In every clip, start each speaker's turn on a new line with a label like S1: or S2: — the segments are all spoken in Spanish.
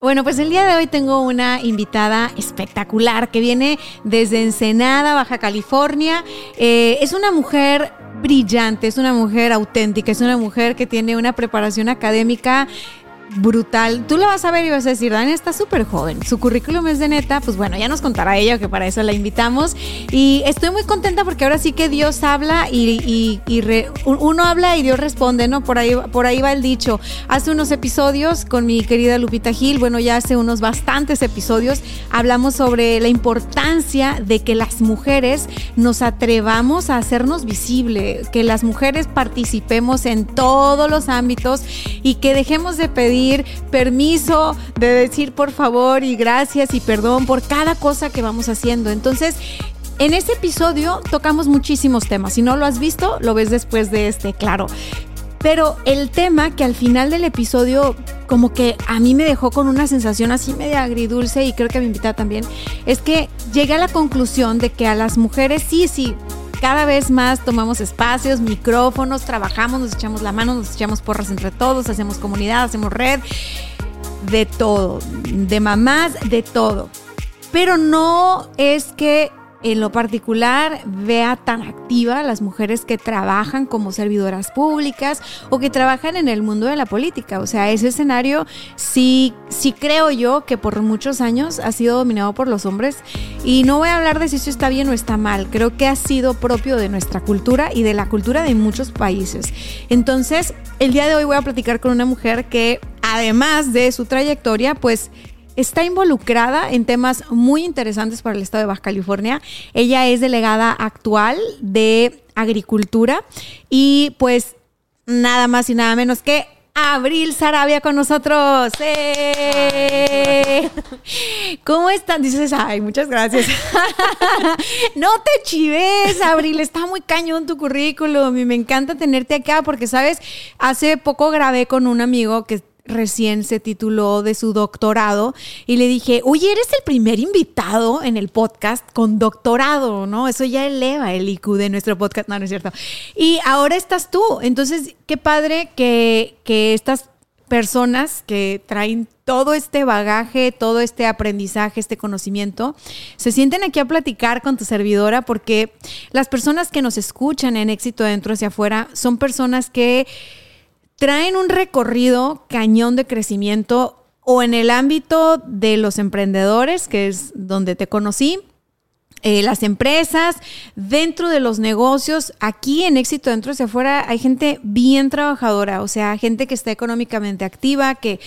S1: Bueno, pues el día de hoy tengo una invitada espectacular que viene desde Ensenada, Baja California. Eh, es una mujer brillante, es una mujer auténtica, es una mujer que tiene una preparación académica brutal. Tú la vas a ver y vas a decir, Dani está súper joven. Su currículum es de neta. Pues bueno, ya nos contará ella, que para eso la invitamos. Y estoy muy contenta porque ahora sí que Dios habla y, uno habla y Dios responde, ¿no? Por ahí, por ahí va el dicho. Hace unos episodios con mi querida Lupita Gil, bueno, ya hace unos bastantes episodios, hablamos sobre la importancia de que las mujeres nos atrevamos a hacernos visible, que las mujeres participemos en todos los ámbitos y que dejemos de pedir permiso, de decir por favor y gracias y perdón por cada cosa que vamos haciendo. Entonces, en este episodio tocamos muchísimos temas. Si no lo has visto, lo ves después de este, claro. Pero el tema que al final del episodio como que a mí me dejó con una sensación así media agridulce y creo que a mi invitada también, es que llegué a la conclusión de que a las mujeres sí, sí, cada vez más tomamos espacios, micrófonos, trabajamos, nos echamos la mano, nos echamos porras entre todos, hacemos comunidad, hacemos red, de todo, de mamás, de todo. Pero no es que en lo particular vea tan activa las mujeres que trabajan como servidoras públicas o que trabajan en el mundo de la política. O sea, ese escenario sí, sí creo yo que por muchos años ha sido dominado por los hombres y no voy a hablar de si eso está bien o está mal. Creo que ha sido propio de nuestra cultura y de la cultura de muchos países. Entonces, el día de hoy voy a platicar con una mujer que además de su trayectoria, pues está involucrada en temas muy interesantes para el estado de Baja California. Ella es delegada actual de Agricultura y pues nada más y nada menos que Abril Sarabia con nosotros. ¡Eh! ¿Cómo están? Dices, ay, muchas gracias. no te chives, Abril, está muy cañón tu currículum y me encanta tenerte acá porque, sabes, hace poco grabé con un amigo que recién se tituló de su doctorado y le dije, oye, eres el primer invitado en el podcast con doctorado, ¿no? Eso ya eleva el IQ de nuestro podcast, no, no es cierto. Y ahora estás tú, entonces, qué padre que, que estas personas que traen todo este bagaje, todo este aprendizaje, este conocimiento, se sienten aquí a platicar con tu servidora porque las personas que nos escuchan en éxito dentro hacia afuera son personas que traen un recorrido cañón de crecimiento o en el ámbito de los emprendedores, que es donde te conocí, eh, las empresas, dentro de los negocios, aquí en éxito dentro hacia afuera hay gente bien trabajadora, o sea, gente que está económicamente activa, que,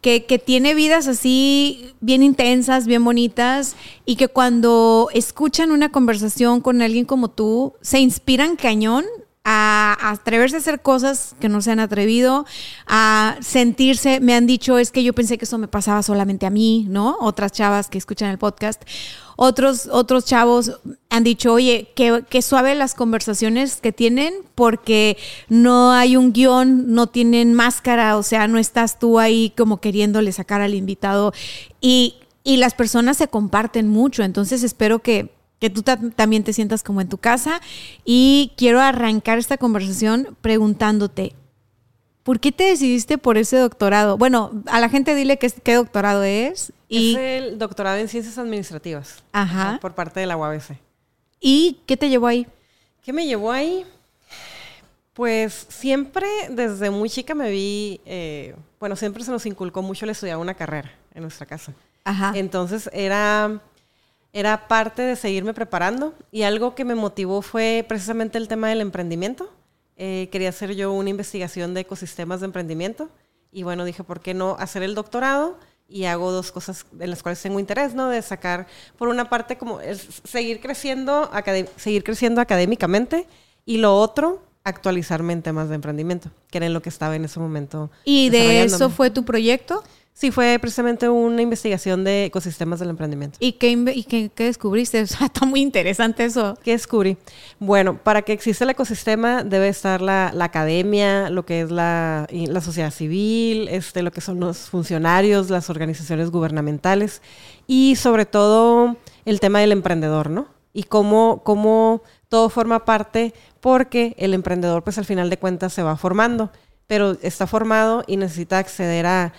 S1: que, que, tiene vidas así bien intensas, bien bonitas, y que cuando escuchan una conversación con alguien como tú, se inspiran cañón a, atreverse a hacer cosas que no se han atrevido, a sentirse, me han dicho, es que yo pensé que eso me pasaba solamente a mí, ¿no? Otras chavas que escuchan el podcast. Otros, otros chavos han dicho, oye, que, suave las conversaciones que tienen porque no hay un guion, no tienen máscara, o sea, no estás tú ahí como queriéndole sacar al invitado y, y las personas se comparten mucho, entonces espero que que tú también te sientas como en tu casa. Y quiero arrancar esta conversación preguntándote, ¿por qué te decidiste por ese doctorado? Bueno, a la gente dile qué, qué doctorado es.
S2: Y... Es el doctorado en ciencias administrativas. Ajá. Por parte de la UABC.
S1: ¿Y qué te llevó ahí?
S2: ¿Qué me llevó ahí? Pues siempre, desde muy chica me vi, eh, bueno, siempre se nos inculcó mucho el estudiar una carrera en nuestra casa. Ajá. Entonces era era parte de seguirme preparando y algo que me motivó fue precisamente el tema del emprendimiento. Eh, quería hacer yo una investigación de ecosistemas de emprendimiento y bueno, dije, ¿por qué no hacer el doctorado? Y hago dos cosas en las cuales tengo interés, ¿no? De sacar, por una parte, como seguir creciendo, seguir creciendo académicamente y lo otro, actualizarme en temas de emprendimiento, que era en lo que estaba en ese momento.
S1: ¿Y de eso fue tu proyecto?
S2: Sí, fue precisamente una investigación de ecosistemas del emprendimiento.
S1: ¿Y qué, y qué, descubriste? O sea, está muy interesante eso.
S2: ¿Qué descubrí? Bueno, para que exista el ecosistema debe estar la, academia, lo que es la, la, sociedad civil, este, lo que son los funcionarios, las organizaciones gubernamentales y sobre todo el tema del emprendedor, ¿no? Y cómo, cómo todo forma parte porque el emprendedor pues al final de cuentas se va formando pero está formado y necesita acceder a,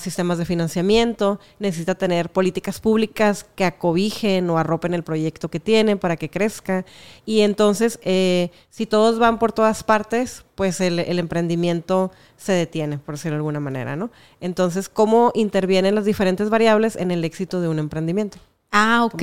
S2: sistemas de financiamiento, necesita tener políticas públicas que acobijen o arropen el proyecto que tiene para que crezca. Y entonces, eh, si todos van por todas partes, pues el, emprendimiento se detiene, por decirlo de alguna manera, ¿no? Entonces, ¿cómo intervienen las diferentes variables en el éxito de un emprendimiento?
S1: Ah, ok.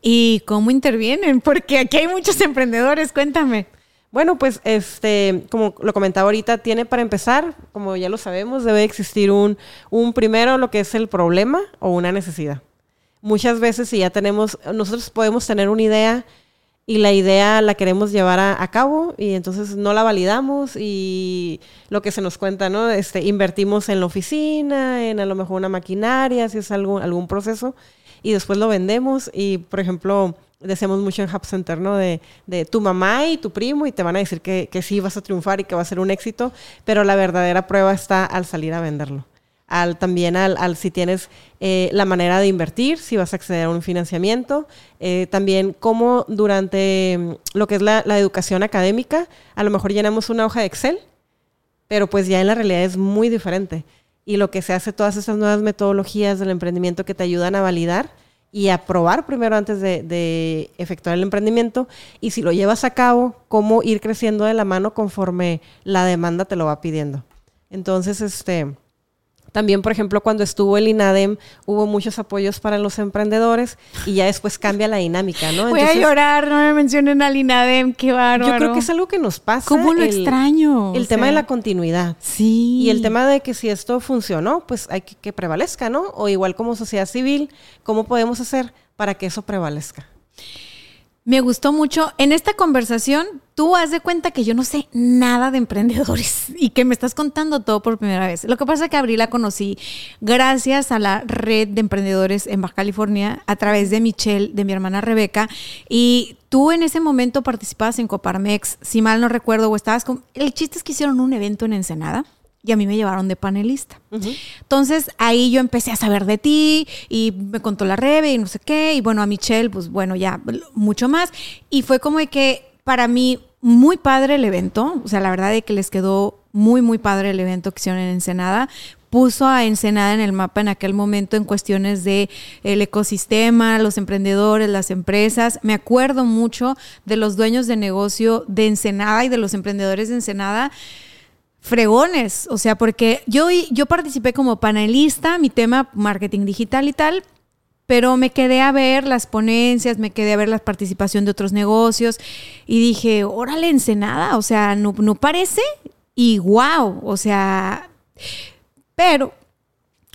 S1: ¿Y cómo intervienen? Porque aquí hay muchos emprendedores, cuéntame.
S2: Bueno, pues este, como lo comentaba ahorita, tiene para empezar, como ya lo sabemos, debe existir un, un primero lo que es el problema o una necesidad. Muchas veces si ya tenemos, nosotros podemos tener una idea y la idea la queremos llevar a, cabo y entonces no la validamos y lo que se nos cuenta, ¿no? Este, invertimos en la oficina, en a lo mejor una maquinaria, si es algún, algún proceso, y después lo vendemos y, por ejemplo, decíamos mucho en Hub Center, ¿no? De, tu mamá y tu primo y te van a decir que, sí vas a triunfar y que va a ser un éxito, pero la verdadera prueba está al salir a venderlo. Al, también al, si tienes eh, la manera de invertir, si vas a acceder a un financiamiento, eh, también cómo durante mm, lo que es la, la educación académica, a lo mejor llenamos una hoja de Excel, pero pues ya en la realidad es muy diferente. Y lo que se hace, todas esas nuevas metodologías del emprendimiento que te ayudan a validar, y aprobar primero antes de, efectuar el emprendimiento y si lo llevas a cabo, cómo ir creciendo de la mano conforme la demanda te lo va pidiendo. Entonces, este, también, por ejemplo, cuando estuvo el INADEM, hubo muchos apoyos para los emprendedores y ya después cambia la dinámica, ¿no?
S1: Voy a llorar, no me mencionen al INADEM, qué bárbaro.
S2: Yo creo que es algo que nos pasa.
S1: ¿Cómo lo extraño?
S2: El tema de la continuidad.
S1: Sí.
S2: Y el tema de que si esto funcionó, pues hay que que prevalezca, ¿no? O igual como sociedad civil, ¿cómo podemos hacer para que eso prevalezca?
S1: Me gustó mucho. En esta conversación, tú has de cuenta que yo no sé nada de emprendedores y que me estás contando todo por primera vez. Lo que pasa es que Abril la conocí gracias a la red de emprendedores en Baja California a través de Michelle, de mi hermana Rebeca. Y tú en ese momento participabas en Coparmex, si mal no recuerdo, o estabas con... El chiste es que hicieron un evento en Ensenada y a mí me llevaron de panelista. Entonces ahí yo empecé a saber de ti y me contó la Rebe y no sé qué, y bueno, a Michelle, pues bueno, ya mucho más. Y fue como de que para mí muy padre el evento, o sea, la verdad de que les quedó muy, muy padre el evento que hicieron en Ensenada. Puso a Ensenada en el mapa en aquel momento en cuestiones de el ecosistema, los emprendedores, las empresas. Me acuerdo mucho de los dueños de negocio de Ensenada y de los emprendedores de Ensenada fregones, o sea, porque yo, yo participé como panelista, mi tema marketing digital y tal, pero me quedé a ver las ponencias, me quedé a ver la participación de otros negocios y dije, órale, Ensenada, o sea, no, no parece y wow, o sea, pero,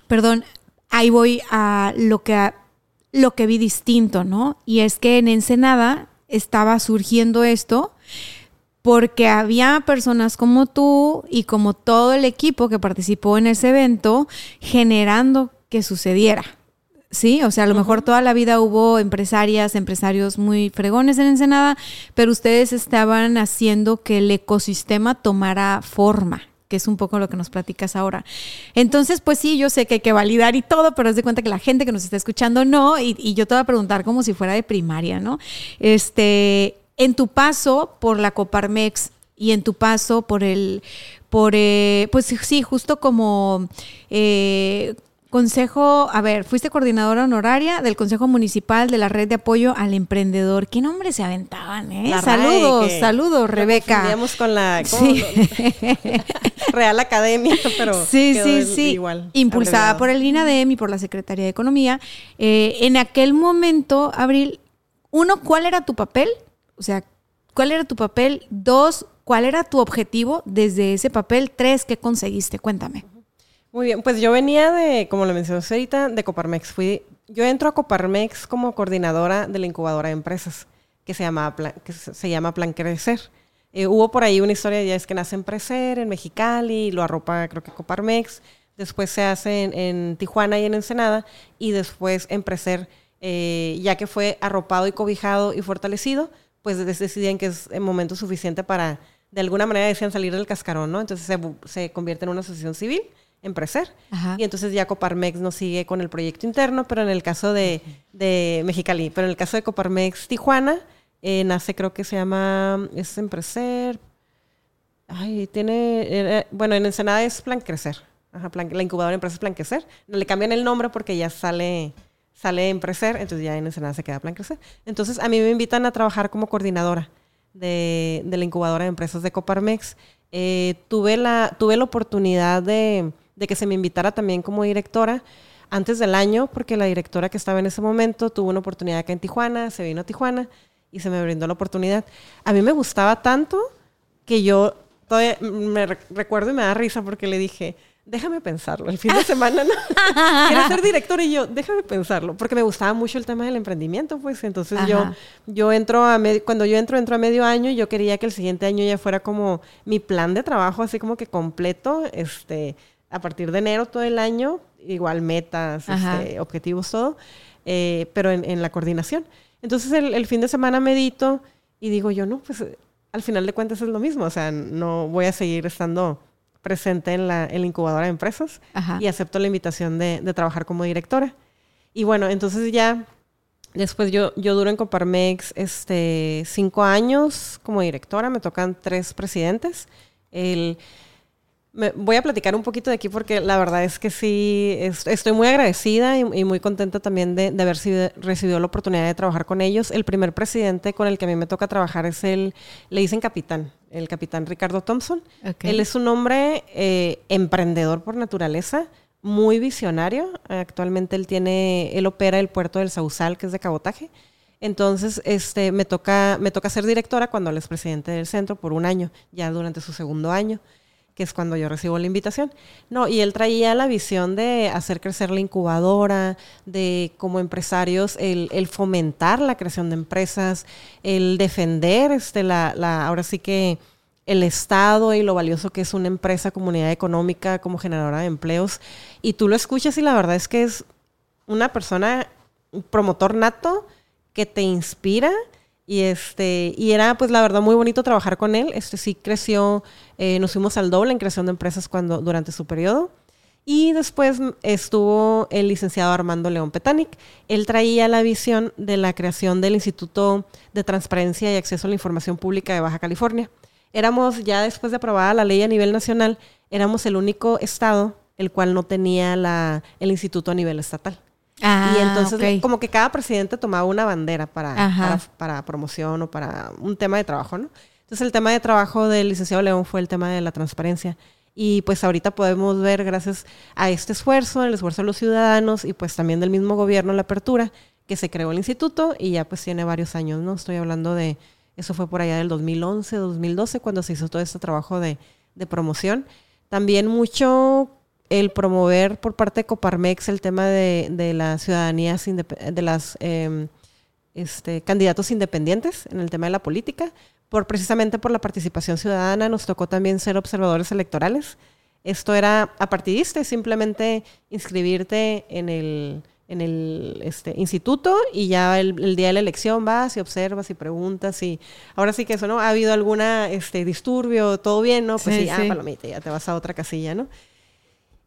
S1: perdón, ahí voy a lo que, lo que vi distinto, ¿no? Y es que en Ensenada estaba surgiendo esto porque había personas como tú y como todo el equipo que participó en ese evento generando que sucediera. Sí, o sea, a lo mejor toda la vida hubo empresarias, empresarios muy fregones en Ensenada, pero ustedes estaban haciendo que el ecosistema tomara forma, que es un poco lo que nos platicas ahora. Entonces, pues sí, yo sé que hay que validar y todo, pero es de cuenta que la gente que nos está escuchando no, y, y yo te voy a preguntar como si fuera de primaria, ¿no? Este, en tu paso por la Coparmex y en tu paso por el, por, eh, pues sí, justo como eh, Consejo, a ver, fuiste coordinadora honoraria del Consejo Municipal de la Red de Apoyo al Emprendedor. ¿Qué nombres se aventaban, eh? saludos, saludos, Rebeca.
S2: con la Real Academia, pero
S1: sí, sí, sí.
S2: igual.
S1: Impulsada por el INADEM y por la Secretaría de Economía. Eh, en aquel momento, Abril, uno, ¿cuál era tu papel? O sea, ¿cuál era tu papel? Dos, ¿cuál era tu objetivo desde ese papel? Tres, ¿qué conseguiste? Cuéntame.
S2: Muy bien, pues yo venía de, como lo mencionó ahorita, de Coparmex. Fui, yo entro a Coparmex como coordinadora de la incubadora de empresas, que se llama, que se llama Plan Crecer. Eh, hubo por ahí una historia, ya es que nace en Precer, en Mexicali, lo arropa creo que Coparmex, después se hace en, Tijuana y en Ensenada, y después en Precer, eh, ya que fue arropado y cobijado y fortalecido, pues decidían que es el momento suficiente para, de alguna manera decían salir del cascarón, ¿no? Entonces se, se convierte en una asociación civil en Precer. Y entonces ya Coparmex nos sigue con el proyecto interno, pero en el caso de, de Mexicali, pero en el caso de Coparmex Tijuana, eh, nace creo que se llama, es en Precer. Ay, tiene, eh, bueno, en Ensenada es Plan Crecer. Ajá, la incubadora de empresas Plan Crecer. Le cambian el nombre porque ya sale, sale en Precer, entonces ya en Ensenada se queda Plan Crecer. Entonces a mí me invitan a trabajar como coordinadora de, de la incubadora de empresas de Coparmex. Eh, tuve, la, tuve la oportunidad de de que se me invitara también como directora antes del año, porque la directora que estaba en ese momento tuvo una oportunidad acá en Tijuana, se vino a Tijuana y se me brindó la oportunidad. A mí me gustaba tanto que yo todavía me recuerdo y me da risa porque le dije, déjame pensarlo. El fin de semana, ¿no? Quiero ser director y yo, déjame pensarlo. Porque me gustaba mucho el tema del emprendimiento, pues. Entonces yo, yo entro a cuando yo entro, entro a medio año y yo quería que el siguiente año ya fuera como mi plan de trabajo, así como que completo, este a partir de enero todo el año, igual metas, este, objetivos, todo, eh, pero en, la coordinación. Entonces el, fin de semana medito y digo yo, no, pues al final de cuentas es lo mismo, o sea, no voy a seguir estando presente en la, incubadora de empresas y acepto la invitación de, trabajar como directora. Y bueno, entonces ya después yo, yo duro en Coparmex este, cinco años como directora, me tocan tres presidentes. El, voy a platicar un poquito de aquí porque la verdad es que sí, estoy muy agradecida y, muy contenta también de, haber recibido la oportunidad de trabajar con ellos. El primer presidente con el que a mí me toca trabajar es el, le dicen capitán, el capitán Ricardo Thompson. Él es un hombre eh, emprendedor por naturaleza, muy visionario. Actualmente él tiene, él opera el puerto del Sausal, que es de cabotaje. Entonces, este, me toca, me toca ser directora cuando él es presidente del centro por un año, ya durante su segundo año que es cuando yo recibo la invitación. No, y él traía la visión de hacer crecer la incubadora, de como empresarios el, fomentar la creación de empresas, el defender este, la, ahora sí que el Estado y lo valioso que es una empresa, comunidad económica como generadora de empleos. Y tú lo escuchas y la verdad es que es una persona, un promotor nato que te inspira y este, y era pues la verdad muy bonito trabajar con él. Este sí creció, eh, nos fuimos al doble en creación de empresas cuando, durante su periodo. Y después estuvo el licenciado Armando León Petanic. Él traía la visión de la creación del Instituto de Transparencia y Acceso a la Información Pública de Baja California. Éramos, ya después de aprobada la ley a nivel nacional, éramos el único estado el cual no tenía la, el instituto a nivel estatal y ah, entonces como que cada presidente tomaba una bandera para, para, promoción o para un tema de trabajo, ¿no? Entonces el tema de trabajo del licenciado León fue el tema de la transparencia. Y pues ahorita podemos ver, gracias a este esfuerzo, el esfuerzo de los ciudadanos y pues también del mismo gobierno, la apertura, que se creó el instituto y ya pues tiene varios años, ¿no? Estoy hablando de, eso fue por allá del 2011, 2012, cuando se hizo todo este trabajo de, de promoción. También mucho el promover por parte de Coparmex el tema de, de las ciudadanías, de las em, este, candidatos independientes en el tema de la política, por precisamente por la participación ciudadana, nos tocó también ser observadores electorales. Esto era apartidista, simplemente inscribirte en el, en el este, instituto y ya el, día de la elección vas y observas y preguntas y ahora sí que eso, ¿no? ¿Ha habido alguna este, disturbio? ¿Todo bien? ¿No? Pues sí, ah, palomita, ya te vas a otra casilla, ¿no?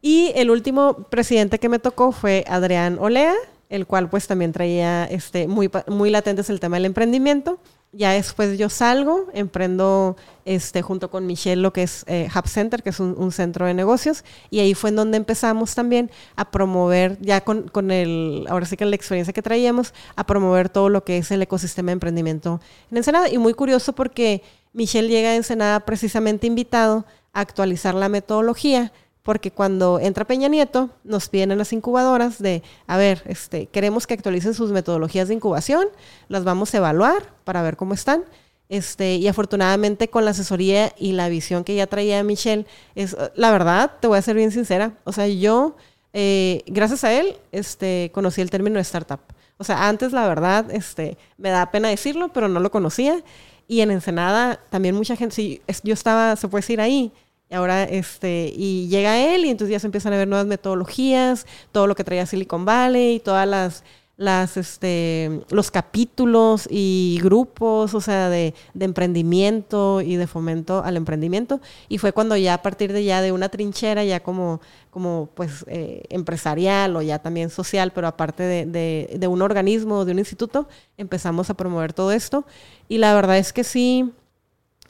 S2: Y el último presidente que me tocó fue Adrián Olea, el cual pues también traía este, muy, muy latente el tema del emprendimiento. Ya después yo salgo, emprendo este, junto con Michelle lo que es eh, Hub Center, que es un, centro de negocios, y ahí fue en donde empezamos también a promover, ya con, con, el, ahora sí que la experiencia que traíamos, a promover todo lo que es el ecosistema de emprendimiento en Ensenada. Y muy curioso porque Michelle llega a Ensenada precisamente invitado a actualizar la metodología porque cuando entra Peña Nieto, nos piden en las incubadoras de, a ver, este, queremos que actualicen sus metodologías de incubación, las vamos a evaluar para ver cómo están. Este, y afortunadamente con la asesoría y la visión que ya traía Michelle, es, la verdad, te voy a ser bien sincera, o sea, yo, eh, gracias a él, este, conocí el término de startup. O sea, antes la verdad, este, me da pena decirlo, pero no lo conocía. Y en Ensenada también mucha gente, yo estaba, se puede decir ahí, ahora, este, y llega él y entonces ya se empiezan a ver nuevas metodologías, todo lo que traía Silicon Valley, todas las las, este, los capítulos y grupos, o sea, de, de, emprendimiento y de fomento al emprendimiento. Y fue cuando ya a partir de ya de una trinchera, ya como, como pues eh, empresarial o ya también social, pero aparte de, de, de un organismo, de un instituto, empezamos a promover todo esto. Y la verdad es que sí,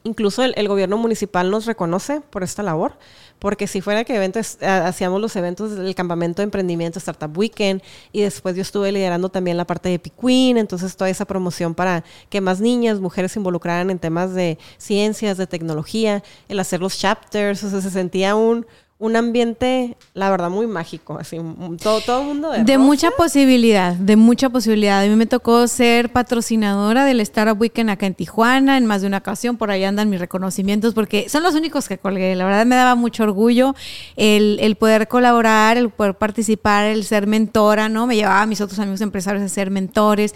S2: incluso el, gobierno municipal nos reconoce por esta labor porque si fuera que eventos, hacíamos los eventos del campamento de emprendimiento Startup Weekend y después yo estuve liderando también la parte de Epic Queen, entonces toda esa promoción para que más niñas, mujeres se involucraran en temas de ciencias, de tecnología, el hacer los chapters, o sea, se sentía un, un ambiente, la verdad, muy mágico, así, todo, todo el mundo
S1: de... De mucha posibilidad, de mucha posibilidad. A mí me tocó ser patrocinadora del Startup Weekend acá en Tijuana, en más de una ocasión, por ahí andan mis reconocimientos, porque son los únicos que colgué. La verdad me daba mucho orgullo el, el poder colaborar, el poder participar, el ser mentora, ¿no? Me llevaba a mis otros amigos empresarios a ser mentores.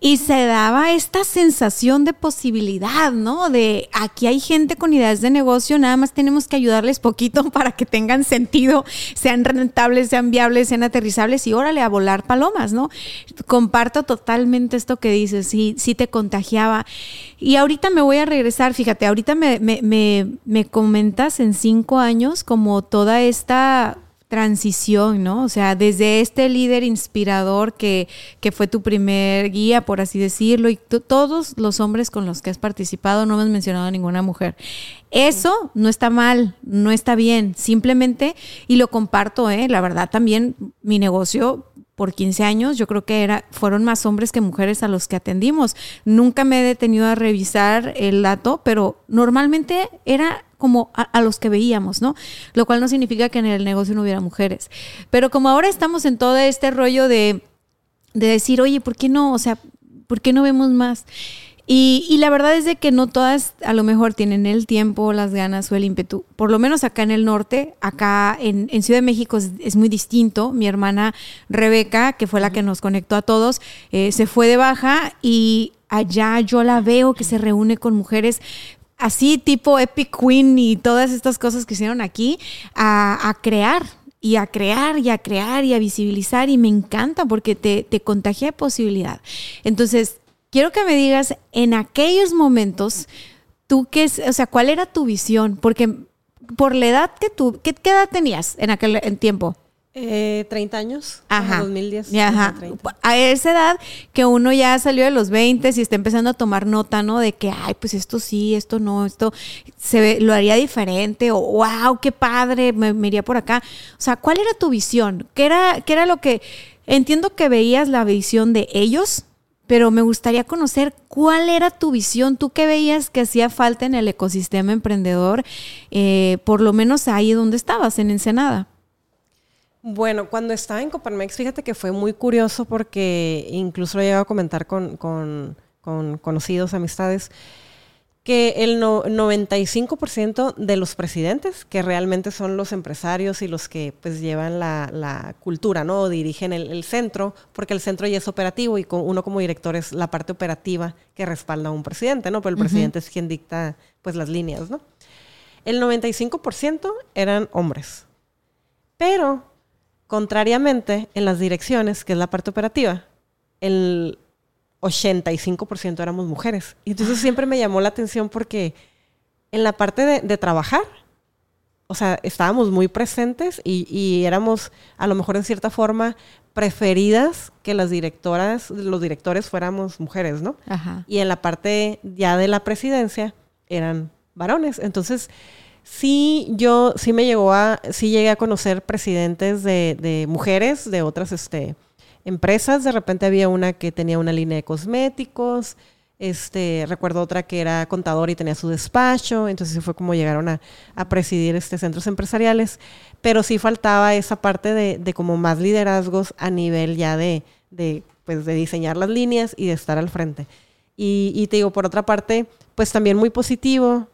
S1: Y se daba esta sensación de posibilidad, ¿no? De aquí hay gente con ideas de negocio, nada más tenemos que ayudarles poquito para que tengan sentido, sean rentables, sean viables, sean aterrizables y órale a volar palomas, ¿no? Comparto totalmente esto que dices, sí, sí te contagiaba. Y ahorita me voy a regresar, fíjate, ahorita me, me, me, me comentas en cinco años como toda esta transición, ¿no? O sea, desde este líder inspirador que, que fue tu primer guía, por así decirlo, y todos los hombres con los que has participado, no me has mencionado a ninguna mujer. Eso no está mal, no está bien, simplemente, y lo comparto, ¿eh? La verdad también mi negocio por 15 años, yo creo que era, fueron más hombres que mujeres a los que atendimos. Nunca me he detenido a revisar el dato, pero normalmente era como a, los que veíamos, ¿no? Lo cual no significa que en el negocio no hubiera mujeres. Pero como ahora estamos en todo este rollo de, de decir, oye, ¿por qué no? O sea, ¿por qué no vemos más? Y, la verdad es de que no todas a lo mejor tienen el tiempo, las ganas o el ímpetu. Por lo menos acá en el norte, acá en, en Ciudad de México es, muy distinto. Mi hermana Rebeca, que fue la que nos conectó a todos, eh, se fue de baja y allá yo la veo que se reúne con mujeres así tipo Epic Queen y todas estas cosas que hicieron aquí, a, crear, y a crear y a crear y a visibilizar y me encanta porque te, te contagia de posibilidad. Entonces, quiero que me digas en aquellos momentos, tú qué o sea, cuál era tu visión, porque por la edad que tú, ¿qué, qué edad tenías en aquel tiempo?
S2: Eh, 30 años,
S1: ajá.
S2: 2010.
S1: Ajá. A esa edad que uno ya salió de los 20 y está empezando a tomar nota, ¿no? De que, ay, pues esto sí, esto no, esto se ve, lo haría diferente, o wow, qué padre, me, iría por acá. O sea, ¿cuál era tu visión? ¿Qué era, ¿Qué era lo que... Entiendo que veías la visión de ellos, pero me gustaría conocer cuál era tu visión, tú qué veías que hacía falta en el ecosistema emprendedor, eh, por lo menos ahí donde estabas, en Ensenada.
S2: Bueno, cuando estaba en Coparmex, fíjate que fue muy curioso porque incluso lo he llegado a comentar con, con, conocidos, amistades, que el 95% de los presidentes, que realmente son los empresarios y los que pues llevan la, cultura, ¿no? dirigen el, centro, porque el centro ya es operativo y uno como director es la parte operativa que respalda a un presidente, ¿no? Pero el presidente es quien dicta pues las líneas, ¿no? El 95% eran hombres. Pero Contrariamente, en las direcciones, que es la parte operativa, el 85% éramos mujeres. Y entonces siempre me llamó la atención porque en la parte de, trabajar, o sea, estábamos muy presentes y, éramos, a lo mejor en cierta forma, preferidas que las directoras, los directores fuéramos mujeres, ¿no? Y en la parte ya de la presidencia eran varones. Entonces, sí, yo sí me llegó a, sí llegué a conocer presidentes de, mujeres de otras este, empresas. De repente había una que tenía una línea de cosméticos. Este, recuerdo otra que era contador y tenía su despacho, entonces fue como llegaron a, presidir este centros empresariales, pero sí faltaba esa parte de, como más liderazgos a nivel ya de, de, pues de diseñar las líneas y de estar al frente. Y, y te digo, por otra parte, pues también muy positivo,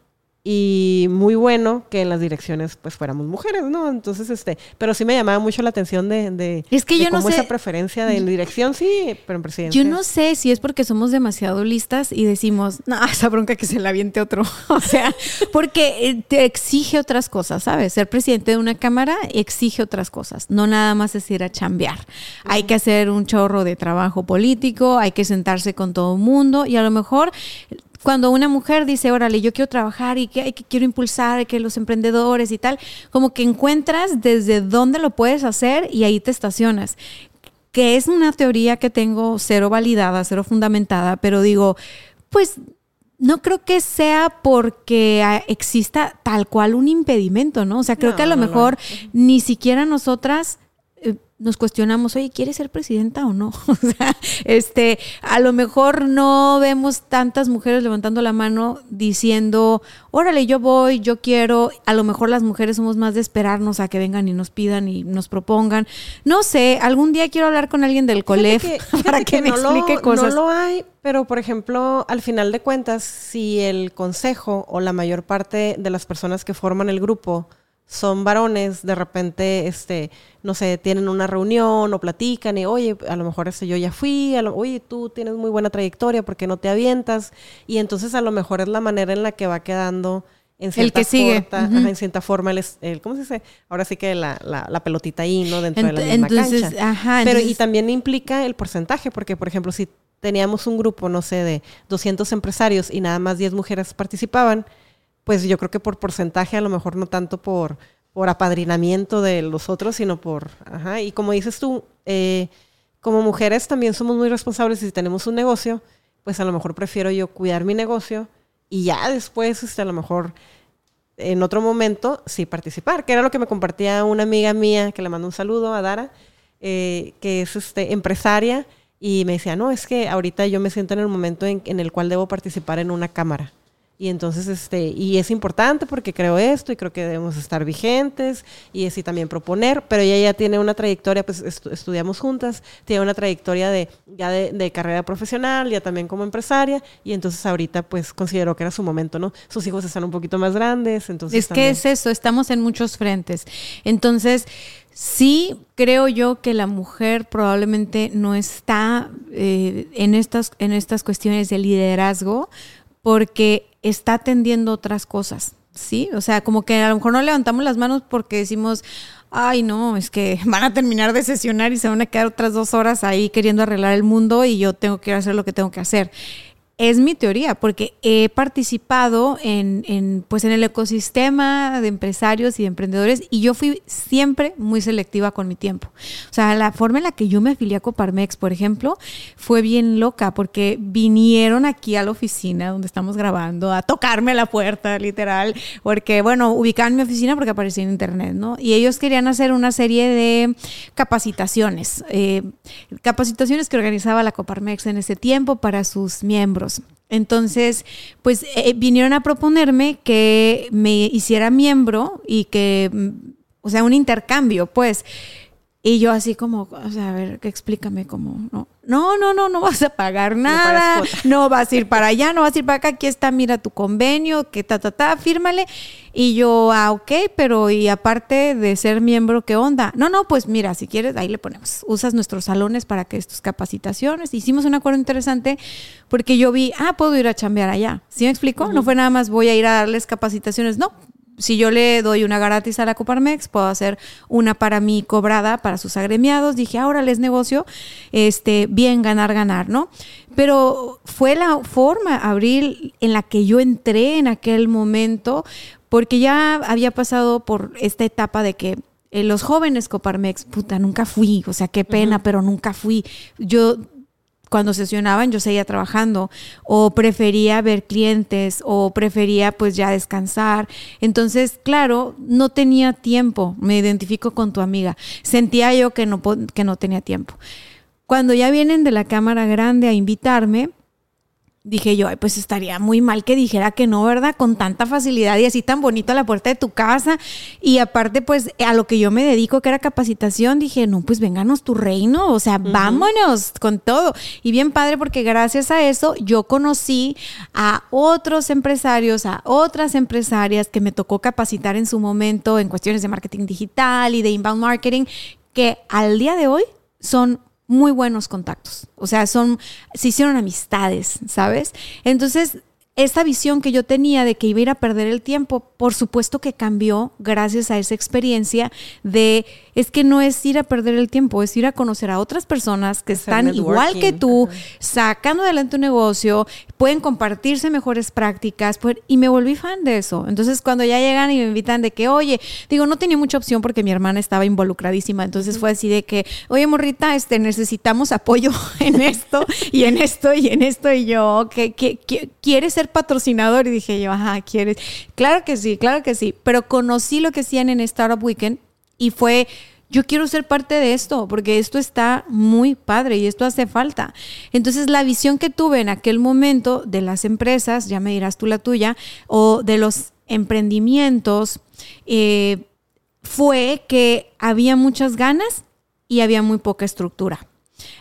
S2: y muy bueno que en las direcciones pues fuéramos mujeres, ¿no? Entonces, este, pero sí me llamaba mucho la atención de, de,
S1: es que yo no sé,
S2: esa preferencia de en dirección, sí, pero en presidencia.
S1: Yo no sé si es porque somos demasiado listas y decimos, no, esa bronca que se la aviente otro. o sea, porque eh, te exige otras cosas, ¿sabes? Ser presidente de una cámara exige otras cosas, no nada más es ir a chambear. Hay que hacer un chorro de trabajo político, hay que sentarse con todo el mundo y a lo mejor cuando una mujer dice, órale, yo quiero trabajar y que, que quiero impulsar que los emprendedores y tal, como que encuentras desde dónde lo puedes hacer y ahí te estacionas que es una teoría que tengo cero validada, cero fundamentada, pero digo, pues no creo que sea porque exista tal cual un impedimento, ¿no? O sea, creo que a lo mejor ni siquiera nosotras nos cuestionamos, oye, ¿quieres ser presidenta o no? o sea, este, a lo mejor no vemos tantas mujeres levantando la mano diciendo, órale, yo voy, yo quiero. A lo mejor las mujeres somos más de esperarnos a que vengan y nos pidan y nos propongan. No sé, algún día quiero hablar con alguien del COLEF para que, me explique cosas.
S2: No lo hay, pero por ejemplo, al final de cuentas, si el consejo o la mayor parte de las personas que forman el grupo son varones, de repente, este, no sé, tienen una reunión o platican y, oye, a lo mejor este, yo ya fui, oye, tú tienes muy buena trayectoria, ¿por qué no te avientas? Y entonces a lo mejor es la manera en la que va quedando en cierta,
S1: el que sigue.
S2: en cierta forma, el, ¿cómo se dice? Ahora sí que la, la, pelotita ahí, ¿no? Dentro de la misma cancha. Ajá, Pero y también implica el porcentaje, porque, por ejemplo, si teníamos un grupo, no sé, de 200 empresarios y nada más 10 mujeres participaban, pues yo creo que por porcentaje, a lo mejor no tanto por, por apadrinamiento de los otros, sino por, ajá, y como dices tú, eh, como mujeres también somos muy responsables y si tenemos un negocio, pues a lo mejor prefiero yo cuidar mi negocio y ya después, este, a lo mejor en otro momento, sí participar, que era lo que me compartía una amiga mía, que le mando un saludo a Dara, eh, que es este, empresaria, y me decía, no, es que ahorita yo me siento en el momento en el cual debo participar en una cámara. Y entonces, este, y es importante porque creo esto y creo que debemos estar vigentes y así también proponer, pero ella ya tiene una trayectoria, pues estudiamos juntas, tiene una trayectoria de, ya de, carrera profesional, ya también como empresaria, y entonces ahorita pues consideró que era su momento, ¿no? Sus hijos están un poquito más grandes, entonces...
S1: Es que es eso, estamos en muchos frentes. Entonces, sí creo yo que la mujer probablemente no está eh, en, estas, en estas cuestiones de liderazgo porque está atendiendo otras cosas, ¿sí? O sea, como que a lo mejor no levantamos las manos porque decimos, ay, no, es que van a terminar de sesionar y se van a quedar otras dos horas ahí queriendo arreglar el mundo y yo tengo que hacer lo que tengo que hacer. Es mi teoría, porque he participado en, pues en el ecosistema de empresarios y de emprendedores y yo fui siempre muy selectiva con mi tiempo. O sea, la forma en la que yo me afilié a Coparmex, por ejemplo, fue bien loca porque vinieron aquí a la oficina donde estamos grabando a tocarme la puerta, literal, porque, bueno, ubicaban mi oficina porque aparecía en internet, ¿no? Y ellos querían hacer una serie de capacitaciones, eh, capacitaciones que organizaba la Coparmex en ese tiempo para sus miembros entonces, pues eh, vinieron a proponerme que me hiciera miembro y que, mm, o sea, un intercambio, pues. Y yo así como, o sea, a ver, explícame cómo, ¿no? No, no, no, no vas a pagar nada, no, vas a ir para allá, no vas a ir para acá, aquí está, mira tu convenio, que ta, ta, ta, fírmale. Y yo, ah, ok, pero y aparte de ser miembro, ¿qué onda? No, no, pues mira, si quieres, ahí le ponemos, usas nuestros salones para que estas capacitaciones. Hicimos un acuerdo interesante porque yo vi, ah, puedo ir a chambear allá. ¿Sí me explico? No fue nada más voy a ir a darles capacitaciones, no, si yo le doy una gratis a la Coparmex, puedo hacer una para mí cobrada para sus agremiados. Dije, ahora les negocio, este, bien ganar, ganar, ¿no? Pero fue la forma, Abril, en la que yo entré en aquel momento, porque ya había pasado por esta etapa de que eh, los jóvenes Coparmex, puta, nunca fui, o sea, qué pena, pero nunca fui. Yo cuando sesionaban yo seguía trabajando o prefería ver clientes o prefería pues ya descansar. Entonces, claro, no tenía tiempo, me identifico con tu amiga. Sentía yo que no, que no tenía tiempo. Cuando ya vienen de la cámara grande a invitarme, dije yo, ay, pues estaría muy mal que dijera que no, ¿verdad? Con tanta facilidad y así tan bonito a la puerta de tu casa. Y aparte, pues a lo que yo me dedico, que era capacitación, dije, no, pues vénganos tu reino, o sea, vámonos con todo. Y bien padre, porque gracias a eso yo conocí a otros empresarios, a otras empresarias que me tocó capacitar en su momento en cuestiones de marketing digital y de inbound marketing, que al día de hoy son muy buenos contactos. O sea, son, se hicieron amistades, ¿sabes? Entonces, esta visión que yo tenía de que iba a ir a perder el tiempo, por supuesto que cambió gracias a esa experiencia de, es que no es ir a perder el tiempo, es ir a conocer a otras personas que están igual que tú, sacando adelante un negocio, pueden compartirse mejores prácticas, y me volví fan de eso. Entonces, cuando ya llegan y me invitan de que, oye, digo, no tenía mucha opción porque mi hermana estaba involucradísima, entonces fue así de que, oye, morrita, este, necesitamos apoyo en esto y en esto y en esto, y yo, que, que, ¿quieres ser patrocinador y dije yo, ajá, ¿quieres? Claro que sí, claro que sí, pero conocí lo que hacían en Startup Weekend y fue, yo quiero ser parte de esto porque esto está muy padre y esto hace falta. Entonces la visión que tuve en aquel momento de las empresas, ya me dirás tú la tuya, o de los emprendimientos, eh, fue que había muchas ganas y había muy poca estructura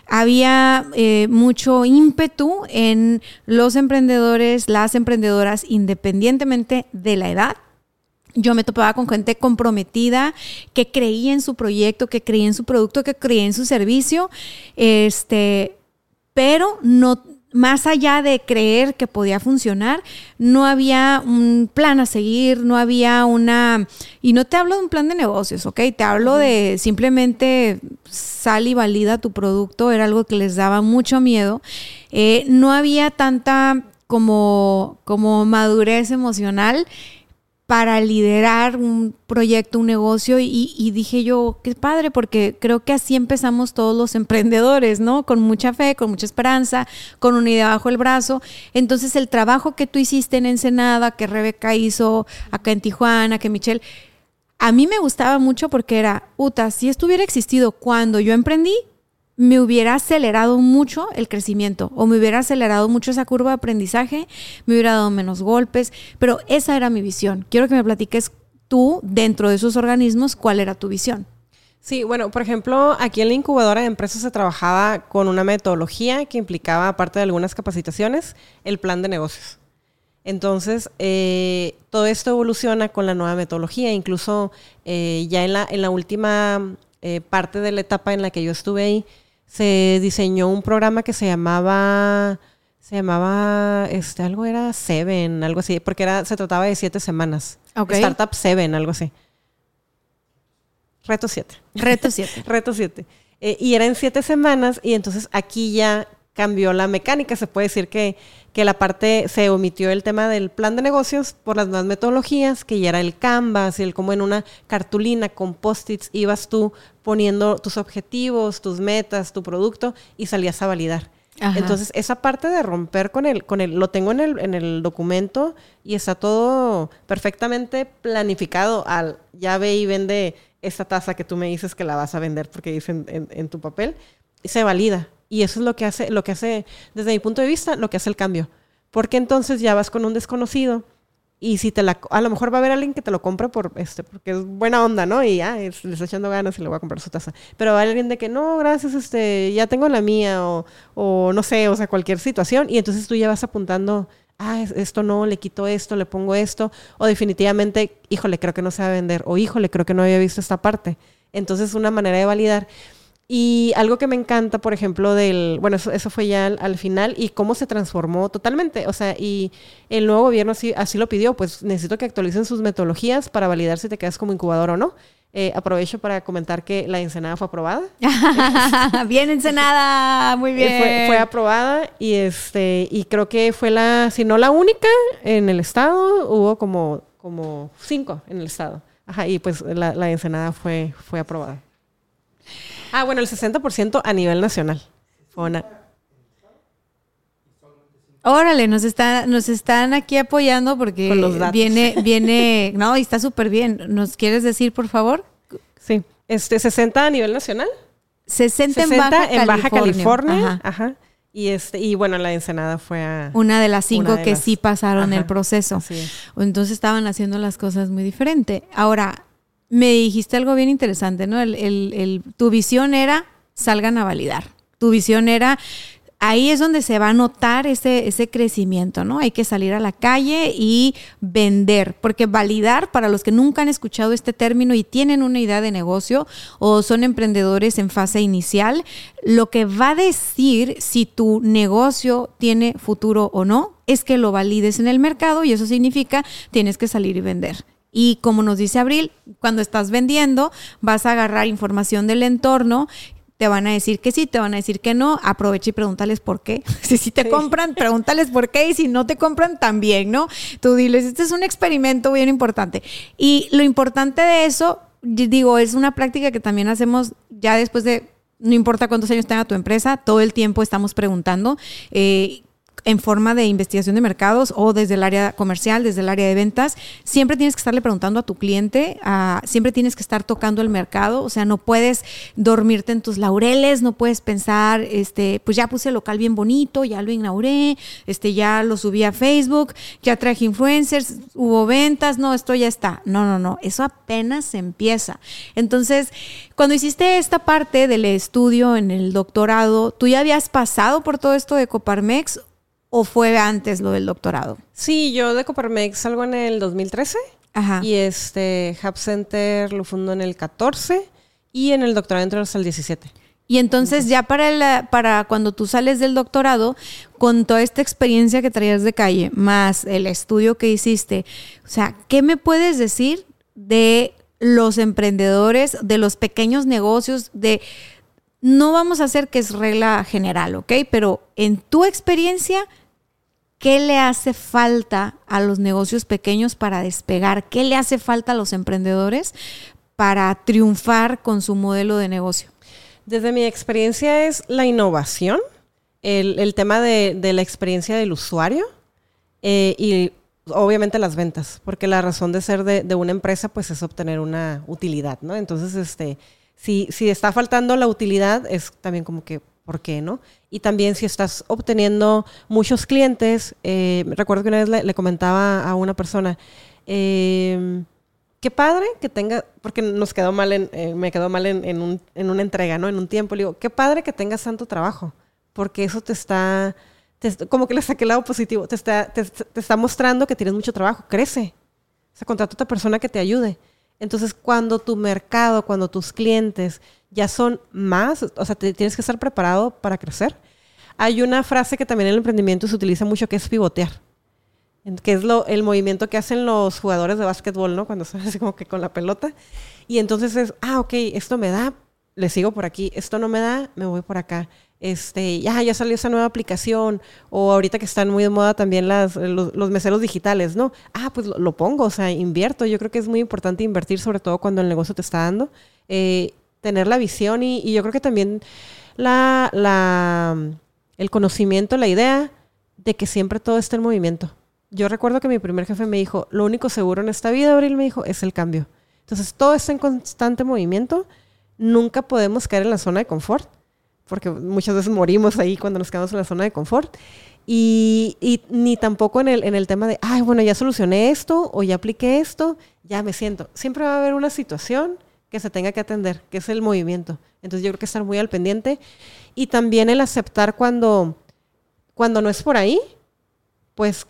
S1: había eh, mucho ímpetu en los emprendedores, las emprendedoras, independientemente de la edad. Yo me topaba con gente comprometida que creía en su proyecto, que creía en su producto, que creía en su servicio, este, pero no, más allá de creer que podía funcionar, no había un plan a seguir, no había una... Y no te hablo de un plan de negocios, ¿ok? Te hablo de simplemente sal y valida tu producto, era algo que les daba mucho miedo. Eh, no había tanta como, como madurez emocional para liderar un proyecto, un negocio y, dije yo, qué padre, porque creo que así empezamos todos los emprendedores, ¿no? Con mucha fe, con mucha esperanza, con una idea bajo el brazo. Entonces el trabajo que tú hiciste en Ensenada, que Rebeca hizo acá en Tijuana, que Michelle, a mí me gustaba mucho porque era, Uta, si esto hubiera existido cuando yo emprendí, me hubiera acelerado mucho el crecimiento o me hubiera acelerado mucho esa curva de aprendizaje, me hubiera dado menos golpes, pero esa era mi visión. Quiero que me platiques tú, dentro de esos organismos, cuál era tu visión.
S2: Sí, bueno, por ejemplo, aquí en la incubadora de empresas se trabajaba con una metodología que implicaba, aparte de algunas capacitaciones, el plan de negocios. Entonces, eh, todo esto evoluciona con la nueva metodología. Incluso eh, ya en la, última eh, parte de la etapa en la que yo estuve ahí, se diseñó un programa que se llamaba, se llamaba, este, algo era Seven, algo así, porque era, se trataba de siete semanas. Startup Seven, algo así. Reto siete.
S1: Reto siete.
S2: Reto siete. Eh, y era en siete semanas y entonces aquí ya cambió la mecánica. Se puede decir que, que, la parte, se omitió el tema del plan de negocios por las nuevas metodologías, que ya era el Canvas y el como en una cartulina con post-its ibas tú poniendo tus objetivos, tus metas, tu producto y salías a validar. Entonces, esa parte de romper con el, con el, lo tengo en el, en el documento y está todo perfectamente planificado al, ya ve y vende esta taza que tú me dices que la vas a vender porque dice en, en, tu papel, se valida. Y eso es lo que hace, lo que hace, desde mi punto de vista, lo que hace el cambio. Porque entonces ya vas con un desconocido y si te la, a lo mejor va a haber alguien que te lo compre por este, porque es buena onda, ¿no? Y ya, le está echando ganas y le voy a comprar su taza. Pero va alguien de que, no, gracias, este, ya tengo la mía, o, o no sé, o sea, cualquier situación. Y entonces tú ya vas apuntando, ah, esto no, le quito esto, le pongo esto, o definitivamente, híjole, creo que no se va a vender, o híjole, creo que no había visto esta parte. Entonces, una manera de validar. Y algo que me encanta, por ejemplo, del, bueno, eso, eso fue ya al, final y cómo se transformó totalmente. O sea, y el nuevo gobierno así, así lo pidió, pues necesito que actualicen sus metodologías para validar si te quedas como incubador o no. Eh, aprovecho para comentar que la Ensenada fue aprobada.
S1: bien Ensenada, muy bien.
S2: Fue, fue, aprobada y este y creo que fue la, si no la única en el estado, hubo como, como cinco en el estado. Ajá, y pues la, la Ensenada fue, fue aprobada. Ah, bueno, el 60% a nivel nacional.
S1: Órale, nos, está, nos están aquí apoyando porque viene, viene, no, y está súper bien. ¿Nos quieres decir, por favor?
S2: Sí, este 60 a nivel nacional.
S1: 60, en Baja
S2: en California. Baja California. Ajá. Y, este, y bueno, la Ensenada fue a...
S1: Una de las cinco que sí pasaron el proceso. Entonces estaban haciendo las cosas muy diferente. Ahora, me dijiste algo bien interesante, ¿no? el, tu visión era salgan a validar. Tu visión era ahí es donde se va a notar ese, ese crecimiento, ¿no? Hay que salir a la calle y vender, porque validar, para los que nunca han escuchado este término y tienen una idea de negocio o son emprendedores en fase inicial, lo que va a decir si tu negocio tiene futuro o no es que lo valides en el mercado y eso significa tienes que salir y vender. Y como nos dice Abril, cuando estás vendiendo, vas a agarrar información del entorno te van a decir que sí, te van a decir que no, aprovecha y pregúntales por qué. Si, si te compran, pregúntales por qué y si no te compran, también, ¿no? Tú diles, este es un experimento bien importante. Y lo importante de eso, digo, es una práctica que también hacemos ya después de, no importa cuántos años tenga tu empresa, todo el tiempo estamos preguntando. Eh, en forma de investigación de mercados o desde el área comercial, desde el área de ventas, siempre tienes que estarle preguntando a tu cliente, siempre tienes que estar tocando el mercado, o sea, no puedes dormirte en tus laureles, no puedes pensar, este, pues ya puse el local bien bonito, ya lo inauguré, este, ya lo subí a Facebook, ya traje influencers, hubo ventas, no, esto ya está. No, no, no, eso apenas empieza. Entonces, cuando hiciste esta parte del estudio en el doctorado, ¿tú ya habías pasado por todo esto de Coparmex ¿O fue antes lo del doctorado?
S2: Sí, yo de Coparmex salgo en el 2013. Ajá. Y este Hub Center lo fundó en el 14 y en el doctorado entro hasta el 17.
S1: Y entonces ya para, para cuando tú sales del doctorado, con toda esta experiencia que traías de calle, más el estudio que hiciste, o sea, ¿qué me puedes decir de los emprendedores, de los pequeños negocios, de... No vamos a hacer que es regla general, ¿ok? Pero en tu experiencia, ¿Qué le hace falta a los negocios pequeños para despegar? ¿Qué le hace falta a los emprendedores para triunfar con su modelo de negocio?
S2: Desde mi experiencia es la innovación, el, tema de, la experiencia del usuario eh, y obviamente las ventas, porque la razón de ser de, una empresa pues es obtener una utilidad, ¿no? Entonces, este, si, si está faltando la utilidad, es también como que ¿por qué no? Y también si estás obteniendo muchos clientes, eh, recuerdo que una vez le, comentaba a una persona, em, qué padre que tenga, porque nos quedó mal en, eh, me quedó mal en, un, una entrega, ¿no? En un tiempo, le digo, qué padre que tengas tanto trabajo, porque eso te está, como que le saqué el lado positivo, te está, te, está mostrando que tienes mucho trabajo, crece. O sea, contrata a otra persona que te ayude. Entonces, cuando tu mercado, cuando tus clientes ya son más, o sea, te, tienes que estar preparado para crecer. Hay una frase que también en el emprendimiento se utiliza mucho que es pivotear, que es lo, el movimiento que hacen los jugadores de básquetbol, ¿no? Cuando están así como que con la pelota. Y entonces es, ah, ok, esto me da, le sigo por aquí, esto no me da, me voy por acá. Este, ya, ya salió esa nueva aplicación, o ahorita que están muy de moda también las, los, meseros digitales, ¿no? Ah, pues lo, pongo, o sea, invierto. Yo creo que es muy importante invertir, sobre todo cuando el negocio te está dando. Eh, tener la visión y, yo creo que también la, la, el conocimiento, la idea de que siempre todo está en movimiento. Yo recuerdo que mi primer jefe me dijo, lo único seguro en esta vida, Abril me dijo, es el cambio. Entonces, todo está en constante movimiento. Nunca podemos caer en la zona de confort, porque muchas veces morimos ahí cuando nos quedamos en la zona de confort. Y, y, ni tampoco en el, en el tema de, ay, bueno, ya solucioné esto o ya apliqué esto, ya me siento. Siempre va a haber una situación que se tenga que atender, que es el movimiento. Entonces yo creo que estar muy al pendiente y también el aceptar cuando, cuando no es por ahí, pues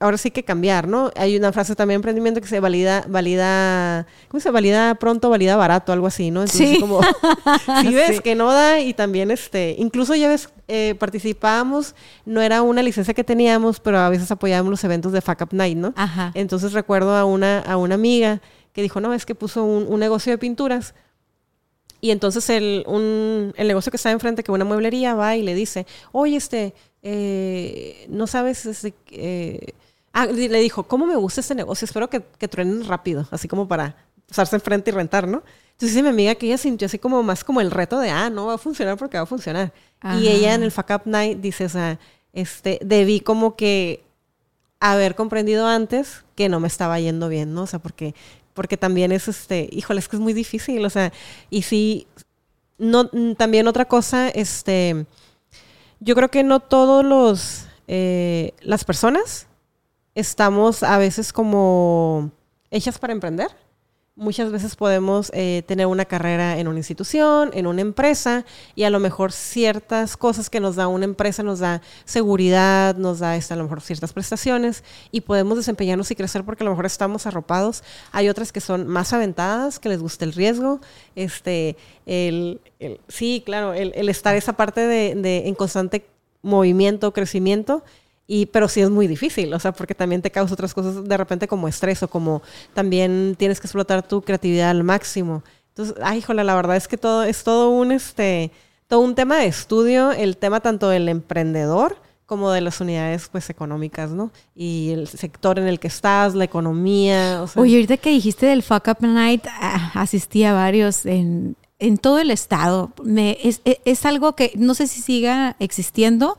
S2: ahora sí que cambiar, ¿no? Hay una frase también en emprendimiento que se valida, valida, ¿cómo se valida pronto, valida barato, algo así, ¿no?
S1: Entonces, sí. como
S2: si ves que no da y también este, incluso ya ves, eh, participábamos, no era una licencia que teníamos, pero a veces apoyábamos los eventos de Fuck Up Night, ¿no? Ajá. Entonces recuerdo a una, a una amiga que dijo, no, es que puso un, negocio de pinturas. Y entonces el, el negocio que está enfrente, que una mueblería, va y le dice, oye, este, eh, no sabes, este, eh, ah, le dijo, ¿cómo me gusta este negocio? Espero que, que truenen rápido, así como para pasarse enfrente y rentar, ¿no? Entonces dice mi amiga que ella sintió así como más como el reto de, ah, no va a funcionar porque va a funcionar. Y ella en el Fuck Up Night dice, o sea, este, debí como que haber comprendido antes que no me estaba yendo bien, ¿no? O sea, porque porque también es, este, híjole, es que es muy difícil, o sea, y sí, no, también otra cosa, este, yo creo que no todos los eh, las personas estamos a veces como hechas para emprender. Muchas veces podemos eh, tener una carrera en una institución, en una empresa, y a lo mejor ciertas cosas que nos da una empresa nos da seguridad, nos da este, a lo mejor ciertas prestaciones, y podemos desempeñarnos y crecer porque a lo mejor estamos arropados. Hay otras que son más aventadas, que les gusta el riesgo, este, el, sí, claro, el, estar esa parte de, de en constante movimiento, crecimiento, y, pero sí es muy difícil, o sea, porque también te causa otras cosas de repente como estrés o como también tienes que explotar tu creatividad al máximo. Entonces, ay, híjole, la verdad es que todo es todo un este todo un tema de estudio, el tema tanto del emprendedor como de las unidades pues económicas, ¿no? Y el sector en el que estás, la economía.
S1: O Oye, ahorita que dijiste del Fuck Up Night, ah, asistí a varios en, en todo el estado. Es, e, es, algo que no sé si siga existiendo,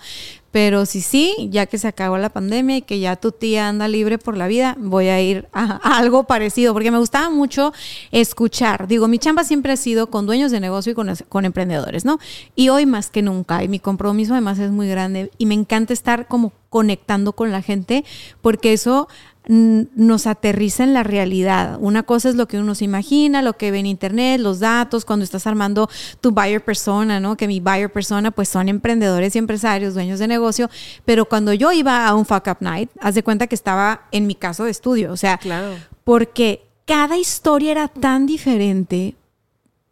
S1: pero si sí, ya que se acabó la pandemia y que ya tu tía anda libre por la vida, voy a ir a, algo parecido, porque me gustaba mucho escuchar. Digo, mi chamba siempre ha sido con dueños de negocio y con, con emprendedores, ¿no? Y hoy más que nunca, y mi compromiso además es muy grande, y me encanta estar como conectando con la gente, porque eso nos aterriza en la realidad. Una cosa es lo que uno se imagina, lo que ve en internet, los datos, cuando estás armando tu buyer persona, ¿no? Que mi buyer persona pues son emprendedores y empresarios, dueños de negocio, pero cuando yo iba a un fuck up night, haz de cuenta que estaba en mi caso de estudio, o sea, claro. porque cada historia era tan diferente,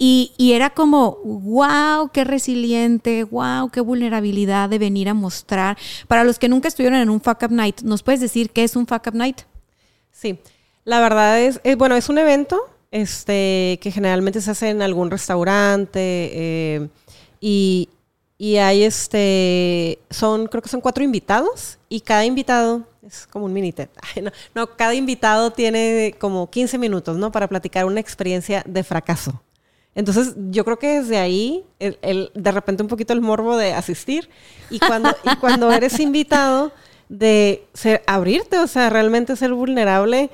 S1: y, era como, wow, qué resiliente, wow, qué vulnerabilidad de venir a mostrar. Para los que nunca estuvieron en un Fuck Up Night, ¿nos puedes decir qué es un Fuck Up Night?
S2: Sí, la verdad es, eh, bueno, es un evento este, que generalmente se hace en algún restaurante eh, y, y hay este, son, creo que son cuatro invitados y cada invitado es como un mini No, no, cada invitado tiene como 15 minutos, ¿no? Para platicar una experiencia de fracaso. Entonces, yo creo que desde ahí, el, de repente un poquito el morbo de asistir y cuando, y cuando eres invitado de ser, abrirte, o sea, realmente ser vulnerable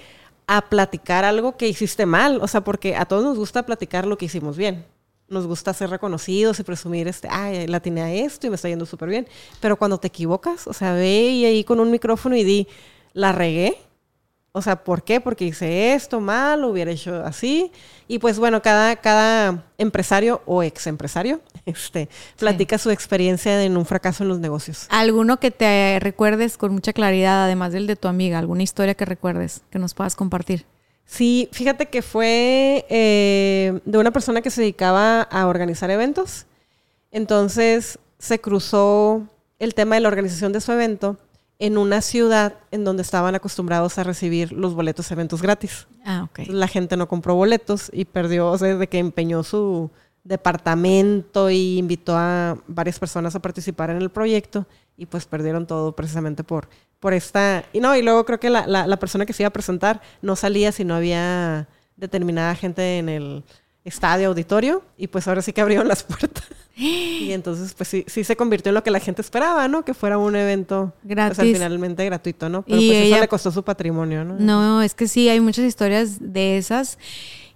S2: a platicar algo que hiciste mal, o sea, porque a todos nos gusta platicar lo que hicimos bien. Nos gusta ser reconocidos y presumir, este, ay, la tenía esto y me está yendo súper bien. Pero cuando te equivocas, o sea, ve y ahí con un micrófono y di, la regué, o sea, ¿por qué? Porque hice esto mal, lo hubiera hecho así. Y pues bueno, cada, cada empresario o ex empresario este, platica su experiencia en un fracaso en los negocios.
S1: ¿Alguno que te recuerdes con mucha claridad, además del de tu amiga? ¿Alguna historia que recuerdes que nos puedas compartir?
S2: Sí, fíjate que fue eh, de una persona que se dedicaba a organizar eventos. Entonces se cruzó el tema de la organización de su evento en una ciudad en donde estaban acostumbrados a recibir los boletos eventos gratis. Ah, ok. La gente no compró boletos y perdió, o sea, de que empeñó su departamento y invitó a varias personas a participar en el proyecto y pues perdieron todo precisamente por, por esta... Y no, y luego creo que la, la persona que se iba a presentar no salía si no había determinada gente en el estadio, auditorio, y pues ahora sí que abrieron las puertas. Y entonces, pues sí, sí se convirtió en lo que la gente esperaba, ¿no? Que fuera un evento pues, gratis. finalmente gratuito, ¿no? Pero pues eso le costó su patrimonio, ¿no?
S1: No, es que sí, hay muchas historias de esas.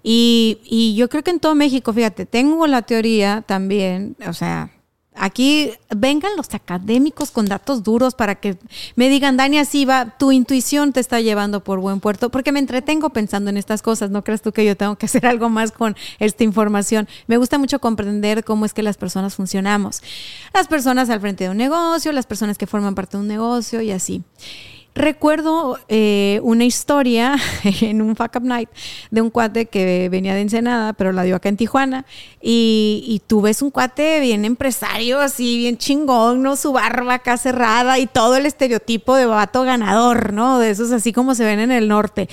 S1: Y, y yo creo que en todo México, fíjate, tengo la teoría también, o sea, Aquí vengan los académicos con datos duros para que me digan, Dani, así va, tu intuición te está llevando por buen puerto, porque me entretengo pensando en estas cosas, no crees tú que yo tengo que hacer algo más con esta información. Me gusta mucho comprender cómo es que las personas funcionamos. Las personas al frente de un negocio, las personas que forman parte de un negocio y así. Recuerdo eh, una historia en un Fuck Up Night de un cuate que venía de Ensenada, pero la dio acá en Tijuana. Y, tú ves un cuate bien empresario, así bien chingón, ¿no? Su barba acá cerrada y todo el estereotipo de vato ganador, ¿no? De esos así como se ven en el norte.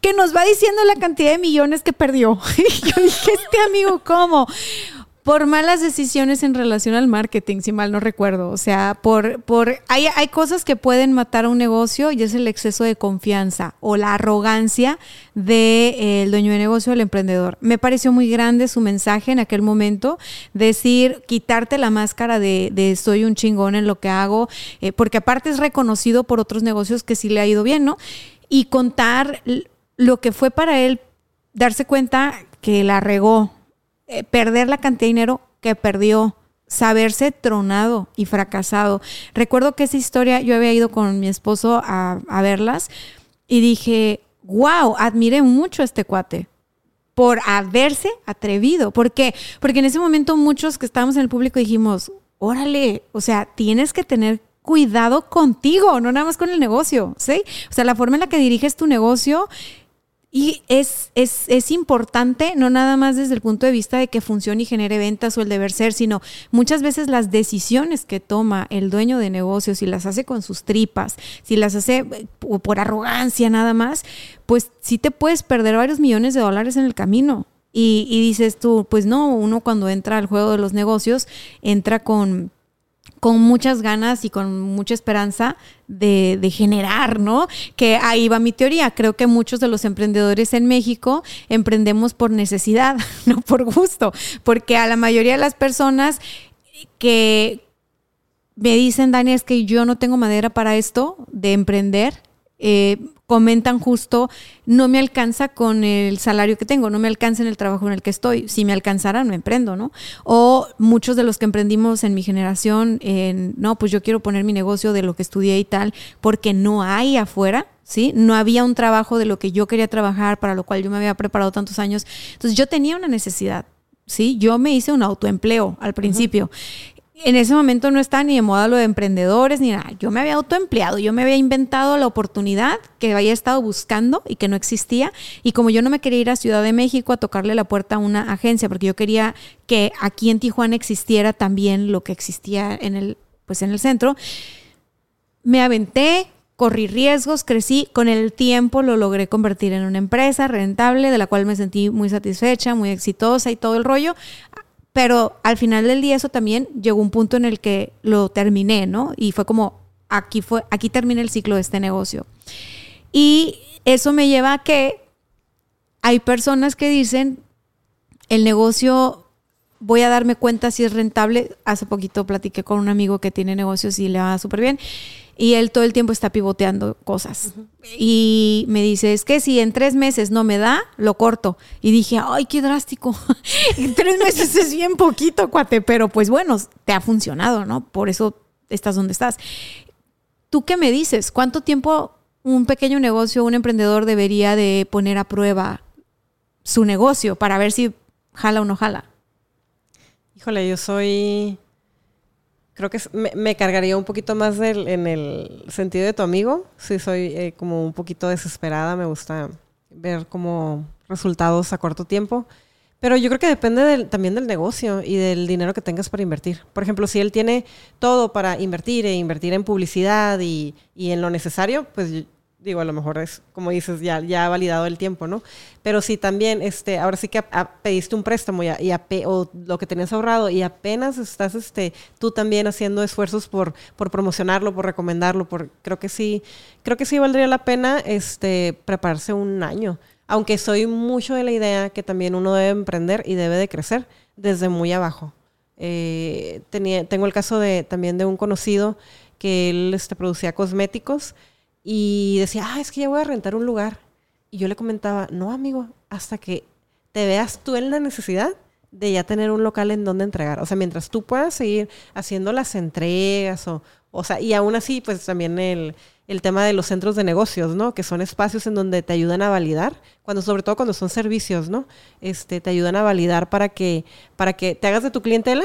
S1: Que nos va diciendo la cantidad de millones que perdió. y yo dije, este amigo, ¿cómo? Por malas decisiones en relación al marketing, si mal no recuerdo. O sea, por, por hay, hay cosas que pueden matar a un negocio y es el exceso de confianza o la arrogancia del de, eh, dueño de negocio, el emprendedor. Me pareció muy grande su mensaje en aquel momento, decir, quitarte la máscara de, de soy un chingón en lo que hago, eh, porque aparte es reconocido por otros negocios que sí le ha ido bien, ¿no? Y contar lo que fue para él darse cuenta que la regó, eh, perder la cantidad de dinero que perdió saberse tronado y fracasado. Recuerdo que esa historia yo había ido con mi esposo a, verlas y dije, wow, admiré mucho este cuate por haberse atrevido. ¿Por qué? Porque en ese momento muchos que estábamos en el público dijimos, órale, o sea, tienes que tener cuidado contigo, no nada más con el negocio, ¿sí? O sea, la forma en la que diriges tu negocio y es, es, es, importante, no nada más desde el punto de vista de que funcione y genere ventas o el deber ser, sino muchas veces las decisiones que toma el dueño de negocio, si las hace con sus tripas, si las hace eh, por arrogancia nada más, pues sí te puedes perder varios millones de dólares en el camino. Y, y dices tú, pues no, uno cuando entra al juego de los negocios entra con con muchas ganas y con mucha esperanza de, generar, ¿no? Que ahí va mi teoría. Creo que muchos de los emprendedores en México emprendemos por necesidad, no por gusto, porque a la mayoría de las personas que me dicen, Dani, es que yo no tengo madera para esto de emprender, eh, comentan justo, no me alcanza con el salario que tengo, no me alcanza en el trabajo en el que estoy. Si me alcanzara, no emprendo, ¿no? O muchos de los que emprendimos en mi generación, en, no, pues yo quiero poner mi negocio de lo que estudié y tal, porque no hay afuera. ¿Sí? No había un trabajo de lo que yo quería trabajar, para lo cual yo me había preparado tantos años. Entonces yo tenía una necesidad, ¿sí? Yo me hice un autoempleo al principio en ese momento no estaba ni de moda lo de emprendedores ni nada. Yo me había autoempleado, yo me había inventado la oportunidad que había estado buscando y que no existía. Y como yo no me quería ir a Ciudad de México a tocarle la puerta a una agencia, porque yo quería que aquí en Tijuana existiera también lo que existía en el, pues en el centro, me aventé, corrí riesgos, crecí, con el tiempo lo logré convertir en una empresa rentable, de la cual me sentí muy satisfecha, muy exitosa y todo el rollo, pero al final del día eso también llegó un punto en el que lo terminé, ¿no? Y fue como, aquí, fue, aquí termina el ciclo de este negocio. Y eso me lleva a que hay personas que dicen, el negocio voy a darme cuenta si es rentable. Hace poquito platiqué con un amigo que tiene negocios y le va súper bien y él todo el tiempo está pivoteando cosas. Y me dice, es que si en tres meses no me da, lo corto. Y dije, ay, qué drástico. en tres meses es bien poquito, cuate, pero pues bueno, te ha funcionado, ¿no? Por eso estás donde estás. ¿Tú qué me dices? ¿Cuánto tiempo un pequeño negocio, un emprendedor debería de poner a prueba su negocio para ver si jala o no jala?
S2: Híjole, yo soy creo que me, cargaría un poquito más en el sentido de tu amigo. Sí, soy eh, como un poquito desesperada, me gusta ver como resultados a corto tiempo. Pero yo creo que depende también del negocio y del dinero que tengas para invertir. Por ejemplo, si él tiene todo para invertir e invertir en publicidad y, y en lo necesario, pues digo, a lo mejor es, como dices, ya, ya ha validado el tiempo, ¿no? Pero si también, este, ahora sí que pediste un préstamo y, y o lo que tenías ahorrado y apenas estás, este, tú también haciendo esfuerzos por, por promocionarlo, por recomendarlo, por, creo que sí, creo que sí valdría la pena, este, prepararse un año. Aunque soy mucho de la idea que también uno debe emprender y debe de crecer desde muy abajo. Eh, tenía, tengo el caso de, también de un conocido que él este, producía cosméticos y decía, ah, es que ya voy a rentar un lugar. Y yo le comentaba, no, amigo, hasta que te veas tú en la necesidad de ya tener un local en donde entregar. O sea, mientras tú puedas seguir haciendo las entregas o, o sea, y aún así, pues también el, el tema de los centros de negocios, ¿no? Que son espacios en donde te ayudan a validar, cuando sobre todo cuando son servicios, ¿no? Este, te ayudan a validar para que, para que te hagas de tu clientela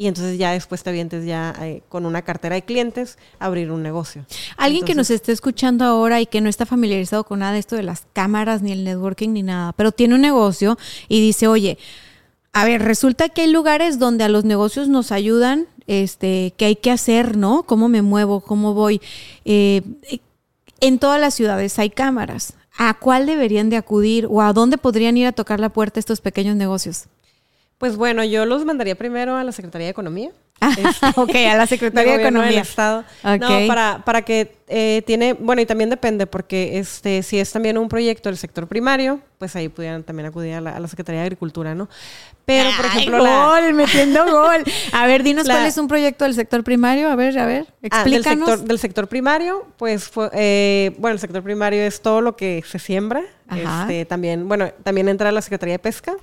S2: y entonces ya después te avientes ya eh, con una cartera de clientes a abrir un negocio.
S1: Alguien que nos esté escuchando ahora y que no está familiarizado con nada de esto de las cámaras, ni el networking, ni nada, pero tiene un negocio y dice, oye, a ver, resulta que hay lugares donde a los negocios nos ayudan, este, qué hay que hacer, ¿no? ¿Cómo me muevo? ¿Cómo voy? Eh, en todas las ciudades hay cámaras. ¿A cuál deberían de acudir o a dónde podrían ir a tocar la puerta estos pequeños negocios?
S2: Pues bueno, yo los mandaría primero a la Secretaría de Economía.
S1: Este, ok, a la Secretaría de, Economía. Del
S2: Estado. No, para, para que eh, tiene, bueno, y también depende, porque este, si es también un proyecto del sector primario, pues ahí pudieran también acudir a la, Secretaría de Agricultura, ¿no?
S1: Pero, por ejemplo, gol, metiendo gol. A ver, dinos cuál es un proyecto del sector primario. A ver, a ver, explícanos.
S2: Ah, del, sector, del sector primario, pues, fue, eh, bueno, el sector primario es todo lo que se siembra. Este, también, bueno, también entra la Secretaría de Pesca,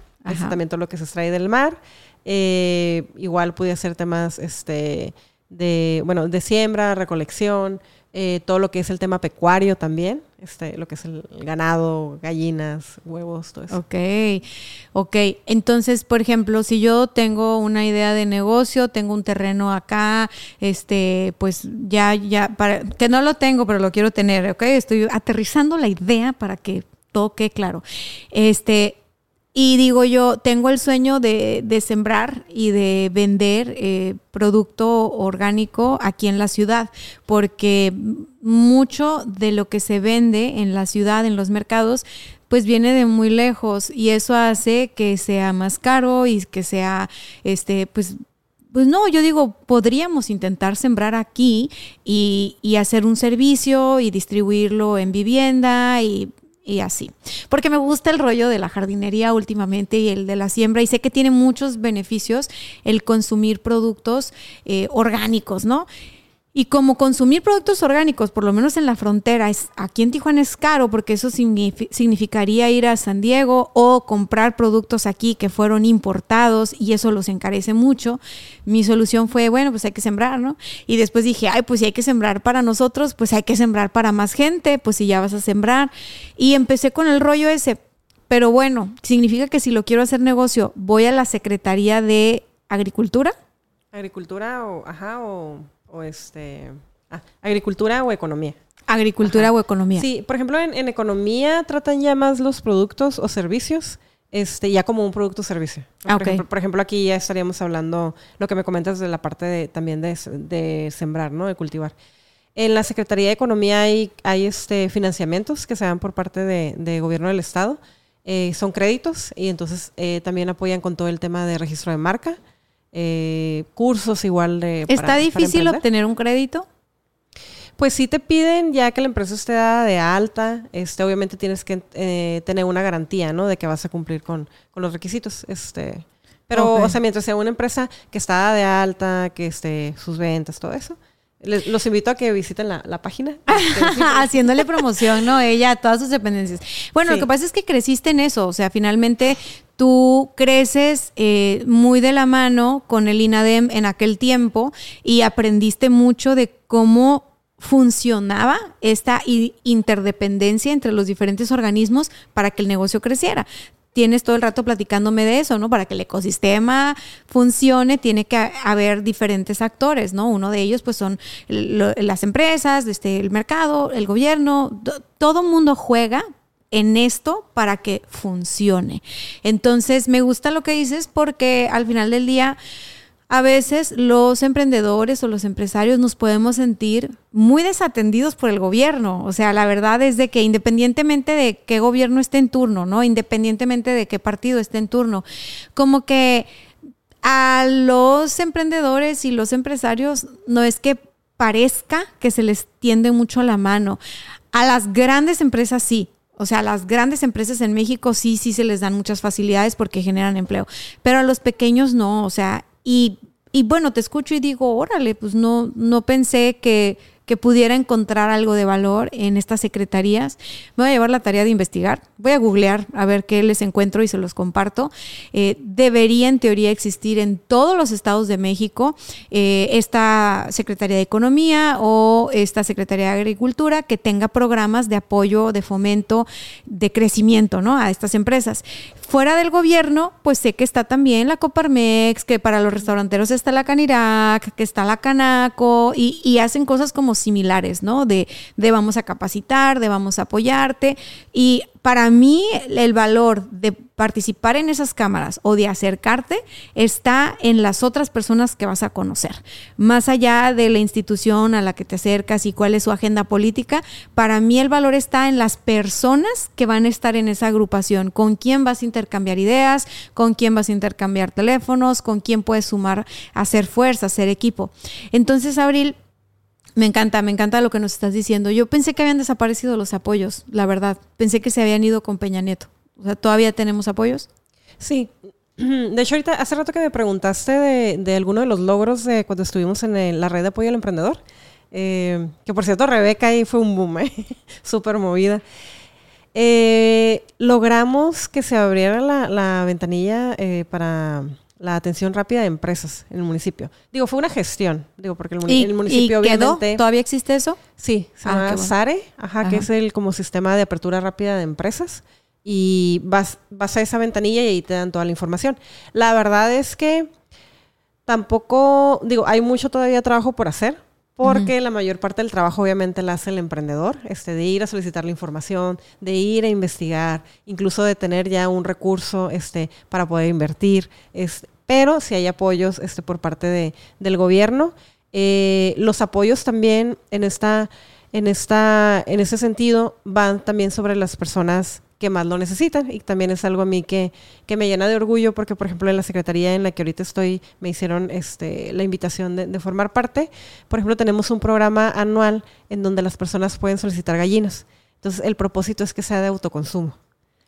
S2: también todo lo que se extrae del mar. Eh, igual pude hacer temas este, de, bueno, de siembra, recolección, eh, todo lo que es el tema pecuario también, este, lo que es el ganado, gallinas, huevos, todo eso.
S1: Ok, ok. Entonces, por ejemplo, si yo tengo una idea de negocio, tengo un terreno acá, este, pues ya, ya, para, que no lo tengo, pero lo quiero tener, ok, estoy aterrizando la idea para que todo quede claro. Este, y digo yo, tengo el sueño de, sembrar y de vender eh, producto orgánico aquí en la ciudad, porque mucho de lo que se vende en la ciudad, en los mercados, pues viene de muy lejos y eso hace que sea más caro y que sea, este, pues pues no, yo digo, podríamos intentar sembrar aquí y, y, hacer un servicio y distribuirlo en vivienda y y así. Porque me gusta el rollo de la jardinería últimamente y el de la siembra y sé que tiene muchos beneficios el consumir productos eh, orgánicos, ¿no? Y como consumir productos orgánicos, por lo menos en la frontera, es, aquí en Tijuana es caro porque eso significaría ir a San Diego o comprar productos aquí que fueron importados y eso los encarece mucho. Mi solución fue, bueno, pues hay que sembrar, ¿no? Y después dije, ay, pues si hay que sembrar para nosotros, pues hay que sembrar para más gente, pues si ya vas a sembrar. Y empecé con el rollo ese. Pero bueno, significa que si lo quiero hacer negocio, voy a la Secretaría de Agricultura.
S2: Agricultura o, ajá, o o este, ah, agricultura o economía.
S1: Agricultura o economía.
S2: Sí, por ejemplo, en, economía tratan ya más los productos o servicios, este, ya como un producto o servicio.
S1: Ah,
S2: por, ejemplo, aquí ya estaríamos hablando, lo que me comentas de la parte de, también de, sembrar, ¿no? De cultivar. En la Secretaría de Economía hay, hay este, financiamientos que se dan por parte de, gobierno del Estado. Eh, son créditos y entonces eh, también apoyan con todo el tema de registro de marca eh, cursos igual de...
S1: ¿Está difícil obtener un crédito?
S2: Pues sí te piden ya que la empresa esté dada de alta, este, obviamente tienes que eh, tener una garantía, ¿no? De que vas a cumplir con, los requisitos, este... Pero, o sea, mientras sea una empresa que está dada de alta, que esté sus ventas, todo eso, los invito a que visiten la, página.
S1: Este, Haciéndole promoción, ¿no? Ella, a todas sus dependencias. Bueno, lo que pasa es que creciste en eso, o sea, finalmente tú creces eh, muy de la mano con el INADEM en aquel tiempo y aprendiste mucho de cómo funcionaba esta interdependencia entre los diferentes organismos para que el negocio creciera tienes todo el rato platicándome de eso, ¿no? Para que el ecosistema funcione, tiene que haber diferentes actores, ¿no? Uno de ellos, pues, son las empresas, este, el mercado, el gobierno, todo mundo juega en esto para que funcione. Entonces, me gusta lo que dices porque al final del día a veces los emprendedores o los empresarios nos podemos sentir muy desatendidos por el gobierno. O sea, la verdad es de que independientemente de qué gobierno esté en turno, ¿no? Independientemente de qué partido esté en turno, como que a los emprendedores y los empresarios no es que parezca que se les tiende mucho la mano. A las grandes empresas sí, o sea, las grandes empresas en México sí, sí se les dan muchas facilidades porque generan empleo, pero a los pequeños no, o sea, y, y bueno, te escucho y digo, órale, pues no, no pensé que que pudiera encontrar algo de valor en estas secretarías. Me voy a llevar la tarea de investigar, voy a googlear a ver qué les encuentro y se los comparto. Eh, debería en teoría existir en todos los estados de México eh, esta Secretaría de Economía o esta Secretaría de Agricultura que tenga programas de apoyo, de fomento, de crecimiento ¿no? a estas empresas. Fuera del gobierno, pues sé que está también la Coparmex, que para los restauranteros está la Canirac, que está la Canaco, y, y hacen cosas como similares, ¿no? De, de vamos a capacitar, de vamos a apoyarte. Y para mí el valor de participar en esas cámaras o de acercarte está en las otras personas que vas a conocer. Más allá de la institución a la que te acercas y cuál es su agenda política, para mí el valor está en las personas que van a estar en esa agrupación, con quién vas a intercambiar ideas, con quién vas a intercambiar teléfonos, con quién puedes sumar, hacer fuerza, hacer equipo. Entonces, Abril, me encanta, me encanta lo que nos estás diciendo. Yo pensé que habían desaparecido los apoyos, la verdad. Pensé que se habían ido con Peña Nieto. O sea, ¿todavía tenemos apoyos?
S2: Sí. De hecho, ahorita, hace rato que me preguntaste de, de alguno de los logros de cuando estuvimos en la red de apoyo al emprendedor. Eh, que por cierto, Rebeca ahí fue un boom, ¿eh? súper movida. Eh, logramos que se abriera la, ventanilla para la atención rápida de empresas en el municipio. Digo, fue una gestión, digo, porque el, municipio obviamente...
S1: ¿Todavía existe eso?
S2: Sí, se ah, llama SARE, ajá, que es el como sistema de apertura rápida de empresas. Y vas, vas a esa ventanilla y ahí te dan toda la información. La verdad es que tampoco, digo, hay mucho todavía trabajo por hacer, porque la mayor parte del trabajo obviamente la hace el emprendedor, este, de ir a solicitar la información, de ir a investigar, incluso de tener ya un recurso este, para poder invertir. Este, pero si hay apoyos este, por parte de, del gobierno, eh, los apoyos también en esta, en esta, en ese sentido van también sobre las personas que más lo necesitan y también es algo a mí que, que, me llena de orgullo porque, por ejemplo, en la secretaría en la que ahorita estoy me hicieron este, la invitación de, de, formar parte. Por ejemplo, tenemos un programa anual en donde las personas pueden solicitar gallinas. Entonces, el propósito es que sea de autoconsumo.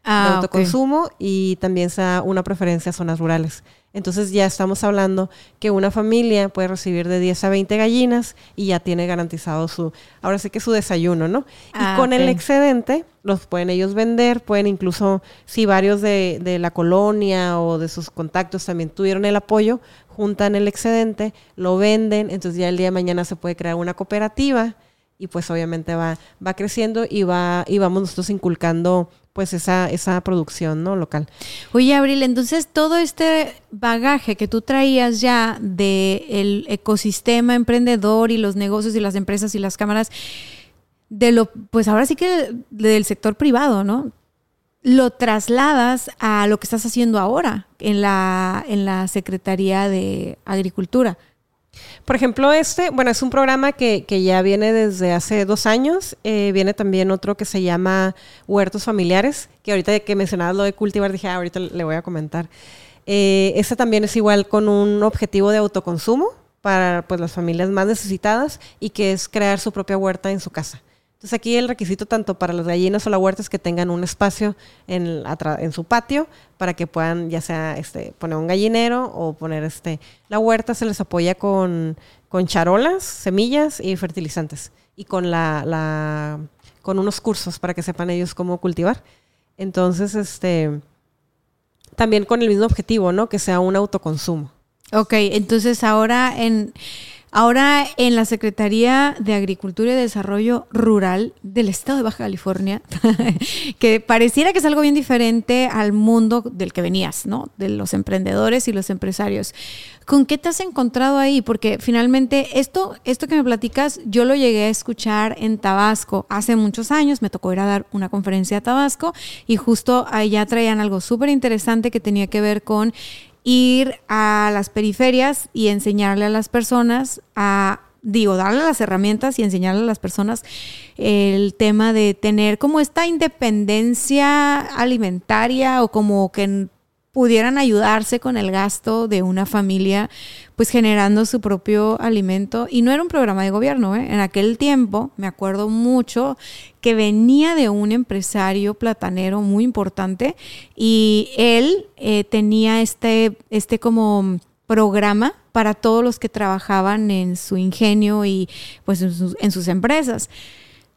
S2: Ah, de autoconsumo y también sea una preferencia a zonas rurales. Entonces ya estamos hablando que una familia puede recibir de 10 a 20 gallinas y ya tiene garantizado su, ahora sí que su desayuno, ¿no? y ah, con el excedente los pueden ellos vender, pueden incluso, si varios de, de, la colonia o de sus contactos también tuvieron el apoyo, juntan el excedente, lo venden, entonces ya el día de mañana se puede crear una cooperativa y pues obviamente va, va creciendo y va, y vamos nosotros inculcando pues esa, esa producción ¿no? local.
S1: Oye, Abril, entonces todo este bagaje que tú traías ya del ecosistema emprendedor y los negocios y las empresas y las cámaras, de lo, pues ahora sí que del sector privado, ¿no? Lo trasladas a lo que estás haciendo ahora en la, en la Secretaría de Agricultura.
S2: Por ejemplo, este, bueno, es un programa que, ya viene desde hace dos años. Eh, viene también otro que se llama Huertos Familiares, que ahorita que mencionabas lo de cultivar, dije, ah, ahorita le voy a comentar. Eh, este también es igual con un objetivo de autoconsumo para pues, las familias más necesitadas y que es crear su propia huerta en su casa. Entonces aquí el requisito tanto para las gallinas o la huerta es que tengan un espacio en, su patio para que puedan ya sea este, poner un gallinero o poner este... La huerta se les apoya con, con charolas, semillas y fertilizantes y con, la, con unos cursos para que sepan ellos cómo cultivar. Entonces, este, también con el mismo objetivo, ¿no? Que sea un autoconsumo.
S1: Ok, entonces ahora en Ahora en la Secretaría de Agricultura y Desarrollo Rural del Estado de Baja California, que pareciera que es algo bien diferente al mundo del que venías, ¿no? De los emprendedores y los empresarios. ¿Con qué te has encontrado ahí? Porque finalmente esto, esto que me platicas, yo lo llegué a escuchar en Tabasco hace muchos años, me tocó ir a dar una conferencia a Tabasco y justo allá traían algo súper interesante que tenía que ver con ir a las periferias y enseñarle a las personas a digo, darle las herramientas y enseñarle a las personas el tema de tener como esta independencia alimentaria o como que pudieran ayudarse con el gasto de una familia, pues generando su propio alimento. Y no era un programa de gobierno, ¿eh? En aquel tiempo, me acuerdo mucho que venía de un empresario platanero muy importante y él eh, tenía este, este como programa para todos los que trabajaban en su ingenio y pues en sus, en sus empresas.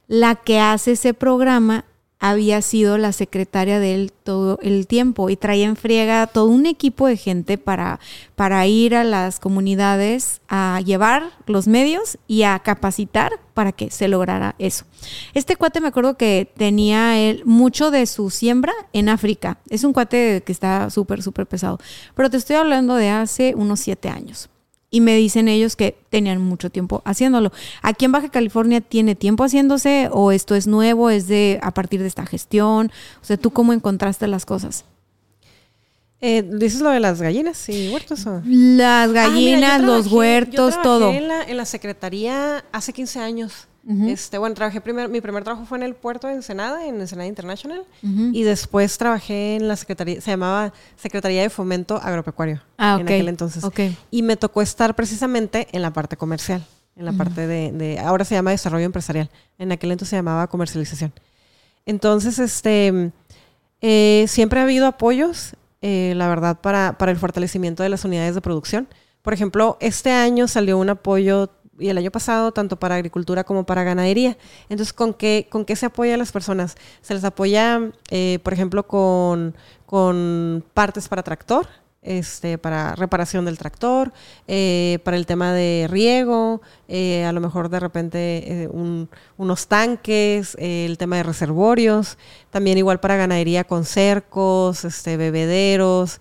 S1: La que hace ese programa había sido la secretaria de él todo el tiempo y traía en friega todo un equipo de gente para, para ir a las comunidades a llevar los medios y a capacitar para que se lograra eso. Este cuate me acuerdo que tenía él mucho de su siembra en África. Es un cuate que está súper, súper pesado. Pero te estoy hablando de hace unos siete años y me dicen ellos que tenían mucho tiempo haciéndolo. ¿Aquí en Baja California tiene tiempo haciéndose o esto es nuevo, es de a partir de esta gestión? O sea, ¿tú cómo encontraste las cosas?
S2: Eh, ¿Dices lo de las gallinas y huertos? O?
S1: Las ah, gallinas, los huertos, todo.
S2: En la, en la secretaría hace 15 años este, bueno, trabajé primero, mi primer trabajo fue en el puerto de Ensenada, en Ensenada International, y después trabajé en la secretaría, se llamaba Secretaría de Fomento Agropecuario ah, en aquel entonces. Y me tocó estar precisamente en la parte comercial, en la parte de, ahora se llama desarrollo empresarial, en aquel entonces se llamaba comercialización. Entonces, este, eh, siempre ha habido apoyos, eh, la verdad, para, para el fortalecimiento de las unidades de producción. Por ejemplo, este año salió un apoyo y el año pasado, tanto para agricultura como para ganadería. Entonces, ¿con qué, con qué se apoya a las personas? Se les apoya, eh, por ejemplo, con, con partes para tractor, este, para reparación del tractor, eh, para el tema de riego, eh, a lo mejor de repente eh, unos tanques, el tema de reservorios, también igual para ganadería con cercos, este, bebederos,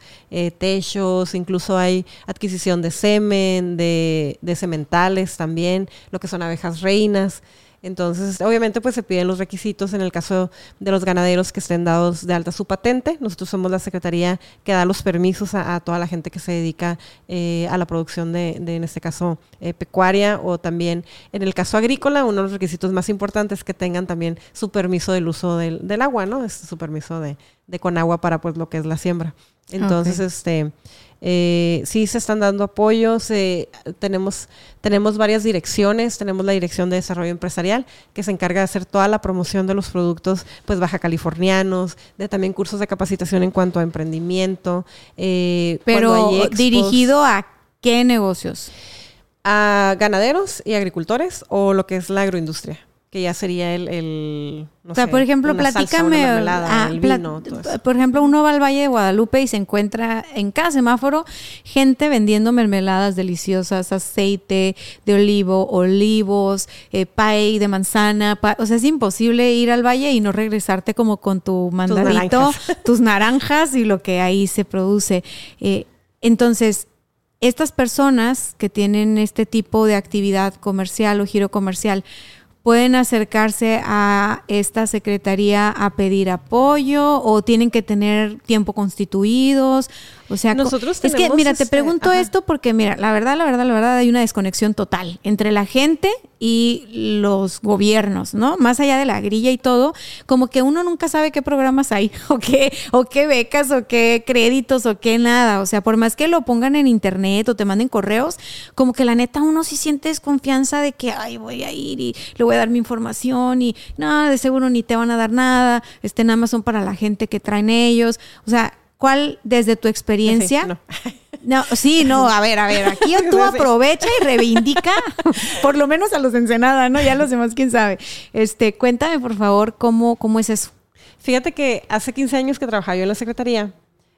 S2: techos, incluso hay adquisición de semen, de, de sementales también, lo que son abejas reinas. Entonces, obviamente, pues se piden los requisitos en el caso de los ganaderos que estén dados de alta su patente. Nosotros somos la secretaría que da los permisos a, toda la gente que se dedica eh, a la producción de, en este caso, eh, pecuaria o también en el caso agrícola, uno de los requisitos más importantes es que tengan también su permiso del uso del, agua, ¿no? Es su permiso de, de con agua para pues lo que es la siembra. Entonces, este eh, sí se están dando apoyos, tenemos, tenemos varias direcciones, tenemos la Dirección de Desarrollo Empresarial que se encarga de hacer toda la promoción de los productos pues baja californianos, de también cursos de capacitación en cuanto a emprendimiento.
S1: Eh, Pero dirigido a qué negocios?
S2: A ganaderos y agricultores o lo que es la agroindustria que ya sería el,
S1: o sea, por ejemplo, platícame, ah, por ejemplo, uno va al Valle de Guadalupe y se encuentra en cada semáforo gente vendiendo mermeladas deliciosas, aceite de olivo, olivos, eh, pay de manzana, o sea, es imposible ir al valle y no regresarte como con tu mandadito, tus naranjas, y lo que ahí se produce. Eh, entonces, estas personas que tienen este tipo de actividad comercial o giro comercial, pueden acercarse a esta secretaría a pedir apoyo o tienen que tener tiempo constituidos o sea, nosotros es que, mira, te este, pregunto esto porque, mira, la verdad, la verdad, la verdad, hay una desconexión total entre la gente y los gobiernos, ¿no? Más allá de la grilla y todo, como que uno nunca sabe qué programas hay, o qué, o qué becas, o qué créditos, o qué nada. O sea, por más que lo pongan en internet o te manden correos, como que la neta uno sí siente desconfianza de que, ay, voy a ir y le voy a dar mi información y nada, de seguro ni te van a dar nada, este nada más son para la gente que traen ellos. O sea, ¿Cuál, desde tu experiencia? no. sí, no, a ver, a ver, aquí tú aprovecha y reivindica, por lo menos a los Ensenada, ¿no? Ya los demás, quién sabe. Este, cuéntame, por favor, cómo, cómo es eso.
S2: Fíjate que hace 15 años que trabajaba yo en la secretaría,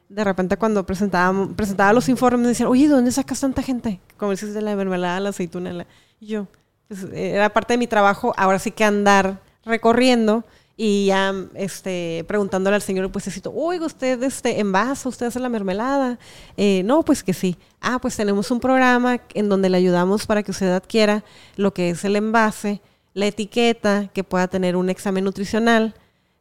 S2: de repente cuando presentaba, presentaba los informes me decían, oye, ¿de dónde sacas tanta gente? Como dices de la mermelada, la aceituna, y yo, pues, era parte de mi trabajo, ahora sí que andar recorriendo y ya este, preguntándole al señor pues puestecito, oiga, usted este, envasa, usted hace la mermelada. Eh, no, pues que sí. Ah, pues tenemos un programa en donde le ayudamos para que usted adquiera lo que es el envase, la etiqueta, que pueda tener un examen nutricional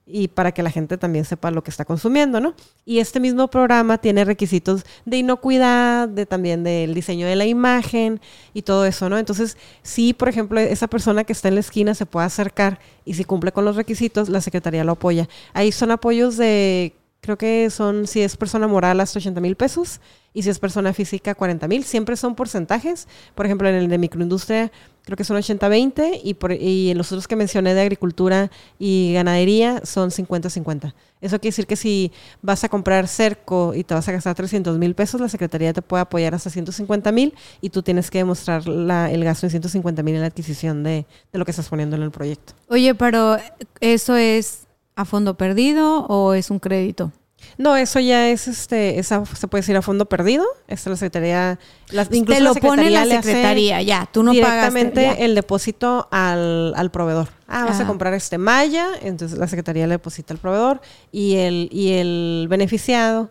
S2: y para que la gente también sepa lo que está consumiendo, ¿no? Y este mismo programa tiene requisitos de inocuidad, de también del diseño de la imagen y todo eso, ¿no? Entonces, si por ejemplo esa persona que está en la esquina se puede acercar y si cumple con los requisitos, la secretaría lo apoya. Ahí son apoyos de creo que son, si es persona moral, hasta 80 mil pesos y si es persona física, 40 mil. Siempre son porcentajes. Por ejemplo, en el de microindustria, creo que son 80-20 y, y en los otros que mencioné de agricultura y ganadería son 50-50. Eso quiere decir que si vas a comprar cerco y te vas a gastar 300 mil pesos, la Secretaría te puede apoyar hasta 150 mil y tú tienes que demostrar la, el gasto de 150 mil en la adquisición de, de lo que estás poniendo en el proyecto.
S1: Oye, pero ¿eso es a fondo perdido o es un crédito?
S2: No, eso ya es, este, esa se puede decir a fondo perdido. Esta la secretaría,
S1: las, incluso Te lo pone la secretaría, ya. Tú no
S2: directamente el depósito al, al proveedor. Ah, vas a comprar este malla, entonces la secretaría le deposita al proveedor y el y el beneficiado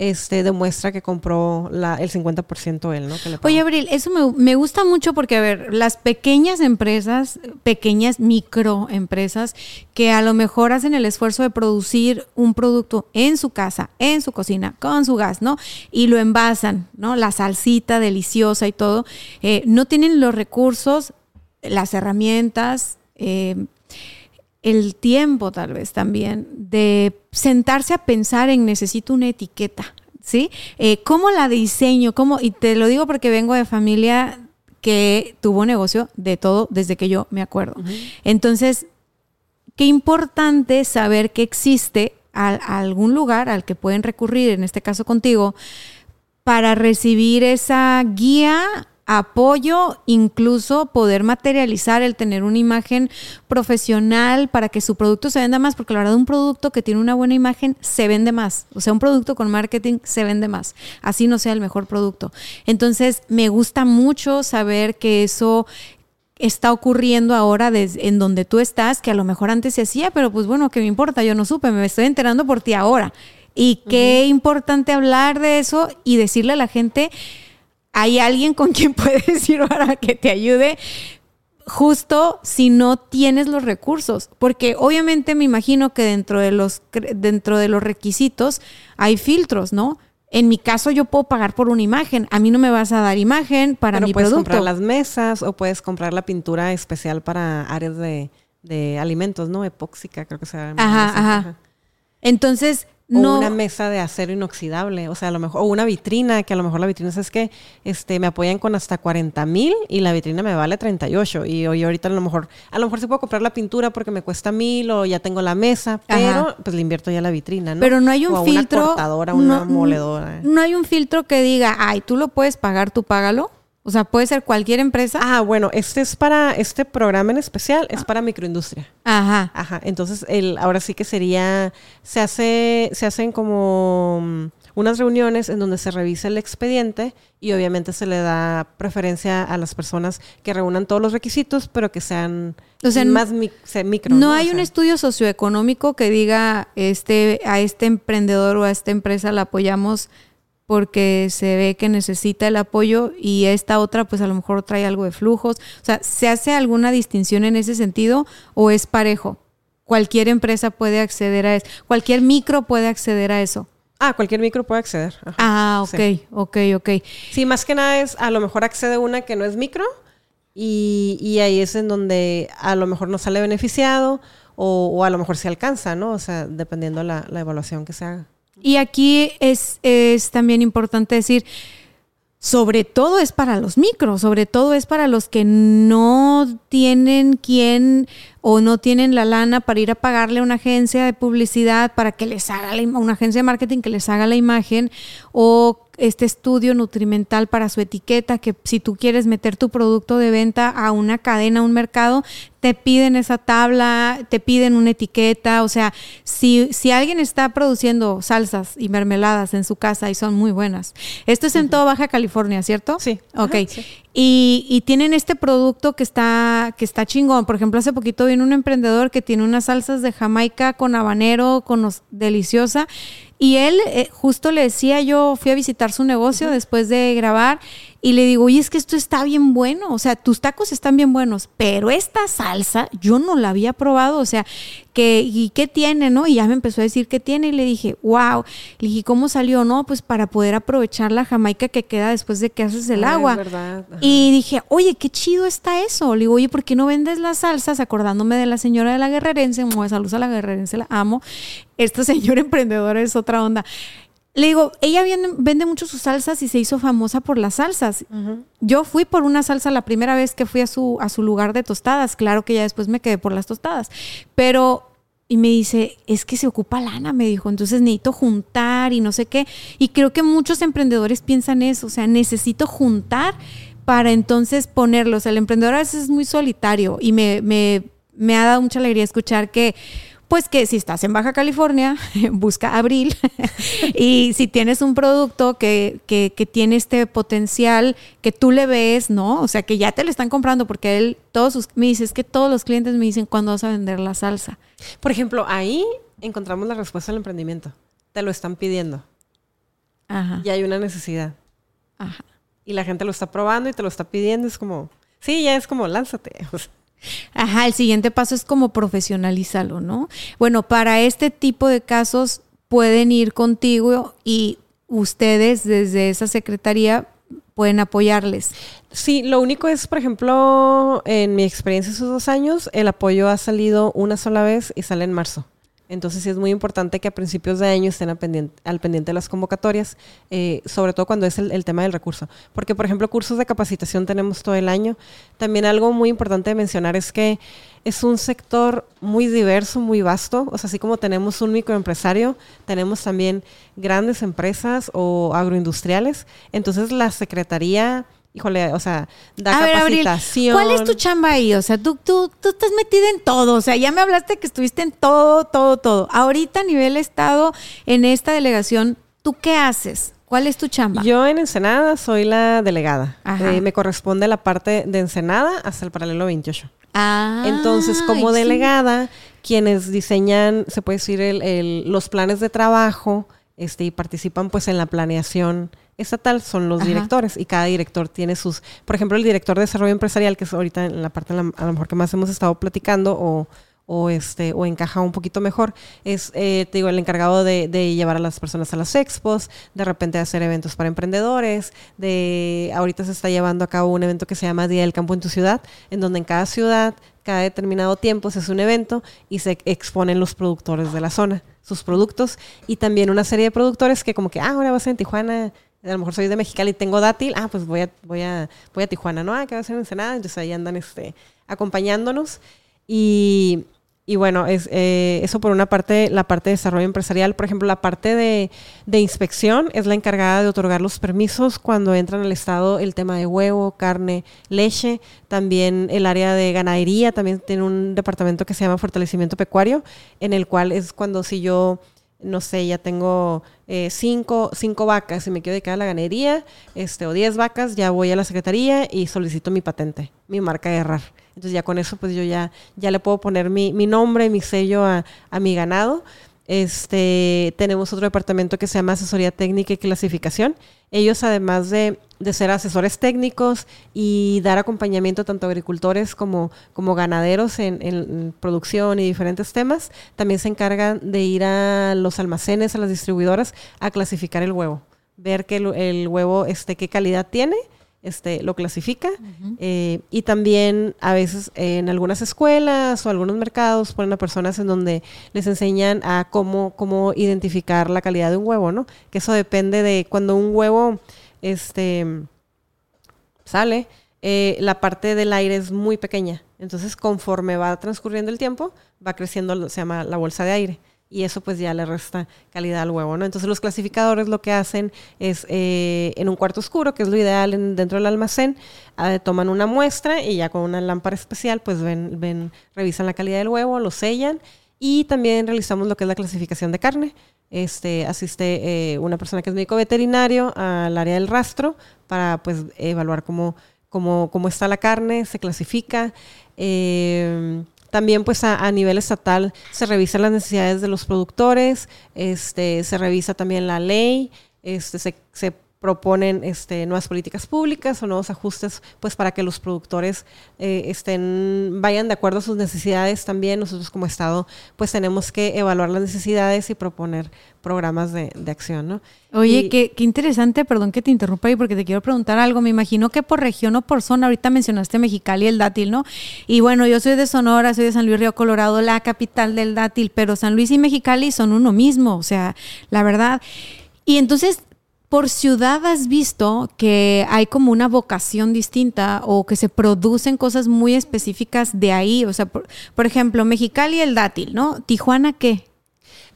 S2: este, demuestra que compró la, el 50% él, ¿no?
S1: Oye, Abril, eso me, gusta mucho porque, a ver, las pequeñas empresas, pequeñas microempresas, que a lo mejor hacen el esfuerzo de producir un producto en su casa, en su cocina, con su gas, ¿no? Y lo envasan, ¿no? La salsita deliciosa y todo, eh, no tienen los recursos, las herramientas, eh, el tiempo tal vez también de sentarse a pensar en necesito una etiqueta, ¿sí? Eh, ¿Cómo la diseño? ¿Cómo? Y te lo digo porque vengo de familia que tuvo negocio de todo desde que yo me acuerdo. Entonces, qué importante saber que existe algún lugar al que pueden recurrir, en este caso contigo, para recibir esa guía apoyo incluso poder materializar el tener una imagen profesional para que su producto se venda más, porque la verdad un producto que tiene una buena imagen se vende más, o sea, un producto con marketing se vende más, así no sea el mejor producto. Entonces, me gusta mucho saber que eso está ocurriendo ahora en donde tú estás, que a lo mejor antes se hacía, pero pues bueno, ¿qué me importa? Yo no supe, me estoy enterando por ti ahora. Y qué importante hablar de eso y decirle a la gente, hay alguien con quien puedes ir para que te ayude justo si no tienes los recursos, porque obviamente me imagino que dentro de los dentro de los requisitos hay filtros, ¿no? En mi caso yo puedo pagar por una imagen, a mí no me vas a dar imagen para Pero mi
S2: puedes
S1: producto.
S2: comprar las mesas o puedes comprar la pintura especial para áreas de, de alimentos, ¿no? Epóxica, creo que se llama.
S1: Ajá, ajá. Entonces,
S2: o una mesa de acero inoxidable, o sea, a lo mejor, o una vitrina, que a lo mejor la vitrina es que este, me apoyan con hasta 40 mil y la vitrina me vale 38. Y hoy ahorita a lo mejor, a lo mejor sí puedo comprar la pintura porque me cuesta mil o ya tengo la mesa, pero pues le invierto ya la vitrina, ¿no?
S1: Pero no hay un filtro.
S2: Una cortadora, una moledora.
S1: No hay un filtro que diga, ay, tú lo puedes pagar, tú págalo. O sea, puede ser cualquier empresa.
S2: Ah, bueno, este es para, este programa en especial es para microindustria.
S1: Ajá.
S2: Ajá. Entonces, el, ahora sí que sería, se hace, se hacen como mm, unas reuniones en donde se revisa el expediente y obviamente se le da preferencia a las personas que reúnan todos los requisitos, pero que sean más micro.
S1: No, hay un estudio socioeconómico que diga este, a este emprendedor o a esta empresa la apoyamos porque se ve que necesita el apoyo y esta otra pues a lo mejor trae algo de flujos. O sea, ¿se hace alguna distinción en ese sentido o es parejo? Cualquier empresa puede acceder a eso, cualquier micro puede acceder a eso.
S2: Ah, cualquier micro puede acceder.
S1: ah, ok, ok, ok.
S2: Sí, más que nada es, a lo mejor accede una que no es micro y, ahí es en donde a lo mejor no sale beneficiado o, a lo mejor se alcanza, ¿no? O sea, dependiendo la, la evaluación que se haga.
S1: Y aquí es, también importante decir, sobre todo es para los micros, sobre todo es para los que no tienen quien o no tienen la lana para ir a pagarle a una agencia de publicidad para que les haga la, una agencia de marketing que les haga la imagen o este estudio nutrimental para su etiqueta, que si tú quieres meter tu producto de venta a una cadena, a un mercado, te piden esa tabla, te piden una etiqueta, o sea, si, si alguien está produciendo salsas y mermeladas en su casa y son muy buenas, esto es en toda Baja California, ¿cierto?
S2: Sí.
S1: Ok. Y, y, tienen este producto que está, que está chingón. Por ejemplo, hace poquito vino un emprendedor que tiene unas salsas de Jamaica con habanero, con deliciosa, y él, eh, justo le decía, yo fui a visitar su negocio después de grabar y le digo, oye, es que esto está bien bueno, o sea, tus tacos están bien buenos, pero esta salsa yo no la había probado, o sea, que, ¿y qué tiene, no? Y ya me empezó a decir qué tiene y le dije, wow, le dije, ¿cómo salió? No, pues para poder aprovechar la jamaica que queda después de que haces el agua. Y dije, oye, qué chido está eso. Le digo, oye, ¿por qué no vendes las salsas? Acordándome de la señora de la guerrerense, como saludos a la guerrerense, la amo. Esta señora emprendedora es otra onda. Le digo, ella vende, mucho sus salsas y se hizo famosa por las salsas. Yo fui por una salsa la primera vez que fui a su, a su lugar de tostadas. Claro que ya después me quedé por las tostadas. Pero, y me dice, es que se ocupa lana, me dijo. Entonces necesito juntar y no sé qué. Y creo que muchos emprendedores piensan eso. O sea, necesito juntar para entonces ponerlos. El emprendedor a veces es muy solitario y me, me, me ha dado mucha alegría escuchar que pues que si estás en Baja California, busca Abril y si tienes un producto que, que, que, tiene este potencial que tú le ves, ¿no? O sea, que ya te lo están comprando porque él, todos sus, me dice, es que todos los clientes me dicen cuándo vas a vender la salsa.
S2: Por ejemplo, ahí encontramos la respuesta al emprendimiento. Te lo están pidiendo. Ajá. Y hay una necesidad. Ajá. Y la gente lo está probando y te lo está pidiendo. Es como, sí, ya es como, lánzate.
S1: Ajá, el siguiente paso es como profesionalízalo, ¿no? Bueno, para este tipo de casos pueden ir contigo y ustedes desde esa secretaría pueden apoyarles.
S2: Sí, lo único es, por ejemplo, en mi experiencia esos dos años, el apoyo ha salido una sola vez y sale en marzo. Entonces sí es muy importante que a principios de año estén al pendiente, de las convocatorias, eh, sobre todo cuando es el, tema del recurso. Porque, por ejemplo, cursos de capacitación tenemos todo el año. También algo muy importante de mencionar es que es un sector muy diverso, muy vasto. O sea, así como tenemos un microempresario, tenemos también grandes empresas o agroindustriales. Entonces la Secretaría híjole, o sea, da capacitación.
S1: ¿Cuál es tu chamba ahí? O sea, tú, tú, tú estás metida en todo. O sea, ya me hablaste que estuviste en todo, todo, todo. Ahorita a nivel Estado, en esta delegación, ¿tú qué haces? ¿Cuál es tu chamba?
S2: Yo en Ensenada soy la delegada. Eh, me corresponde la parte de Ensenada hasta el paralelo 28. Ah, Entonces, como delegada, quienes diseñan, se puede decir, el, los planes de trabajo este, y participan pues en la planeación estatal son los directores y cada director tiene sus, por ejemplo, el director de desarrollo empresarial, que es ahorita en la parte a lo mejor que más hemos estado platicando o, o este o encaja un poquito mejor es eh, te digo el encargado de, llevar a las personas a las expos de repente hacer eventos para emprendedores de ahorita se está llevando a cabo un evento que se llama Día del Campo en tu ciudad en donde en cada ciudad cada determinado tiempo se hace un evento y se exponen los productores de la zona sus productos y también una serie de productores que como que ah ahora vas a ser en Tijuana a lo mejor soy de Mexicali y tengo dátil, ah, pues voy a, voy a, voy a Tijuana, ¿no? Ah, que va a ser en Ensenada, entonces ahí andan este, acompañándonos. Y, y bueno, es, eh, eso por una parte, la parte de desarrollo empresarial. Por ejemplo, la parte de, inspección es la encargada de otorgar los permisos cuando entran al Estado el tema de huevo, carne, leche. También el área de ganadería, también tiene un departamento que se llama fortalecimiento pecuario, en el cual es cuando si yo no sé, ya tengo eh, cinco, cinco, vacas y me quiero dedicar a la ganadería, este, o diez vacas, ya voy a la secretaría y solicito mi patente, mi marca de errar. Entonces ya con eso pues yo ya, ya le puedo poner mi, mi nombre, mi sello a, a, mi ganado. Este, tenemos otro departamento que se llama Asesoría Técnica y Clasificación. Ellos además de, de ser asesores técnicos y dar acompañamiento tanto a agricultores como, como ganaderos en, producción y diferentes temas, también se encargan de ir a los almacenes, a las distribuidoras, a clasificar el huevo, ver que el, el huevo, este, qué calidad tiene este, lo clasifica. Eh, y también a veces en algunas escuelas o algunos mercados ponen a personas en donde les enseñan a cómo, cómo identificar la calidad de un huevo, ¿no? Que eso depende de cuando un huevo este, sale, eh, la parte del aire es muy pequeña. Entonces, conforme va transcurriendo el tiempo, va creciendo, se llama la bolsa de aire y eso pues ya le resta calidad al huevo, ¿no? Entonces los clasificadores lo que hacen es eh, en un cuarto oscuro, que es lo ideal dentro del almacén, ah, toman una muestra y ya con una lámpara especial pues ven, ven, revisan la calidad del huevo, lo sellan y también realizamos lo que es la clasificación de carne. Este, asiste eh, una persona que es médico veterinario al área del rastro para pues evaluar cómo, cómo, cómo está la carne, se clasifica. Eh, también pues a, nivel estatal se revisan las necesidades de los productores, este, se revisa también la ley, este, se, se proponen este, nuevas políticas públicas o nuevos ajustes pues para que los productores eh, estén vayan de acuerdo a sus necesidades también nosotros como estado pues tenemos que evaluar las necesidades y proponer programas de, acción ¿no?
S1: Oye, qué, qué, interesante, perdón que te interrumpa ahí porque te quiero preguntar algo. Me imagino que por región o por zona, ahorita mencionaste Mexicali el dátil, ¿no? Y bueno, yo soy de Sonora, soy de San Luis Río Colorado, la capital del dátil, pero San Luis y Mexicali son uno mismo, o sea, la verdad. Y entonces, por ciudad has visto que hay como una vocación distinta o que se producen cosas muy específicas de ahí. O sea, por, ejemplo, Mexicali el dátil, ¿no? Tijuana, ¿qué?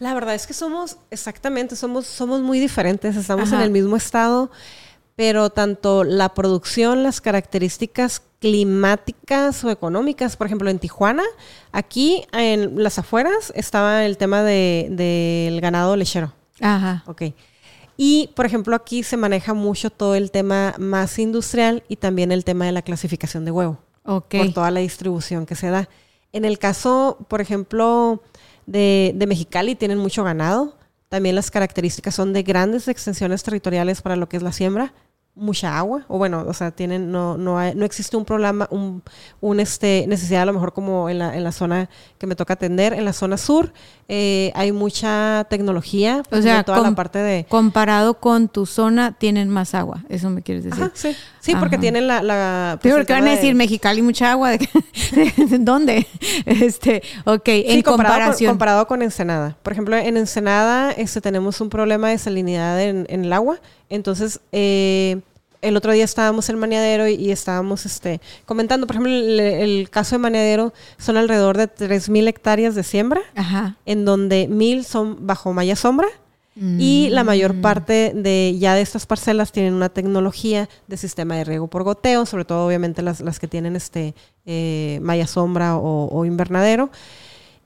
S2: La verdad es que somos, exactamente, somos, somos muy diferentes, estamos en el mismo estado, pero tanto la producción, las características climáticas o económicas, por ejemplo, en Tijuana, aquí en las afueras estaba el tema del de, ganado lechero. Ajá. Ok. Y, por ejemplo, aquí se maneja mucho todo el tema más industrial y también el tema de la clasificación de huevo. Ok. Por toda la distribución que se da. En el caso, por ejemplo, de, de Mexicali, tienen mucho ganado. También las características son de grandes extensiones territoriales para lo que es la siembra mucha agua o bueno o sea tienen no no no existe un problema un, un, este necesidad a lo mejor como en la, en la zona que me toca atender en la zona sur eh, hay mucha tecnología
S1: o sea toda la parte de comparado con tu zona tienen más agua eso me quieres decir.
S2: Sí. Sí porque tienen la, la
S1: pues, porque van a decir Mexicali mucha agua ¿De, dónde este ok en comparación.
S2: comparado con Ensenada. Por ejemplo en Ensenada este tenemos un problema de salinidad en, en el agua. Entonces, eh, el otro día estábamos en Maneadero y, estábamos este, comentando, por ejemplo, el, caso de Maneadero son alrededor de 3.000 hectáreas de siembra, en donde 1.000 son bajo malla sombra Y la mayor mm. parte de ya de estas parcelas tienen una tecnología de sistema de riego por goteo, sobre todo obviamente las, las que tienen este eh, malla sombra o, invernadero.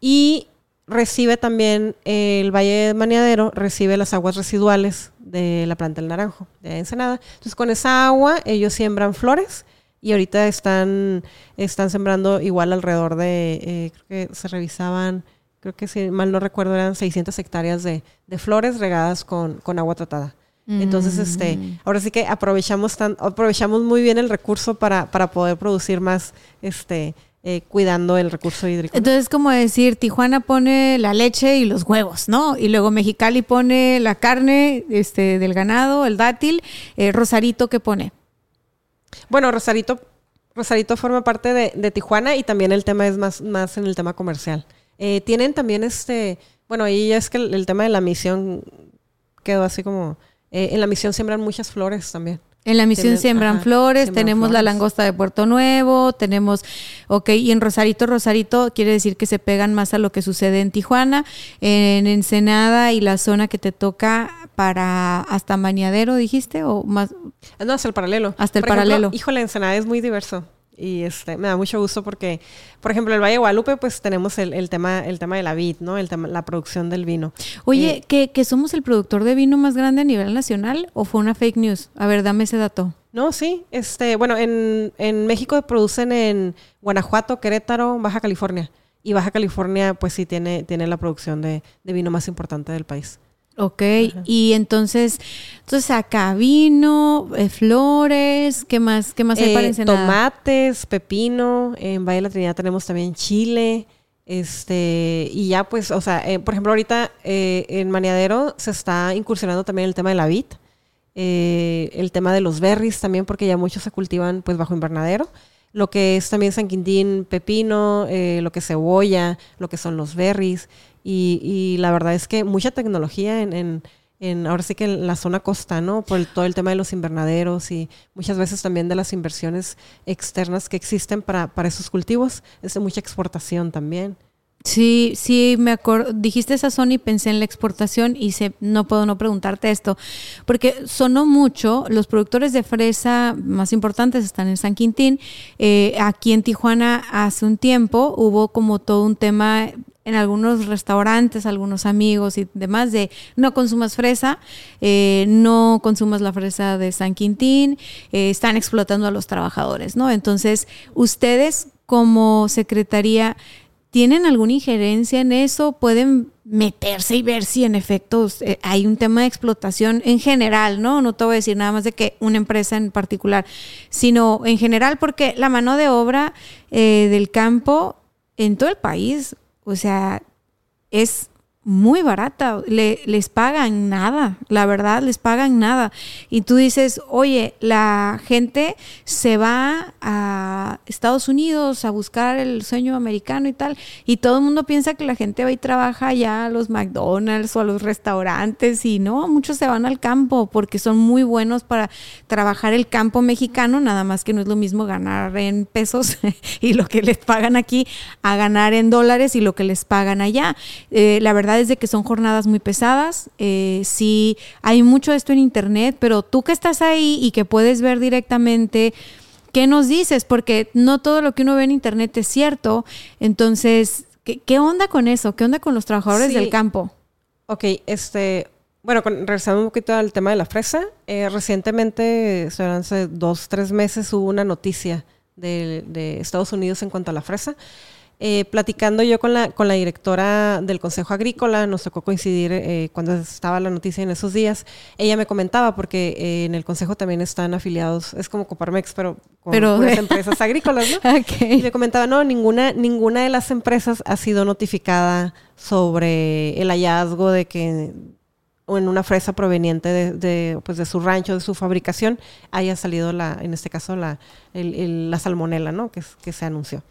S2: Y recibe también el Valle de Maniadero, recibe las aguas residuales de la planta del naranjo, de Ensenada. Entonces con esa agua ellos siembran flores y ahorita están, están sembrando igual alrededor de, eh, creo que se revisaban creo que si mal no recuerdo eran 600 hectáreas de, flores regadas con, agua tratada. Entonces, este, mm. ahora sí que aprovechamos tan, aprovechamos muy bien el recurso para, para poder producir más, este, eh, cuidando el recurso hídrico.
S1: Entonces, como decir, Tijuana pone la leche y los huevos, ¿no? Y luego Mexicali pone la carne, este, del ganado, el dátil. Eh, Rosarito, ¿qué pone?
S2: Bueno, Rosarito, Rosarito forma parte de, de, Tijuana y también el tema es más, más en el tema comercial. Eh, tienen también este, bueno, ahí es que el, tema de la misión quedó así como, en la misión siembran muchas flores también.
S1: En la misión siembran flores, tenemos la langosta de Puerto Nuevo, tenemos, ok, y en Rosarito, Rosarito quiere decir que se pegan más a lo que sucede en Tijuana, en Ensenada y la zona que te toca para hasta Mañadero, dijiste, o más.
S2: No, hasta el paralelo.
S1: Hasta el paralelo.
S2: híjole, Ensenada es muy diverso y este, me da mucho gusto porque, por ejemplo, el Valle de Guadalupe, pues tenemos el, tema, el tema de la vid, ¿no? El tema, la producción del vino.
S1: Oye, eh, ¿que, somos el productor de vino más grande a nivel nacional o fue una fake news? A ver, dame ese dato.
S2: No, sí. Este, bueno, en, en México producen en Guanajuato, Querétaro, Baja California. Y Baja California, pues sí, tiene, tiene la producción de, de vino más importante del país.
S1: Ok, y entonces, entonces acá vino, eh, flores, ¿qué más, qué más hay para eh,
S2: Tomates, pepino, en Valle de la Trinidad tenemos también chile, este, y ya pues, o sea, eh, por ejemplo ahorita en Maniadero se está incursionando también el tema de la vid, el tema de los berries también, porque ya muchos se cultivan pues bajo invernadero lo que es también San Quintín, pepino, lo que es cebolla, lo que son los berries. Y, la verdad es que mucha tecnología en, en, ahora sí que en la zona costa, ¿no? Por todo el tema de los invernaderos y muchas veces también de las inversiones externas que existen para, para esos cultivos. Es de mucha exportación también.
S1: Sí, sí, me acuerdo. Dijiste esa zona y pensé en la exportación y se, no puedo no preguntarte esto, porque sonó mucho. Los productores de fresa más importantes están en San Quintín. Eh, aquí en Tijuana hace un tiempo hubo como todo un tema en algunos restaurantes, algunos amigos y demás, de no consumas fresa, eh, no consumas la fresa de San Quintín, eh, están explotando a los trabajadores, ¿no? Entonces, ustedes como secretaría, ¿tienen alguna injerencia en eso? ¿Pueden meterse y ver si en efecto eh, hay un tema de explotación en general, ¿no? No te voy a decir nada más de que una empresa en particular, sino en general porque la mano de obra del campo en todo el país o sea, es muy barata, le, les pagan nada, la verdad, les pagan nada. Y tú dices, oye, la gente se va a Estados Unidos a buscar el sueño americano y tal, y todo el mundo piensa que la gente va y trabaja ya a los McDonald's o a los restaurantes, y no, muchos se van al campo porque son muy buenos para trabajar el campo mexicano, nada más que no es lo mismo ganar en pesos y lo que les pagan aquí a ganar en dólares y lo que les pagan allá. Eh, la verdad es de que son jornadas muy pesadas. Eh, sí, hay mucho de esto en internet, pero tú que estás ahí y que puedes ver directamente, ¿qué nos dices? Porque no todo lo que uno ve en internet es cierto. Entonces, ¿qué, onda con eso? ¿Qué onda con los trabajadores del campo?
S2: Ok, este, bueno, regresando un poquito al tema de la fresa, eh, recientemente, hace dos, tres meses, hubo una noticia de, de, Estados Unidos en cuanto a la fresa. Eh, platicando yo con la, con la directora del Consejo Agrícola, nos tocó coincidir eh, cuando estaba la noticia en esos días. Ella me comentaba, porque eh, en el Consejo también están afiliados, es como Coparmex, pero con las empresas agrícolas, ¿no? Y me comentaba, no, ninguna, ninguna de las empresas ha sido notificada sobre el hallazgo de que en una fresa proveniente de, pues de su rancho, de su fabricación, haya salido la, en este caso la, la salmonela, ¿no? Que, que se anunció.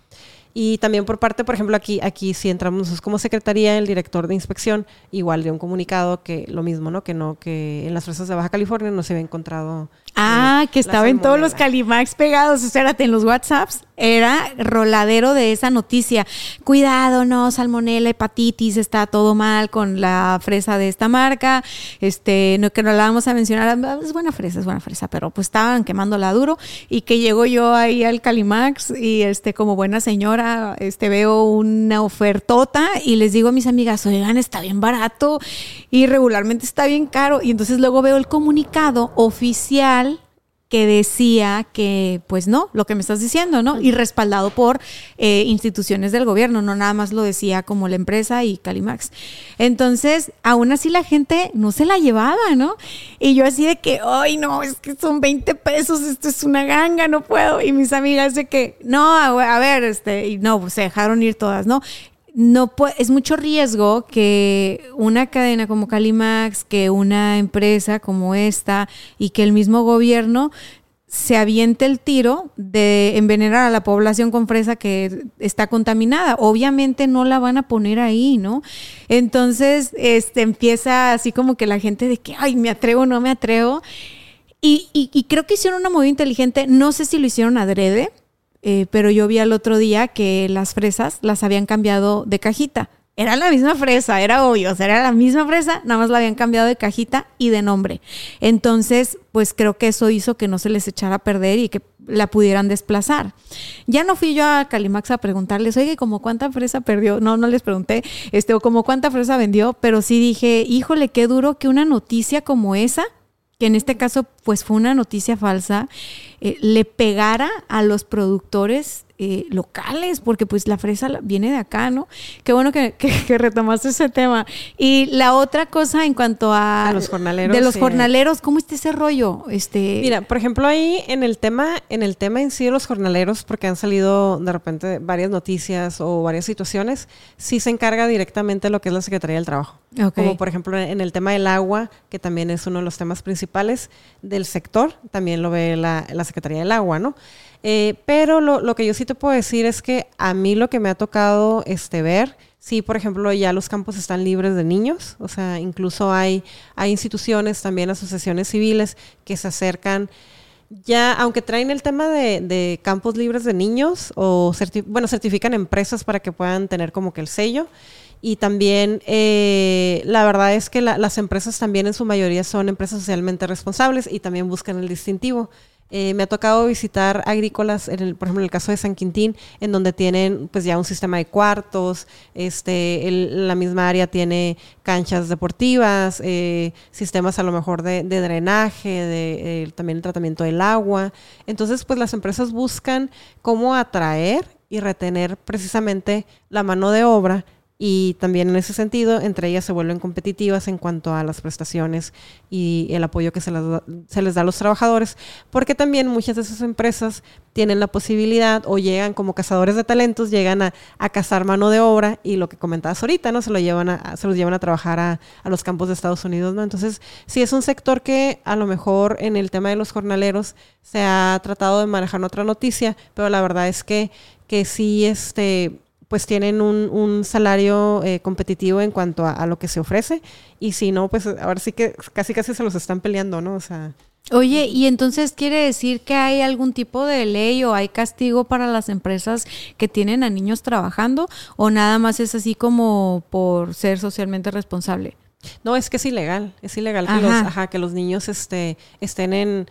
S2: Y también por parte, por ejemplo, aquí, aquí si entramos nosotros como secretaría, el director de inspección, igual de un comunicado que lo mismo, ¿no? Que no, que en las fresas de Baja California no se había encontrado.
S1: Ah, que estaba en todos los Calimax pegados, espérate, en los WhatsApps. Era roladero de esa noticia. Cuidado, no, salmonela, hepatitis, está todo mal con la fresa de esta marca. Este, no que no la vamos a mencionar, es buena fresa, es buena fresa, pero pues estaban quemándola duro y que llegó yo ahí al Calimax y este como buena señora este, veo una ofertota y les digo a mis amigas, oigan, está bien barato y regularmente está bien caro. Y entonces luego veo el comunicado oficial que decía que, pues no, lo que me estás diciendo, ¿no? Y respaldado por eh, instituciones del gobierno, no nada más lo decía como la empresa y Calimax. Entonces, aún así la gente no se la llevaba, ¿no? Y yo así de que, ay, no, es que son 20 pesos, esto es una ganga, no puedo. Y mis amigas de que, no, a ver, este, y no, pues se dejaron ir todas, ¿no? No es mucho riesgo que una cadena como Calimax, que una empresa como esta y que el mismo gobierno se aviente el tiro de envenenar a la población con fresa que está contaminada. Obviamente no la van a poner ahí, ¿no? Entonces, este empieza así como que la gente de que, ay, me atrevo, no me atrevo. Y, y creo que hicieron una movida inteligente. No sé si lo hicieron adrede eh, pero yo vi al otro día que las fresas las habían cambiado de cajita. Era la misma fresa, era obvio, o sea, era la misma fresa, nada más la habían cambiado de cajita y de nombre. Entonces, pues creo que eso hizo que no se les echara a perder y que la pudieran desplazar. Ya no fui yo a Calimax a preguntarles, oye, ¿cómo cuánta fresa perdió? No, no les pregunté, este, o como cuánta fresa vendió, pero sí dije, híjole, qué duro que una noticia como esa que en este caso pues fue una noticia falsa, eh, le pegara a los productores eh, locales, porque pues la fresa viene de acá, ¿no? Qué bueno que, retomaste ese tema. Y la otra cosa en cuanto a...
S2: los jornaleros.
S1: De los jornaleros, ¿cómo está ese rollo? Este...
S2: Mira, por ejemplo, ahí en el tema, en el tema en sí de los jornaleros, porque han salido de repente varias noticias o varias situaciones, sí se encarga directamente lo que es la Secretaría del Trabajo. Como por ejemplo en el tema del agua, que también es uno de los temas principales del sector, también lo ve la, la Secretaría del Agua, ¿no? Eh, pero lo, que yo sí te puedo decir es que a mí lo que me ha tocado este, ver, sí, por ejemplo, ya los campos están libres de niños, o sea, incluso hay, hay instituciones, también asociaciones civiles que se acercan ya, aunque traen el tema de, campos libres de niños, o bueno, certifican empresas para que puedan tener como que el sello. Y también eh, la verdad es que las empresas también en su mayoría son empresas socialmente responsables y también buscan el distintivo. Eh, me ha tocado visitar agrícolas, en el, por ejemplo, en el caso de San Quintín, en donde tienen pues ya un sistema de cuartos, este, la misma área tiene canchas deportivas, eh, sistemas a lo mejor de, drenaje, de, también el tratamiento del agua. Entonces, pues las empresas buscan cómo atraer y retener precisamente la mano de obra y también en ese sentido, entre ellas se vuelven competitivas en cuanto a las prestaciones y el apoyo que se les, da, se les da a los trabajadores, porque también muchas de esas empresas tienen la posibilidad o llegan como cazadores de talentos, llegan a, cazar mano de obra y lo que comentabas ahorita, ¿no? Se, lo llevan a, se los llevan a trabajar a, a, los campos de Estados Unidos, ¿no? Entonces, sí es un sector que a lo mejor en el tema de los jornaleros se ha tratado de manejar otra noticia, pero la verdad es que, que sí, este pues tienen un, salario eh, competitivo en cuanto a, lo que se ofrece y si no, pues ahora sí que casi casi se los están peleando, ¿no? O sea...
S1: Oye, ¿y entonces quiere decir que hay algún tipo de ley o hay castigo para las empresas que tienen a niños trabajando o nada más es así como por ser socialmente responsable?
S2: No, es que es ilegal, es ilegal que los, que los niños este, estén en...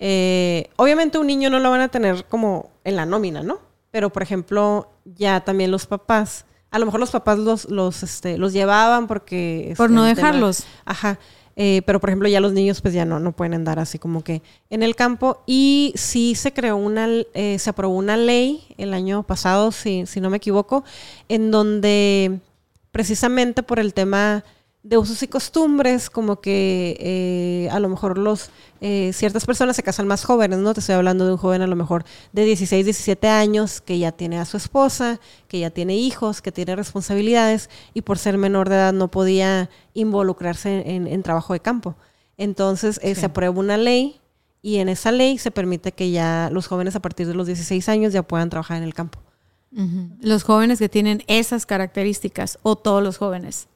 S2: Eh, obviamente un niño no lo van a tener como en la nómina, ¿no? Pero por ejemplo, ya también los papás, a lo mejor los papás los, los, este, los llevaban porque...
S1: por no dejarlos.
S2: ajá. Eh, pero por ejemplo ya los niños pues ya no, no pueden andar así como que en el campo y sí se creó una, eh, se aprobó una ley el año pasado, si, si no me equivoco, en donde precisamente por el tema de usos y costumbres, como que eh, a lo mejor los eh, ciertas personas se casan más jóvenes, ¿no? Te estoy hablando de un joven a lo mejor de 16, 17 años que ya tiene a su esposa, que ya tiene hijos, que tiene responsabilidades y por ser menor de edad no podía involucrarse en, trabajo de campo. Entonces eh, se aprueba una ley y en esa ley se permite que ya los jóvenes a partir de los 16 años ya puedan trabajar en el campo.
S1: Los jóvenes que tienen esas características o todos los jóvenes.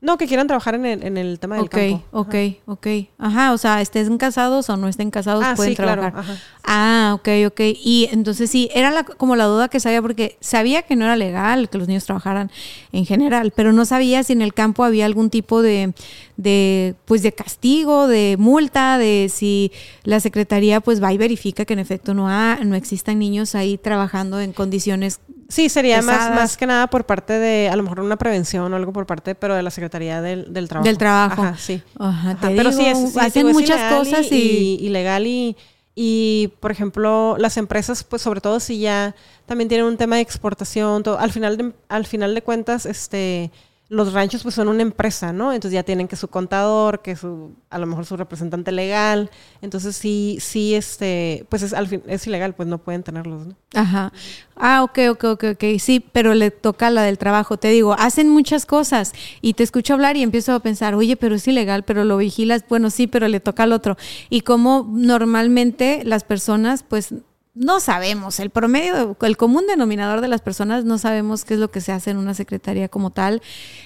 S2: No, que quieran trabajar en el, en el tema del campo.
S1: Ok, ok, ok. Ajá, o sea, estén casados o no estén casados, ah, pueden trabajar. Claro. Ah, ok, ok. Y entonces sí, era la, como la duda que sabía, porque sabía que no era legal que los niños trabajaran en general, pero no sabía si en el campo había algún tipo de, de, pues de castigo, de multa, de si la secretaría pues va y verifica que en efecto no, ha, no existan niños ahí trabajando en condiciones
S2: Sí, sería más, más que nada por parte de, a lo mejor una prevención o algo por parte, pero de la Secretaría del, del Trabajo.
S1: Del Trabajo.
S2: Ajá, sí.
S1: Ajá, pero sí, es, hacen muchas cosas y...
S2: y... legal y, y, por ejemplo, las empresas, pues sobre todo si ya también tienen un tema de exportación, todo, al final de, al final de cuentas, este los ranchos pues son una empresa, ¿no? Entonces ya tienen que su contador, que su, a lo mejor su representante legal. Entonces sí, sí, este, pues es, al fin, es ilegal, pues no pueden tenerlos, ¿no?
S1: Ajá. Ah, ok, ok, ok, ok. Sí, pero le toca la del trabajo. Te digo, hacen muchas cosas y te escucho hablar y empiezo a pensar, oye, pero es ilegal, pero lo vigilas. Bueno, sí, pero le toca al otro. Y como normalmente las personas, pues no sabemos, el promedio, el común denominador de las personas no sabemos qué es lo que se hace en una secretaría como tal.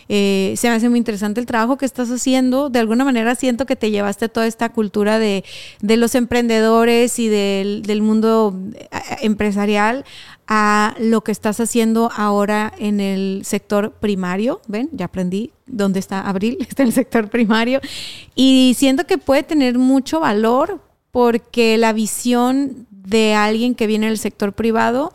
S1: Eh, se me hace muy interesante el trabajo que estás haciendo. De alguna manera siento que te llevaste toda esta cultura de, los emprendedores y del, del, mundo eh, empresarial a lo que estás haciendo ahora en el sector primario. Ven, ya aprendí dónde está Abril, está en el sector primario. Y siento que puede tener mucho valor porque la visión de alguien que viene del sector privado,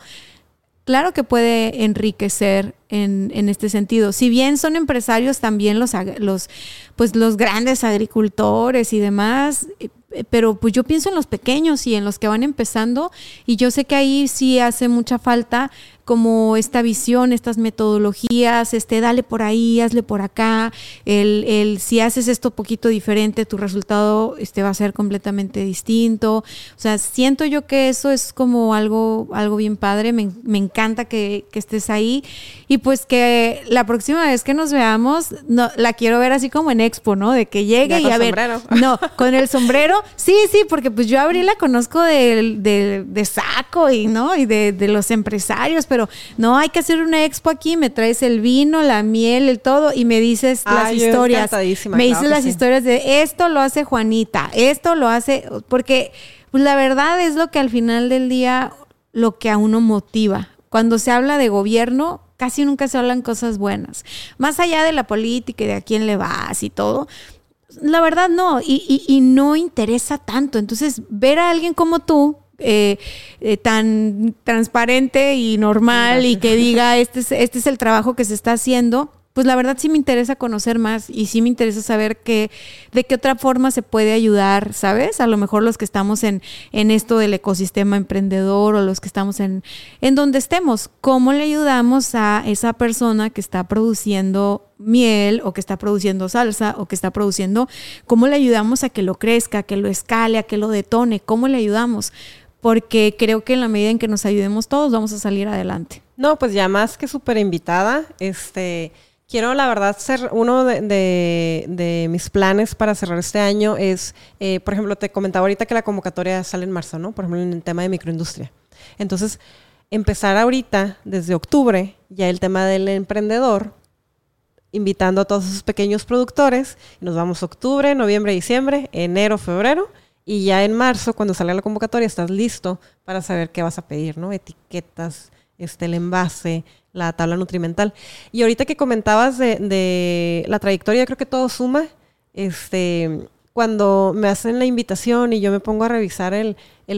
S1: claro que puede enriquecer en, en, este sentido. Si bien son empresarios, también los, los, pues los grandes agricultores y demás, eh, pero pues yo pienso en los pequeños y en los que van empezando y yo sé que ahí sí hace mucha falta como esta visión, estas metodologías, este, dale por ahí, hazle por acá, el, el si haces esto poquito diferente, tu resultado este, va a ser completamente distinto. O sea, siento yo que eso es como algo, algo bien padre, me, me encanta que, que, estés ahí y pues que la próxima vez que nos veamos, no, la quiero ver así como en Expo, ¿no? De que llegue y a ver, sombrero. no, con el sombrero, sí, sí, porque pues yo a Abril la conozco de, de, de saco y, ¿no? Y de, de los empresarios, pero pero no, hay que hacer una expo aquí, me traes el vino, la miel, el todo, y me dices las historias. Me dices las historias de esto lo hace Juanita, esto lo hace, porque pues la verdad es lo que al final del día, lo que a uno motiva. Cuando se habla de gobierno, casi nunca se hablan cosas buenas. Más allá de la política y de a quién le vas y todo, la verdad no, y, y, no interesa tanto. Entonces, ver a alguien como tú, eh, eh, tan transparente y normal y que diga, este es, este es el trabajo que se está haciendo, pues la verdad sí me interesa conocer más y sí me interesa saber que, de qué otra forma se puede ayudar, ¿sabes? A lo mejor los que estamos en, en esto del ecosistema emprendedor o los que estamos en, en donde estemos, ¿cómo le ayudamos a esa persona que está produciendo miel o que está produciendo salsa o que está produciendo, cómo le ayudamos a que lo crezca, a que lo escale, a que lo detone, cómo le ayudamos? Porque creo que en la medida en que nos ayudemos todos vamos a salir adelante.
S2: No, pues ya más que súper invitada, este, quiero la verdad ser uno de, mis planes para cerrar este año es, eh, por ejemplo, te comentaba ahorita que la convocatoria sale en marzo, ¿no? Por ejemplo, en el tema de microindustria. Entonces, empezar ahorita, desde octubre, ya el tema del emprendedor, invitando a todos esos pequeños productores, nos vamos octubre, noviembre, diciembre, enero, febrero, y ya en marzo, cuando salga la convocatoria, estás listo para saber qué vas a pedir, ¿no? Etiquetas, este, el envase, la tabla nutrimental. Y ahorita que comentabas de, la trayectoria, creo que todo suma. Este, cuando me hacen la invitación y yo me pongo a revisar el,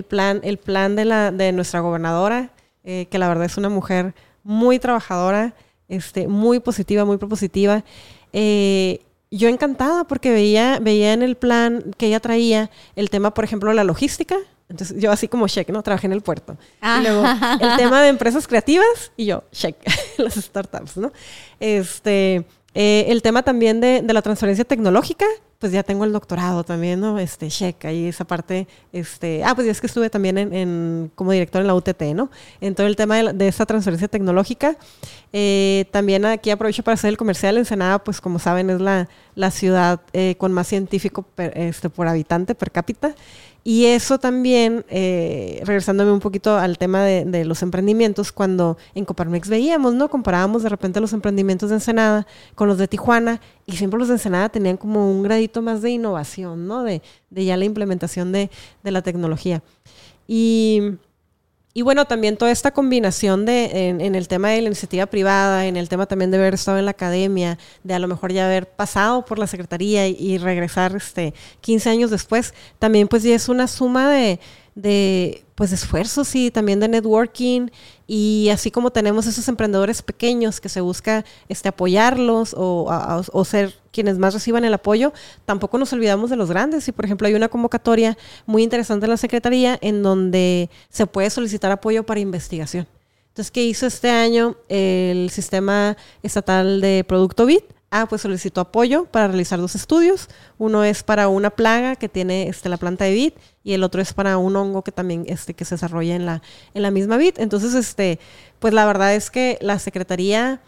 S2: plan, el plan de, la, de nuestra gobernadora, eh, que la verdad es una mujer muy trabajadora, este, muy positiva, muy propositiva. Eh, yo encantada porque veía, veía en el plan que ella traía el tema, por ejemplo, la logística. Entonces yo así como check, ¿no? Trabajé en el puerto. Y luego el tema de empresas creativas y yo check, las startups, ¿no? Este, eh, el tema también de, de, la transferencia tecnológica, pues ya tengo el doctorado también, ¿no? Este, check, ahí esa parte, este, ah, pues ya es que estuve también en, como director en la UTT, ¿no? En todo el tema de, esa transferencia tecnológica. Eh, también aquí aprovecho para hacer el comercial. Ensenada, pues como saben, es la, la ciudad eh, con más científico este, por habitante, per cápita. Y eso también, eh, regresándome un poquito al tema de, los emprendimientos, cuando en Coparmex veíamos, ¿no? Comparábamos de repente los emprendimientos de Ensenada con los de Tijuana y siempre los de Ensenada tenían como un gradito más de innovación, ¿no? De, de ya la implementación de, de la tecnología. Y y bueno, también toda esta combinación de en, el tema de la iniciativa privada, en el tema también de haber estado en la academia, de a lo mejor ya haber pasado por la secretaría y, regresar este 15 años después, también pues ya es una suma de, de pues esfuerzos y también de networking. Y así como tenemos esos emprendedores pequeños que se busca este apoyarlos o, ser quienes más reciban el apoyo, tampoco nos olvidamos de los grandes y por ejemplo hay una convocatoria muy interesante en la Secretaría en donde se puede solicitar apoyo para investigación. Entonces, ¿qué hizo este año el Sistema Estatal de Producto BIT? Ah, pues solicitó apoyo para realizar dos estudios. Uno es para una plaga que tiene este, la planta de vid y el otro es para un hongo que también este, que se desarrolla en la, en la misma vid. Entonces, este, pues la verdad es que la Secretaría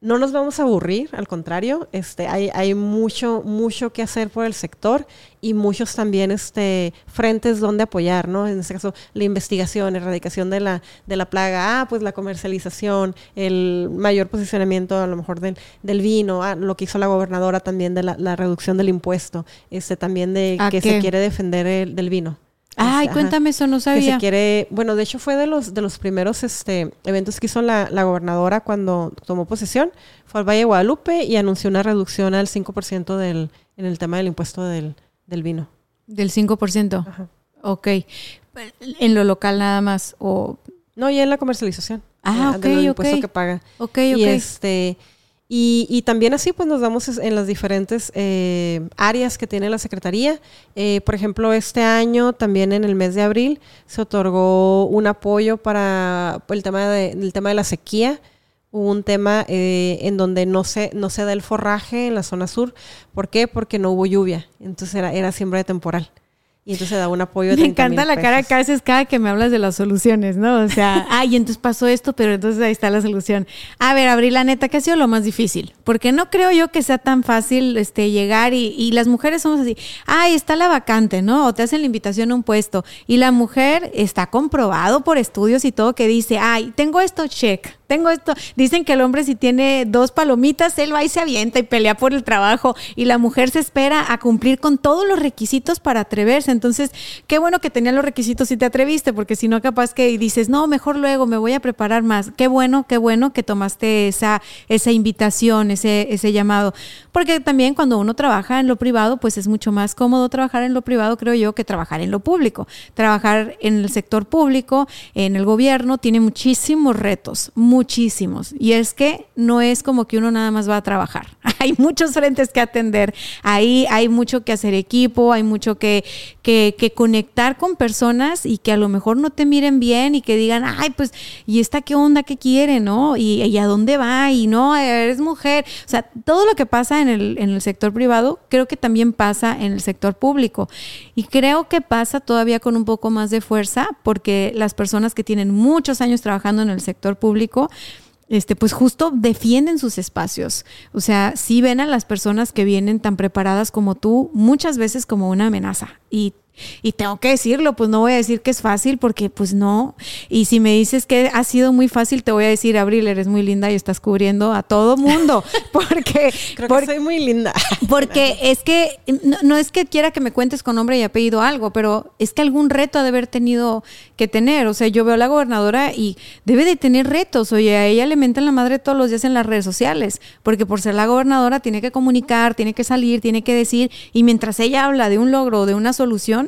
S2: no nos vamos a aburrir, al contrario, este, hay, hay mucho, mucho que hacer por el sector y muchos también este, frentes donde apoyar, ¿no? En este caso, la investigación, erradicación de la, de la plaga, ah, pues la comercialización, el mayor posicionamiento a lo mejor del, del vino, ah, lo que hizo la gobernadora también de la, la reducción del impuesto, este, también de que se quiere defender el, del vino.
S1: Ay, cuéntame eso, no sabía.
S2: Que se quiere, bueno, de hecho fue de los de los primeros este, eventos que hizo la, gobernadora cuando tomó posesión, fue al Valle de Guadalupe y anunció una reducción al 5% del, en el tema del impuesto del, del vino.
S1: Del 5%. Ajá. Ok. ¿En lo local nada más? o
S2: No, ya en la comercialización.
S1: Ah,
S2: ok, del impuesto que paga.
S1: Ok, ok.
S2: Y este... Y, también así pues nos damos en las diferentes eh, áreas que tiene la Secretaría. Eh, por ejemplo, este año, también en el mes de abril, se otorgó un apoyo para el tema de, tema de la sequía. Hubo un tema eh, en donde no se, no se da el forraje en la zona sur. ¿Por qué? Porque no hubo lluvia. Entonces era, era siembra de temporal. Y entonces da un apoyo de
S1: Me encanta la cara que haces cada que me hablas de las soluciones, ¿no? O sea, ay, entonces pasó esto, pero entonces ahí está la solución. A ver, Abril, la neta, ¿qué ha sido lo más difícil? Porque no creo yo que sea tan fácil este, llegar y, y las mujeres somos así, ay, está la vacante, ¿no? O te hacen la invitación a un puesto y la mujer está comprobado por estudios y todo que dice, ay, tengo esto, check tengo esto. Dicen que el hombre si tiene dos palomitas, él va y se avienta y pelea por el trabajo y la mujer se espera a cumplir con todos los requisitos para atreverse. Entonces, qué bueno que tenía los requisitos y te atreviste, porque si no, capaz que dices, no, mejor luego me voy a preparar más. Qué bueno, qué bueno que tomaste esa, esa invitación, ese, ese llamado. Porque también cuando uno trabaja en lo privado, pues es mucho más cómodo trabajar en lo privado, creo yo, que trabajar en lo público. Trabajar en el sector público, en el gobierno, tiene muchísimos retos muchísimos. Y es que no es como que uno nada más va a trabajar. Hay muchos frentes que atender. Ahí hay mucho que hacer equipo, hay mucho que, que, conectar con personas y que a lo mejor no te miren bien y que digan, ay, pues, ¿y esta qué onda? ¿Qué quiere? ¿No? ¿Y, y a dónde va? Y no, eres mujer. O sea, todo lo que pasa en el, en el sector privado creo que también pasa en el sector público. Y creo que pasa todavía con un poco más de fuerza porque las personas que tienen muchos años trabajando en el sector público, este, pues justo defienden sus espacios. O sea, sí ven a las personas que vienen tan preparadas como tú muchas veces como una amenaza. Y y tengo que decirlo, pues no voy a decir que es fácil porque pues no. Y si me dices que ha sido muy fácil, te voy a decir, Abril, eres muy linda y estás cubriendo a todo mundo. Porque...
S2: Creo que soy muy linda.
S1: Porque es que, no, es que quiera que me cuentes con nombre y apellido algo, pero es que algún reto ha de haber tenido que tener. O sea, yo veo a la gobernadora y debe de tener retos. Oye, a ella le mentan la madre todos los días en las redes sociales, porque por ser la gobernadora tiene que comunicar, tiene que salir, tiene que decir, y mientras ella habla de un logro o de una solución,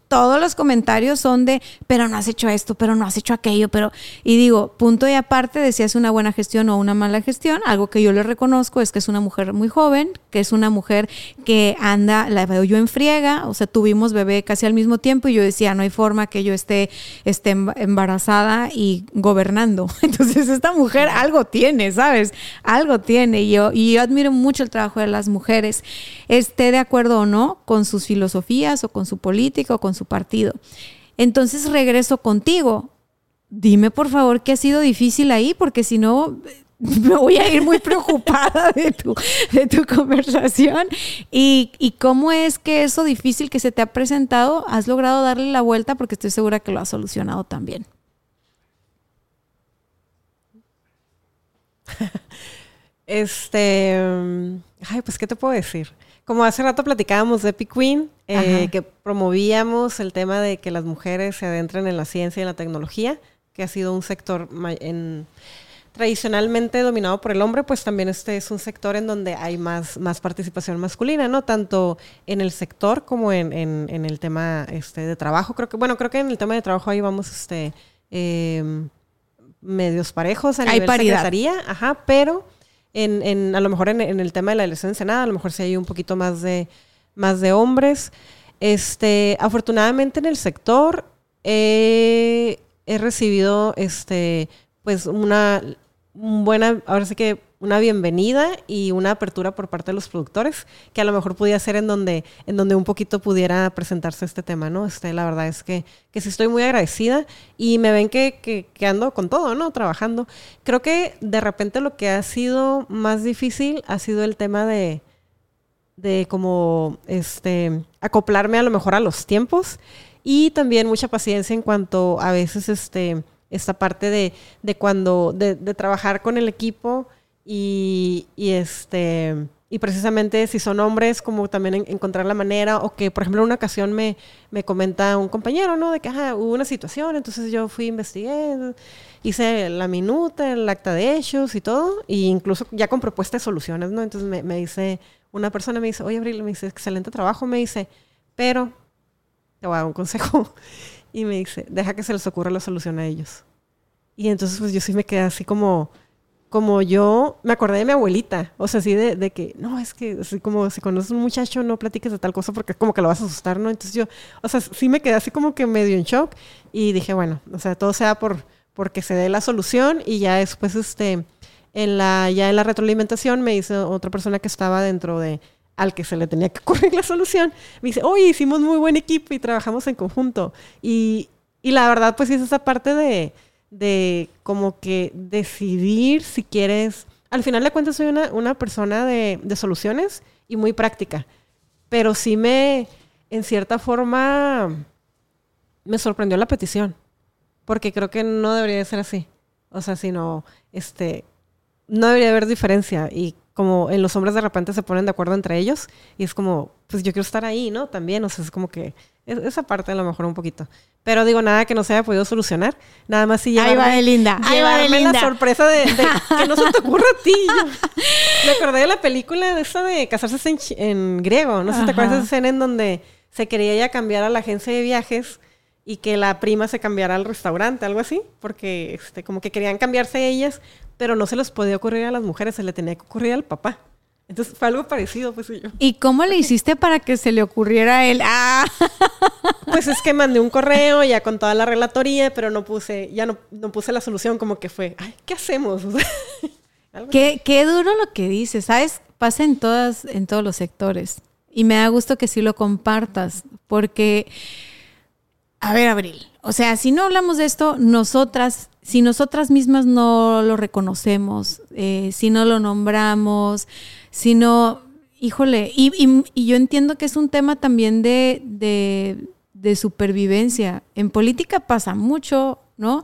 S1: todos los comentarios son de, pero no has hecho esto, pero no has hecho aquello, pero... Y digo, punto y aparte de si es una buena gestión o una mala gestión, algo que yo le reconozco es que es una mujer muy joven, que es una mujer que anda, la veo yo en friega, o sea, tuvimos bebé casi al mismo tiempo y yo decía, no hay forma que yo esté, esté embarazada y gobernando. Entonces, esta mujer algo tiene, ¿sabes? Algo tiene. Y yo, y yo admiro mucho el trabajo de las mujeres, esté de acuerdo o no con sus filosofías o con su política o con su partido. Entonces regreso contigo. Dime por favor qué ha sido difícil ahí, porque si no, me voy a ir muy preocupada de tu, de tu conversación. Y, y, cómo es que eso difícil que se te ha presentado, has logrado darle la vuelta porque estoy segura que lo has solucionado también.
S2: Este, ay, pues, ¿qué te puedo decir? Como hace rato platicábamos de Epic Queen, eh, que promovíamos el tema de que las mujeres se adentren en la ciencia y en la tecnología, que ha sido un sector en, tradicionalmente dominado por el hombre, pues también este es un sector en donde hay más, más participación masculina, ¿no? Tanto en el sector como en, en, el tema este, de trabajo. Creo que, bueno, creo que en el tema de trabajo ahí vamos este, em, medios parejos a nivel secretaría, ajá, pero en, en, a lo mejor en, el tema de la elección de Senado, a lo mejor sí hay un poquito más de, más de hombres. Este, afortunadamente en el sector he recibido este, pues una buena, ahora sí que una bienvenida y una apertura por parte de los productores, que a lo mejor podía ser en donde, en donde un poquito pudiera presentarse este tema, ¿no? Este, la verdad es que, que sí estoy muy agradecida y me ven que, que, ando con todo, ¿no? Trabajando. Creo que de repente lo que ha sido más difícil ha sido el tema de, de como, este, acoplarme a lo mejor a los tiempos y también mucha paciencia en cuanto a veces, este, esta parte de, de cuando, de, de trabajar con el equipo y, este y precisamente si son hombres, como también encontrar la manera, o que por ejemplo en una ocasión me, me comenta un compañero, ¿no? De que hubo una situación, entonces yo fui, investigué, hice la minuta, el acta de hechos y todo, e incluso ya con propuestas de soluciones, ¿no? Entonces me, me dice, una persona me dice, oye Abril, me dice, excelente trabajo, me dice, pero te voy a dar un consejo. y me dice, deja que se les ocurra la solución a ellos. Y entonces pues yo sí me quedé así como como yo me acordé de mi abuelita, o sea, así de, que, no, es que, así como si conoces a un muchacho, no platiques de tal cosa porque es como que lo vas a asustar, ¿no? Entonces yo, o sea, sí me quedé así como que medio en shock y dije, bueno, o sea, todo sea por, porque se dé la solución y ya después, este, en la, ya en la retroalimentación me dice otra persona que estaba dentro de, al que se le tenía que ocurrir la solución, me dice, oye, hicimos muy buen equipo y trabajamos en conjunto. Y, y la verdad, pues es esa parte de de como que decidir si quieres... Al final de cuentas soy una, persona de, soluciones y muy práctica, pero sí me, en cierta forma, me sorprendió la petición, porque creo que no debería ser así. O sea, sino, este, no debería haber diferencia y como en los hombres de repente se ponen de acuerdo entre ellos y es como, pues yo quiero estar ahí, ¿no? También, o sea, es como que esa parte a lo mejor un poquito. Pero digo, nada que no se haya podido solucionar. Nada más si
S1: llevarme, Ahí va de linda. Ahí va de linda.
S2: la sorpresa de, que no se te ocurra a ti. me acordé de la película de esa de casarse en, griego. No sé si te acuerdas de esa escena en donde se quería ya cambiar a la agencia de viajes y que la prima se cambiara al restaurante, algo así. Porque este, como que querían cambiarse ellas, pero no se les podía ocurrir a las mujeres, se le tenía que ocurrir al papá. Entonces fue algo parecido, pues yo.
S1: ¿Y cómo le hiciste para que se le ocurriera a él? Ah.
S2: Pues es que mandé un correo ya con toda la relatoría, pero no puse, ya no, no puse la solución, como que fue, ay, ¿qué hacemos?
S1: qué, qué duro lo que dices, ¿sabes? Pasa en todas, en todos los sectores. Y me da gusto que sí lo compartas, porque, a ver, Abril, o sea, si no hablamos de esto, nosotras, si nosotras mismas no lo reconocemos, eh, si no lo nombramos, sino, híjole, y, y, yo entiendo que es un tema también de, de, de supervivencia. En política pasa mucho, ¿no?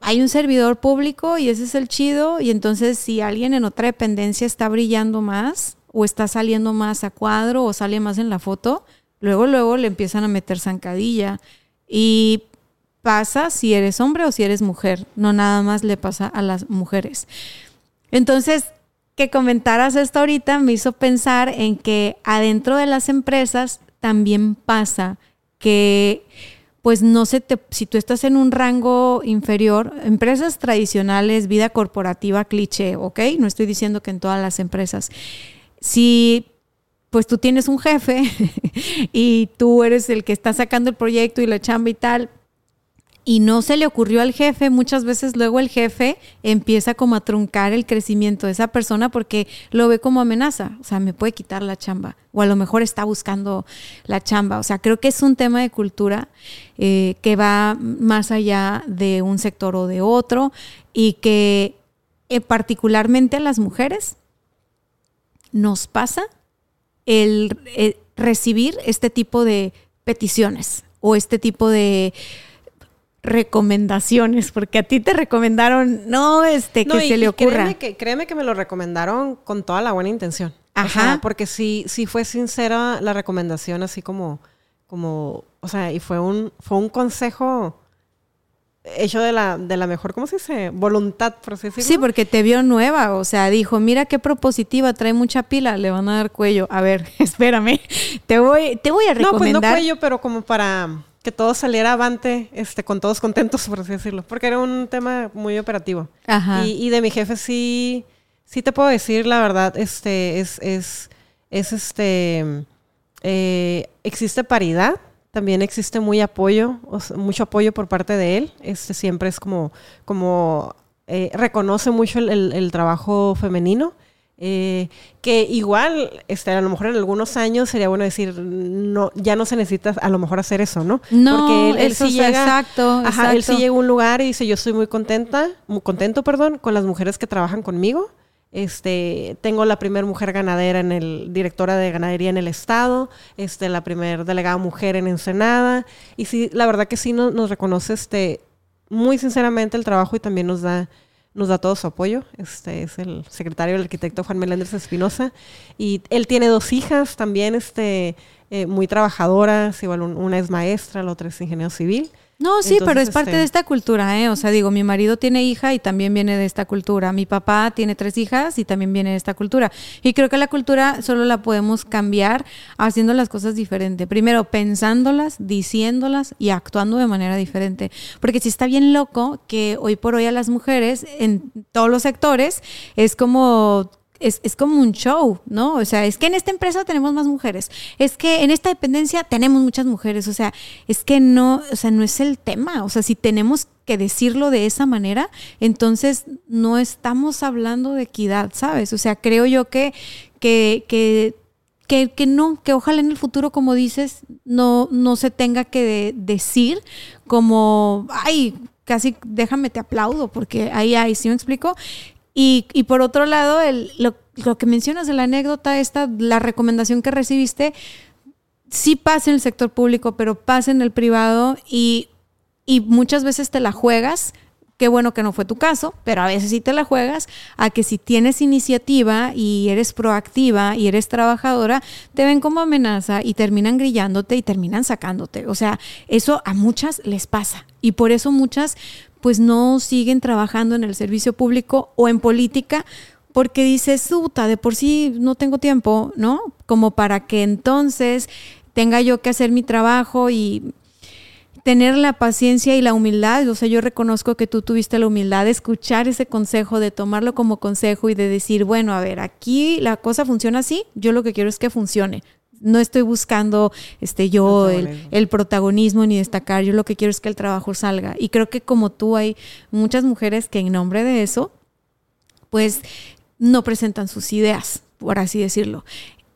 S1: hay un servidor público y ese es el chido y entonces si alguien en otra dependencia está brillando más o está saliendo más a cuadro o sale más en la foto, luego luego le empiezan a meter zancadilla y pasa si eres hombre o si eres mujer, no nada más le pasa a las mujeres. Entonces, que comentaras esto ahorita me hizo pensar en que adentro de las empresas también pasa que pues no se te, si tú estás en un rango inferior, empresas tradicionales, vida corporativa, cliché, ¿ok? No estoy diciendo que en todas las empresas. Si pues tú tienes un jefe y tú eres el que está sacando el proyecto y la chamba y tal, y no se le ocurrió al jefe, muchas veces luego el jefe empieza como a truncar el crecimiento de esa persona porque lo ve como amenaza, o sea, me puede quitar la chamba, o a lo mejor está buscando la chamba, o sea, creo que es un tema de cultura eh, que va más allá de un sector o de otro y que eh, particularmente a las mujeres, nos pasa el eh, recibir este tipo de peticiones o este tipo de recomendaciones, porque a ti te recomendaron, no, este, que se le ocurra.
S2: Créeme que, créeme que me lo recomendaron con toda la buena intención. Ajá. porque sí, sí fue sincera la recomendación, así como, como, o sea, y fue un, fue un consejo hecho de la, de la mejor, ¿cómo se dice? Voluntad, por así decirlo.
S1: Sí, porque te vio nueva, o sea, dijo, mira qué propositiva, trae mucha pila, le van a dar cuello. A ver, espérame, te voy, te voy a recomendar. No, pues no
S2: cuello, pero como para que todo saliera avante, este, con todos contentos, por así decirlo, porque era un tema muy operativo. Ajá. Y, y de mi jefe sí, sí te puedo decir, la verdad, este, es, es, es este, eh, existe paridad, también existe muy apoyo, mucho apoyo por parte de él. Este siempre es como, como eh, reconoce mucho el, trabajo femenino. Eh, que igual, este, a lo mejor en algunos años sería bueno decir, no, ya no se necesita a lo mejor hacer eso, ¿no?
S1: No, Porque él, sí llega, exacto,
S2: ajá, él sí llega a un lugar y dice, yo estoy muy contenta, muy contento, perdón, con las mujeres que trabajan conmigo. Este, tengo la primera mujer ganadera en el, directora de ganadería en el estado, este, la primera delegada mujer en Ensenada. Y sí, la verdad que sí nos, nos reconoce este, muy sinceramente el trabajo y también nos da, nos da todo su apoyo. Este es el secretario del arquitecto Juan Meléndez Espinosa. Y él tiene dos hijas también, este, eh, muy trabajadoras, igual una es maestra, la otra es ingeniero civil.
S1: No, sí, pero es parte de este esta cultura, ¿eh? O sea, digo, mi marido tiene hija y también viene de esta cultura. Mi papá tiene tres hijas y también viene de esta cultura. Y creo que la cultura solo la podemos cambiar haciendo las cosas diferente. Primero, pensándolas, diciéndolas y actuando de manera diferente. Porque si está bien loco que hoy por hoy a las mujeres en todos los sectores es como es, es, como un show, ¿no? O sea, es que en esta empresa tenemos más mujeres, es que en esta dependencia tenemos muchas mujeres, o sea, es que no, o sea, no es el tema, o sea, si tenemos que decirlo de esa manera, entonces no estamos hablando de equidad, ¿sabes? O sea, creo yo que, que, que que, que, no, que ojalá en el futuro, como dices, no, no se tenga que decir como, ay, casi déjame te aplaudo, porque ahí, ahí, ¿sí me explico? Y, y por otro lado, el, lo, que mencionas de la anécdota, esta, la recomendación que recibiste, sí pasa en el sector público, pero pasa en el privado y, y muchas veces te la juegas. Qué bueno que no fue tu caso, pero a veces sí te la juegas a que si tienes iniciativa y eres proactiva y eres trabajadora, te ven como amenaza y terminan grillándote y terminan sacándote. O sea, eso a muchas les pasa. Y por eso muchas pues no siguen trabajando en el servicio público o en política porque dices, puta, de por sí no tengo tiempo, ¿no? Como para que entonces tenga yo que hacer mi trabajo y tener la paciencia y la humildad. O sea, yo reconozco que tú tuviste la humildad de escuchar ese consejo, de tomarlo como consejo y de decir, bueno, a ver, aquí la cosa funciona así, yo lo que quiero es que funcione no estoy buscando este yo el, protagonismo ni destacar, yo lo que quiero es que el trabajo salga. Y creo que como tú hay muchas mujeres que en nombre de eso, pues no presentan sus ideas, por así decirlo.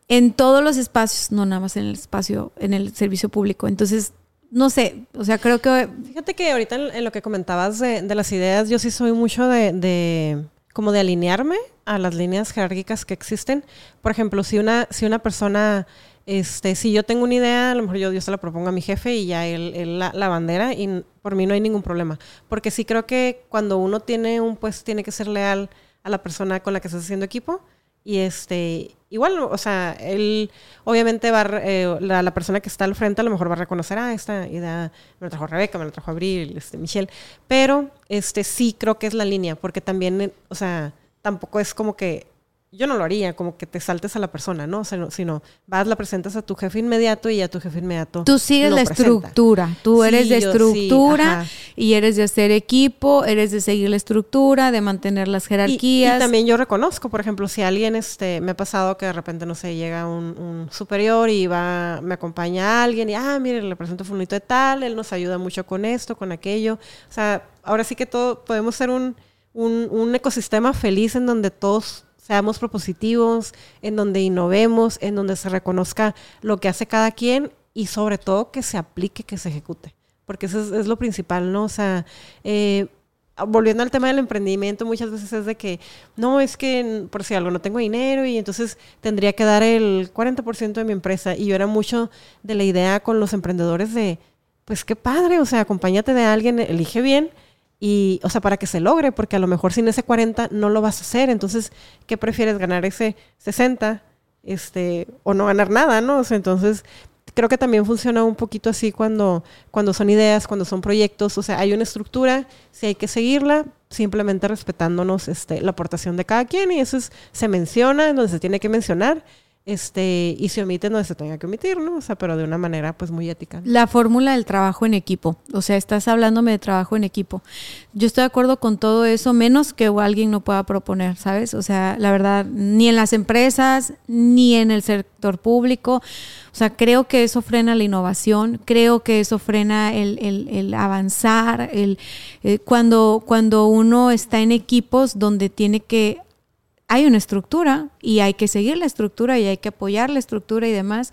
S1: En todos los espacios, no nada más en el espacio, en el servicio público. Entonces, no sé, o sea, creo que...
S2: Fíjate que ahorita en, lo que comentabas de, las ideas, yo sí soy mucho de, de como de alinearme a las líneas jerárquicas que existen. Por ejemplo, si una, si una persona este, si yo tengo una idea, a lo mejor yo, yo se la propongo a mi jefe y ya él, la, bandera y por mí no hay ningún problema. Porque sí creo que cuando uno tiene un pues tiene que ser leal a la persona con la que estás haciendo equipo. Y este, igual, o sea, él obviamente va, eh, la, persona que está al frente a lo mejor va a reconocer, ah, esta idea me la trajo Rebeca, me la trajo Abril, este, Michelle. Pero este sí creo que es la línea, porque también, o sea, tampoco es como que yo no lo haría, como que te saltes a la persona, ¿no? O sino vas, la presentas a tu jefe inmediato y a tu jefe inmediato.
S1: Tú sigues la estructura, tú eres de estructura y eres de hacer equipo, eres de seguir la estructura, de mantener las jerarquías.
S2: Y, también yo reconozco, por ejemplo, si alguien, este, me ha pasado que de repente, no sé, llega un, superior y va, me acompaña a alguien y, ah, mire, le presento fulnito de tal, él nos ayuda mucho con esto, con aquello. O sea, ahora sí que todo, podemos ser un, un, un ecosistema feliz en donde todos seamos propositivos, en donde innovemos, en donde se reconozca lo que hace cada quien y sobre todo que se aplique, que se ejecute. Porque eso es, lo principal, ¿no? O sea, eh, volviendo al tema del emprendimiento, muchas veces es de que, no, es que por si algo no tengo dinero y entonces tendría que dar el 40% de mi empresa. Y yo era mucho de la idea con los emprendedores de, pues qué padre, o sea, acompáñate de alguien, elige bien y, o sea, para que se logre, porque a lo mejor sin ese 40 no lo vas a hacer. Entonces, ¿qué prefieres ganar ese 60? Este, o no ganar nada, ¿no? O entonces creo que también funciona un poquito así cuando, cuando son ideas, cuando son proyectos, o sea, hay una estructura, si hay que seguirla, simplemente respetándonos este, la aportación de cada quien y eso se menciona en donde se tiene que mencionar este, y se omite donde se tenga que omitir, ¿no? O sea, pero de una manera pues muy ética.
S1: La fórmula del trabajo en equipo, o sea, estás hablándome de trabajo en equipo. Yo estoy de acuerdo con todo eso, menos que alguien no pueda proponer, ¿sabes? O sea, la verdad, ni en las empresas, ni en el sector público. O sea, creo que eso frena la innovación, creo que eso frena el, el, avanzar, el, eh, cuando, cuando uno está en equipos donde tiene que hay una estructura y hay que seguir la estructura y hay que apoyar la estructura y demás.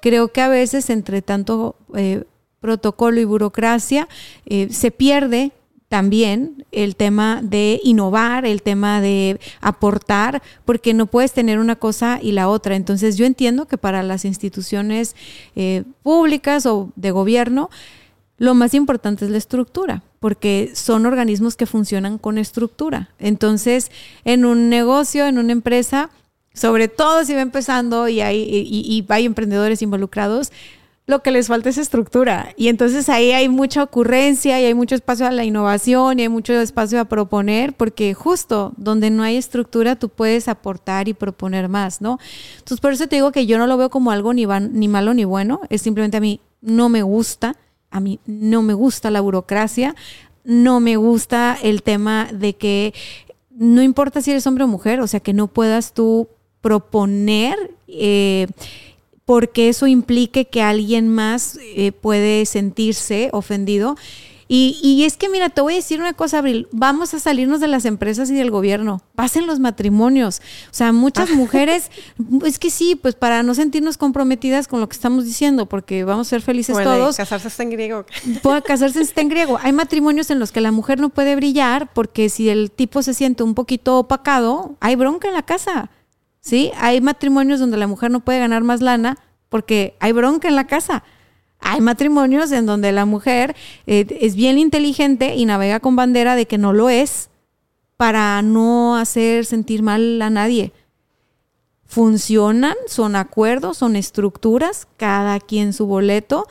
S1: Creo que a veces entre tanto eh, protocolo y burocracia eh, se pierde también el tema de innovar, el tema de aportar, porque no puedes tener una cosa y la otra. Entonces yo entiendo que para las instituciones eh, públicas o de gobierno, lo más importante es la estructura, porque son organismos que funcionan con estructura. Entonces, en un negocio, en una empresa, sobre todo si va empezando y hay, y, hay emprendedores involucrados, lo que les falta es estructura. Y entonces ahí hay mucha ocurrencia y hay mucho espacio a la innovación y hay mucho espacio a proponer, porque justo donde no hay estructura tú puedes aportar y proponer más, ¿no? Entonces por eso te digo que yo no lo veo como algo ni, ni malo ni bueno, es simplemente a mí no me gusta a mí no me gusta la burocracia, no me gusta el tema de que no importa si eres hombre o mujer, o sea, que no puedas tú proponer eh, porque eso implique que alguien más eh, puede sentirse ofendido. Y, es que, mira, te voy a decir una cosa, Abril, vamos a salirnos de las empresas y del gobierno, pasen los matrimonios. O sea, muchas mujeres, es que sí, pues para no sentirnos comprometidas con lo que estamos diciendo, porque vamos a ser felices todos.
S2: Casarse está en griego.
S1: Puede casarse está en griego. Hay matrimonios en los que la mujer no puede brillar porque si el tipo se siente un poquito opacado, hay bronca en la casa. ¿Sí? Hay matrimonios donde la mujer no puede ganar más lana porque hay bronca en la casa. Hay matrimonios en donde la mujer eh, es bien inteligente y navega con bandera de que no lo es para no hacer sentir mal a nadie. Funcionan, son acuerdos, son estructuras, cada quien su boleto,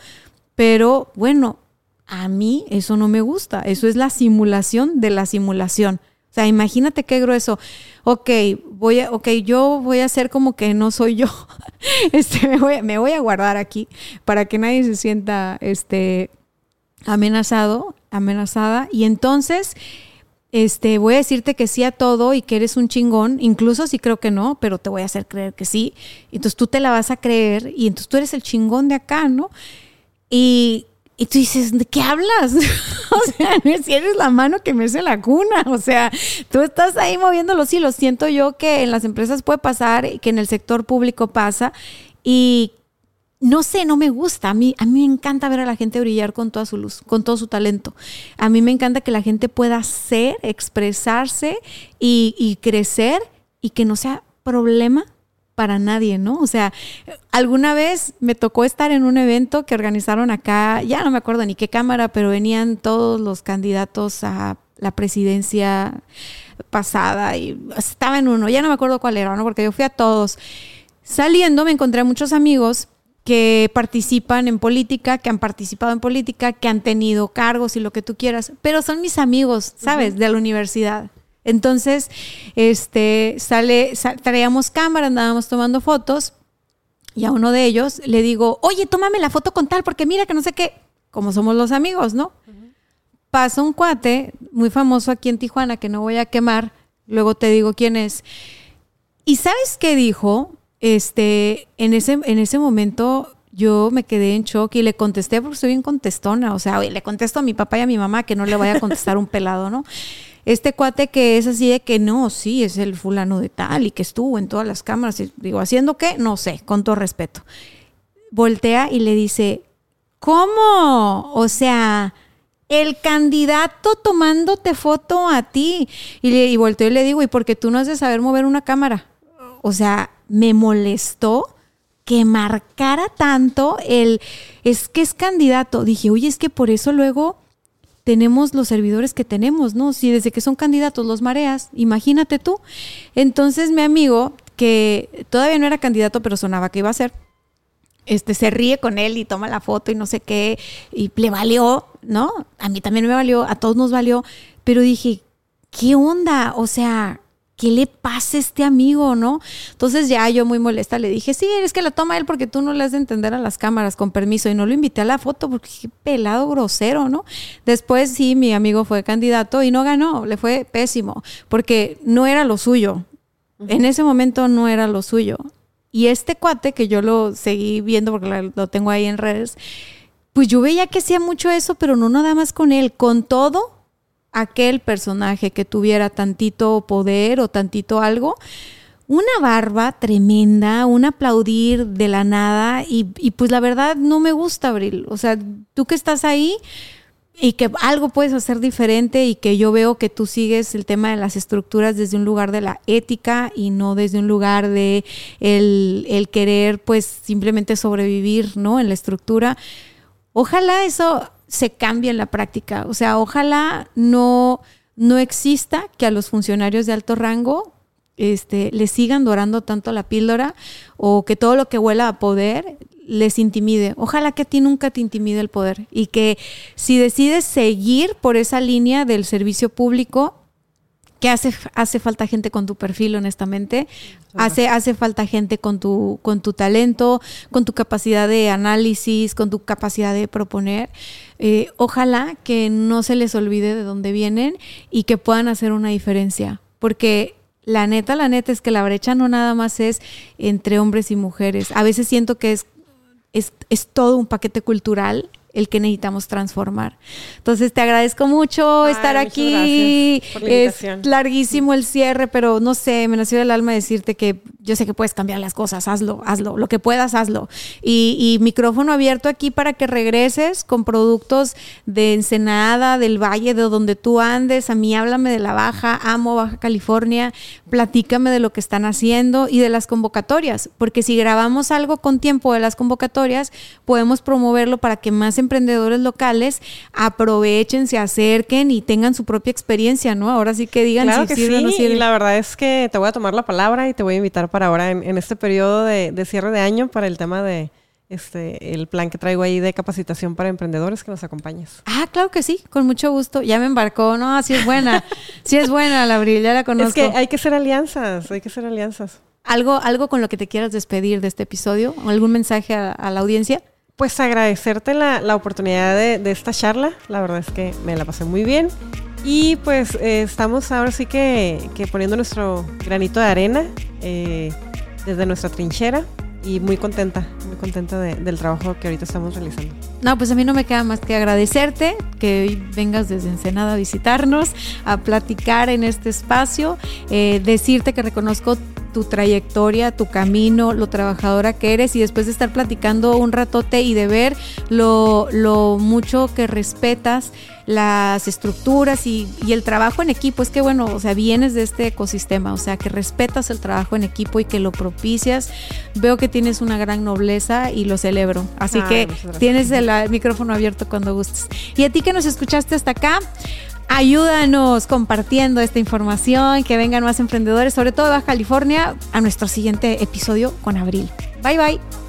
S1: pero bueno, a mí eso no me gusta, eso es la simulación de la simulación. O sea, imagínate qué grueso. Ok, voy a, okay, yo voy a hacer como que no soy yo. Este, me voy, me voy a guardar aquí para que nadie se sienta este, amenazado, amenazada. Y entonces, este, voy a decirte que sí a todo y que eres un chingón, incluso si creo que no, pero te voy a hacer creer que sí. Entonces tú te la vas a creer y entonces tú eres el chingón de acá, ¿no? Y y tú dices, ¿de qué hablas? o sea, si eres la mano que me hace la cuna. O sea, tú estás ahí moviendo los hilos. Siento yo que en las empresas puede pasar, que en el sector público pasa. Y no sé, no me gusta. A mí, a mí me encanta ver a la gente brillar con toda su luz, con todo su talento. A mí me encanta que la gente pueda ser, expresarse y, y crecer y que no sea problema para nadie, ¿no? O sea, alguna vez me tocó estar en un evento que organizaron acá, ya no me acuerdo ni qué cámara, pero venían todos los candidatos a la presidencia pasada y estaba en uno, ya no me acuerdo cuál era, ¿no? Porque yo fui a todos. Saliendo me encontré a muchos amigos que participan en política, que han participado en política, que han tenido cargos y lo que tú quieras, pero son mis amigos, ¿sabes? De la universidad. Entonces, este, sale, traíamos cámara, andábamos tomando fotos y a uno de ellos le digo, oye, tómame la foto con tal, porque mira que no sé qué, como somos los amigos, ¿no? Pasa un cuate muy famoso aquí en Tijuana, que no voy a quemar, luego te digo quién es. ¿Y sabes qué dijo? Este, en ese, en ese momento yo me quedé en shock y le contesté porque soy bien contestona. O sea, le contesto a mi papá y a mi mamá que no le vaya a contestar un pelado, ¿no? Este cuate que es así de que no, sí, es el fulano de tal y que estuvo en todas las cámaras. Y digo, ¿haciendo qué? No sé, con todo respeto. Voltea y le dice, ¿cómo? O sea, el candidato tomándote foto a ti. Y, le, y volteo y le digo, ¿y por qué tú no has de saber mover una cámara? O sea, me molestó que marcara tanto el, es que es candidato. Dije, oye, es que por eso luego tenemos los servidores que tenemos, ¿no? Si desde que son candidatos los mareas, imagínate tú. Entonces mi amigo, que todavía no era candidato, pero sonaba que iba a ser, este, se ríe con él y toma la foto y no sé qué, y le valió, ¿no? A mí también me valió, a todos nos valió, pero dije, ¿qué onda? O sea, ¿qué le pasa a este amigo, no? Entonces ya yo muy molesta le dije, sí, es que la toma él porque tú no le has de entender a las cámaras, con permiso, y no lo invité a la foto porque qué pelado grosero, ¿no? Después sí, mi amigo fue candidato y no ganó, le fue pésimo, porque no era lo suyo. En ese momento no era lo suyo. Y este cuate que yo lo seguí viendo porque lo tengo ahí en redes, pues yo veía que hacía mucho eso, pero no nada más con él, con todo aquel personaje que tuviera tantito poder o tantito algo, una barba tremenda, un aplaudir de la nada y, pues la verdad no me gusta, Abril. O sea, tú que estás ahí y que algo puedes hacer diferente y que yo veo que tú sigues el tema de las estructuras desde un lugar de la ética y no desde un lugar de el, el querer pues simplemente sobrevivir, ¿no? En la estructura. Ojalá eso se cambie en la práctica. O sea, ojalá no, no exista que a los funcionarios de alto rango este, les sigan dorando tanto la píldora o que todo lo que huela a poder les intimide. Ojalá que a ti nunca te intimide el poder y que si decides seguir por esa línea del servicio público, que hace, hace falta gente con tu perfil, honestamente. Hace, hace falta gente con tu, con tu talento, con tu capacidad de análisis, con tu capacidad de proponer. Eh, ojalá que no se les olvide de dónde vienen y que puedan hacer una diferencia. Porque la neta, la neta es que la brecha no nada más es entre hombres y mujeres. A veces siento que es, es, es todo un paquete cultural el que necesitamos transformar. Entonces te agradezco mucho estar aquí. es larguísimo el cierre, pero no sé, me nació del alma decirte que yo sé que puedes cambiar las cosas, hazlo, hazlo, lo que puedas, hazlo. Y, micrófono abierto aquí para que regreses con productos de Ensenada, del Valle, de donde tú andes. A mí háblame de la Baja, amo Baja California, platícame de lo que están haciendo y de las convocatorias, porque si grabamos algo con tiempo de las convocatorias, podemos promoverlo para que más emprendedores locales aprovechen, se acerquen y tengan su propia experiencia, ¿no? Ahora sí que digan
S2: si sirve o no sirve. Y la verdad es que te voy a tomar la palabra y te voy a invitar para ahora en, este periodo de, cierre de año para el tema de este el plan que traigo ahí de capacitación para emprendedores que nos acompañes.
S1: Ah, claro que sí, con mucho gusto. Ya me embarcó, no, así es buena. sí es buena la Abril, ya la conozco.
S2: Es que hay que hacer alianzas, hay que hacer alianzas.
S1: ¿Algo, algo con lo que te quieras despedir de este episodio? ¿Algún mensaje a la audiencia?
S2: Pues agradecerte la, la oportunidad de, esta charla. La verdad es que me la pasé muy bien. Y pues eh, estamos ahora sí que, poniendo nuestro granito de arena eh, desde nuestra trinchera y muy contenta, muy contenta del trabajo que ahorita estamos realizando.
S1: No, pues a mí no me queda más que agradecerte que hoy vengas desde Ensenada a visitarnos, a platicar en este espacio, eh, decirte que reconozco tu trayectoria, tu camino, lo trabajadora que eres y después de estar platicando un ratote y de ver lo, lo mucho que respetas las estructuras y, y, el trabajo en equipo. Es que bueno, o sea, vienes de este ecosistema, o sea, que respetas el trabajo en equipo y que lo propicias. Veo que tienes una gran nobleza y lo celebro. Así que tienes el micrófono abierto cuando gustes. Y a ti que nos escuchaste hasta acá, Ayúdanos compartiendo esta información, que vengan más emprendedores, sobre todo de Baja California, a nuestro siguiente episodio con Abril. Bye bye.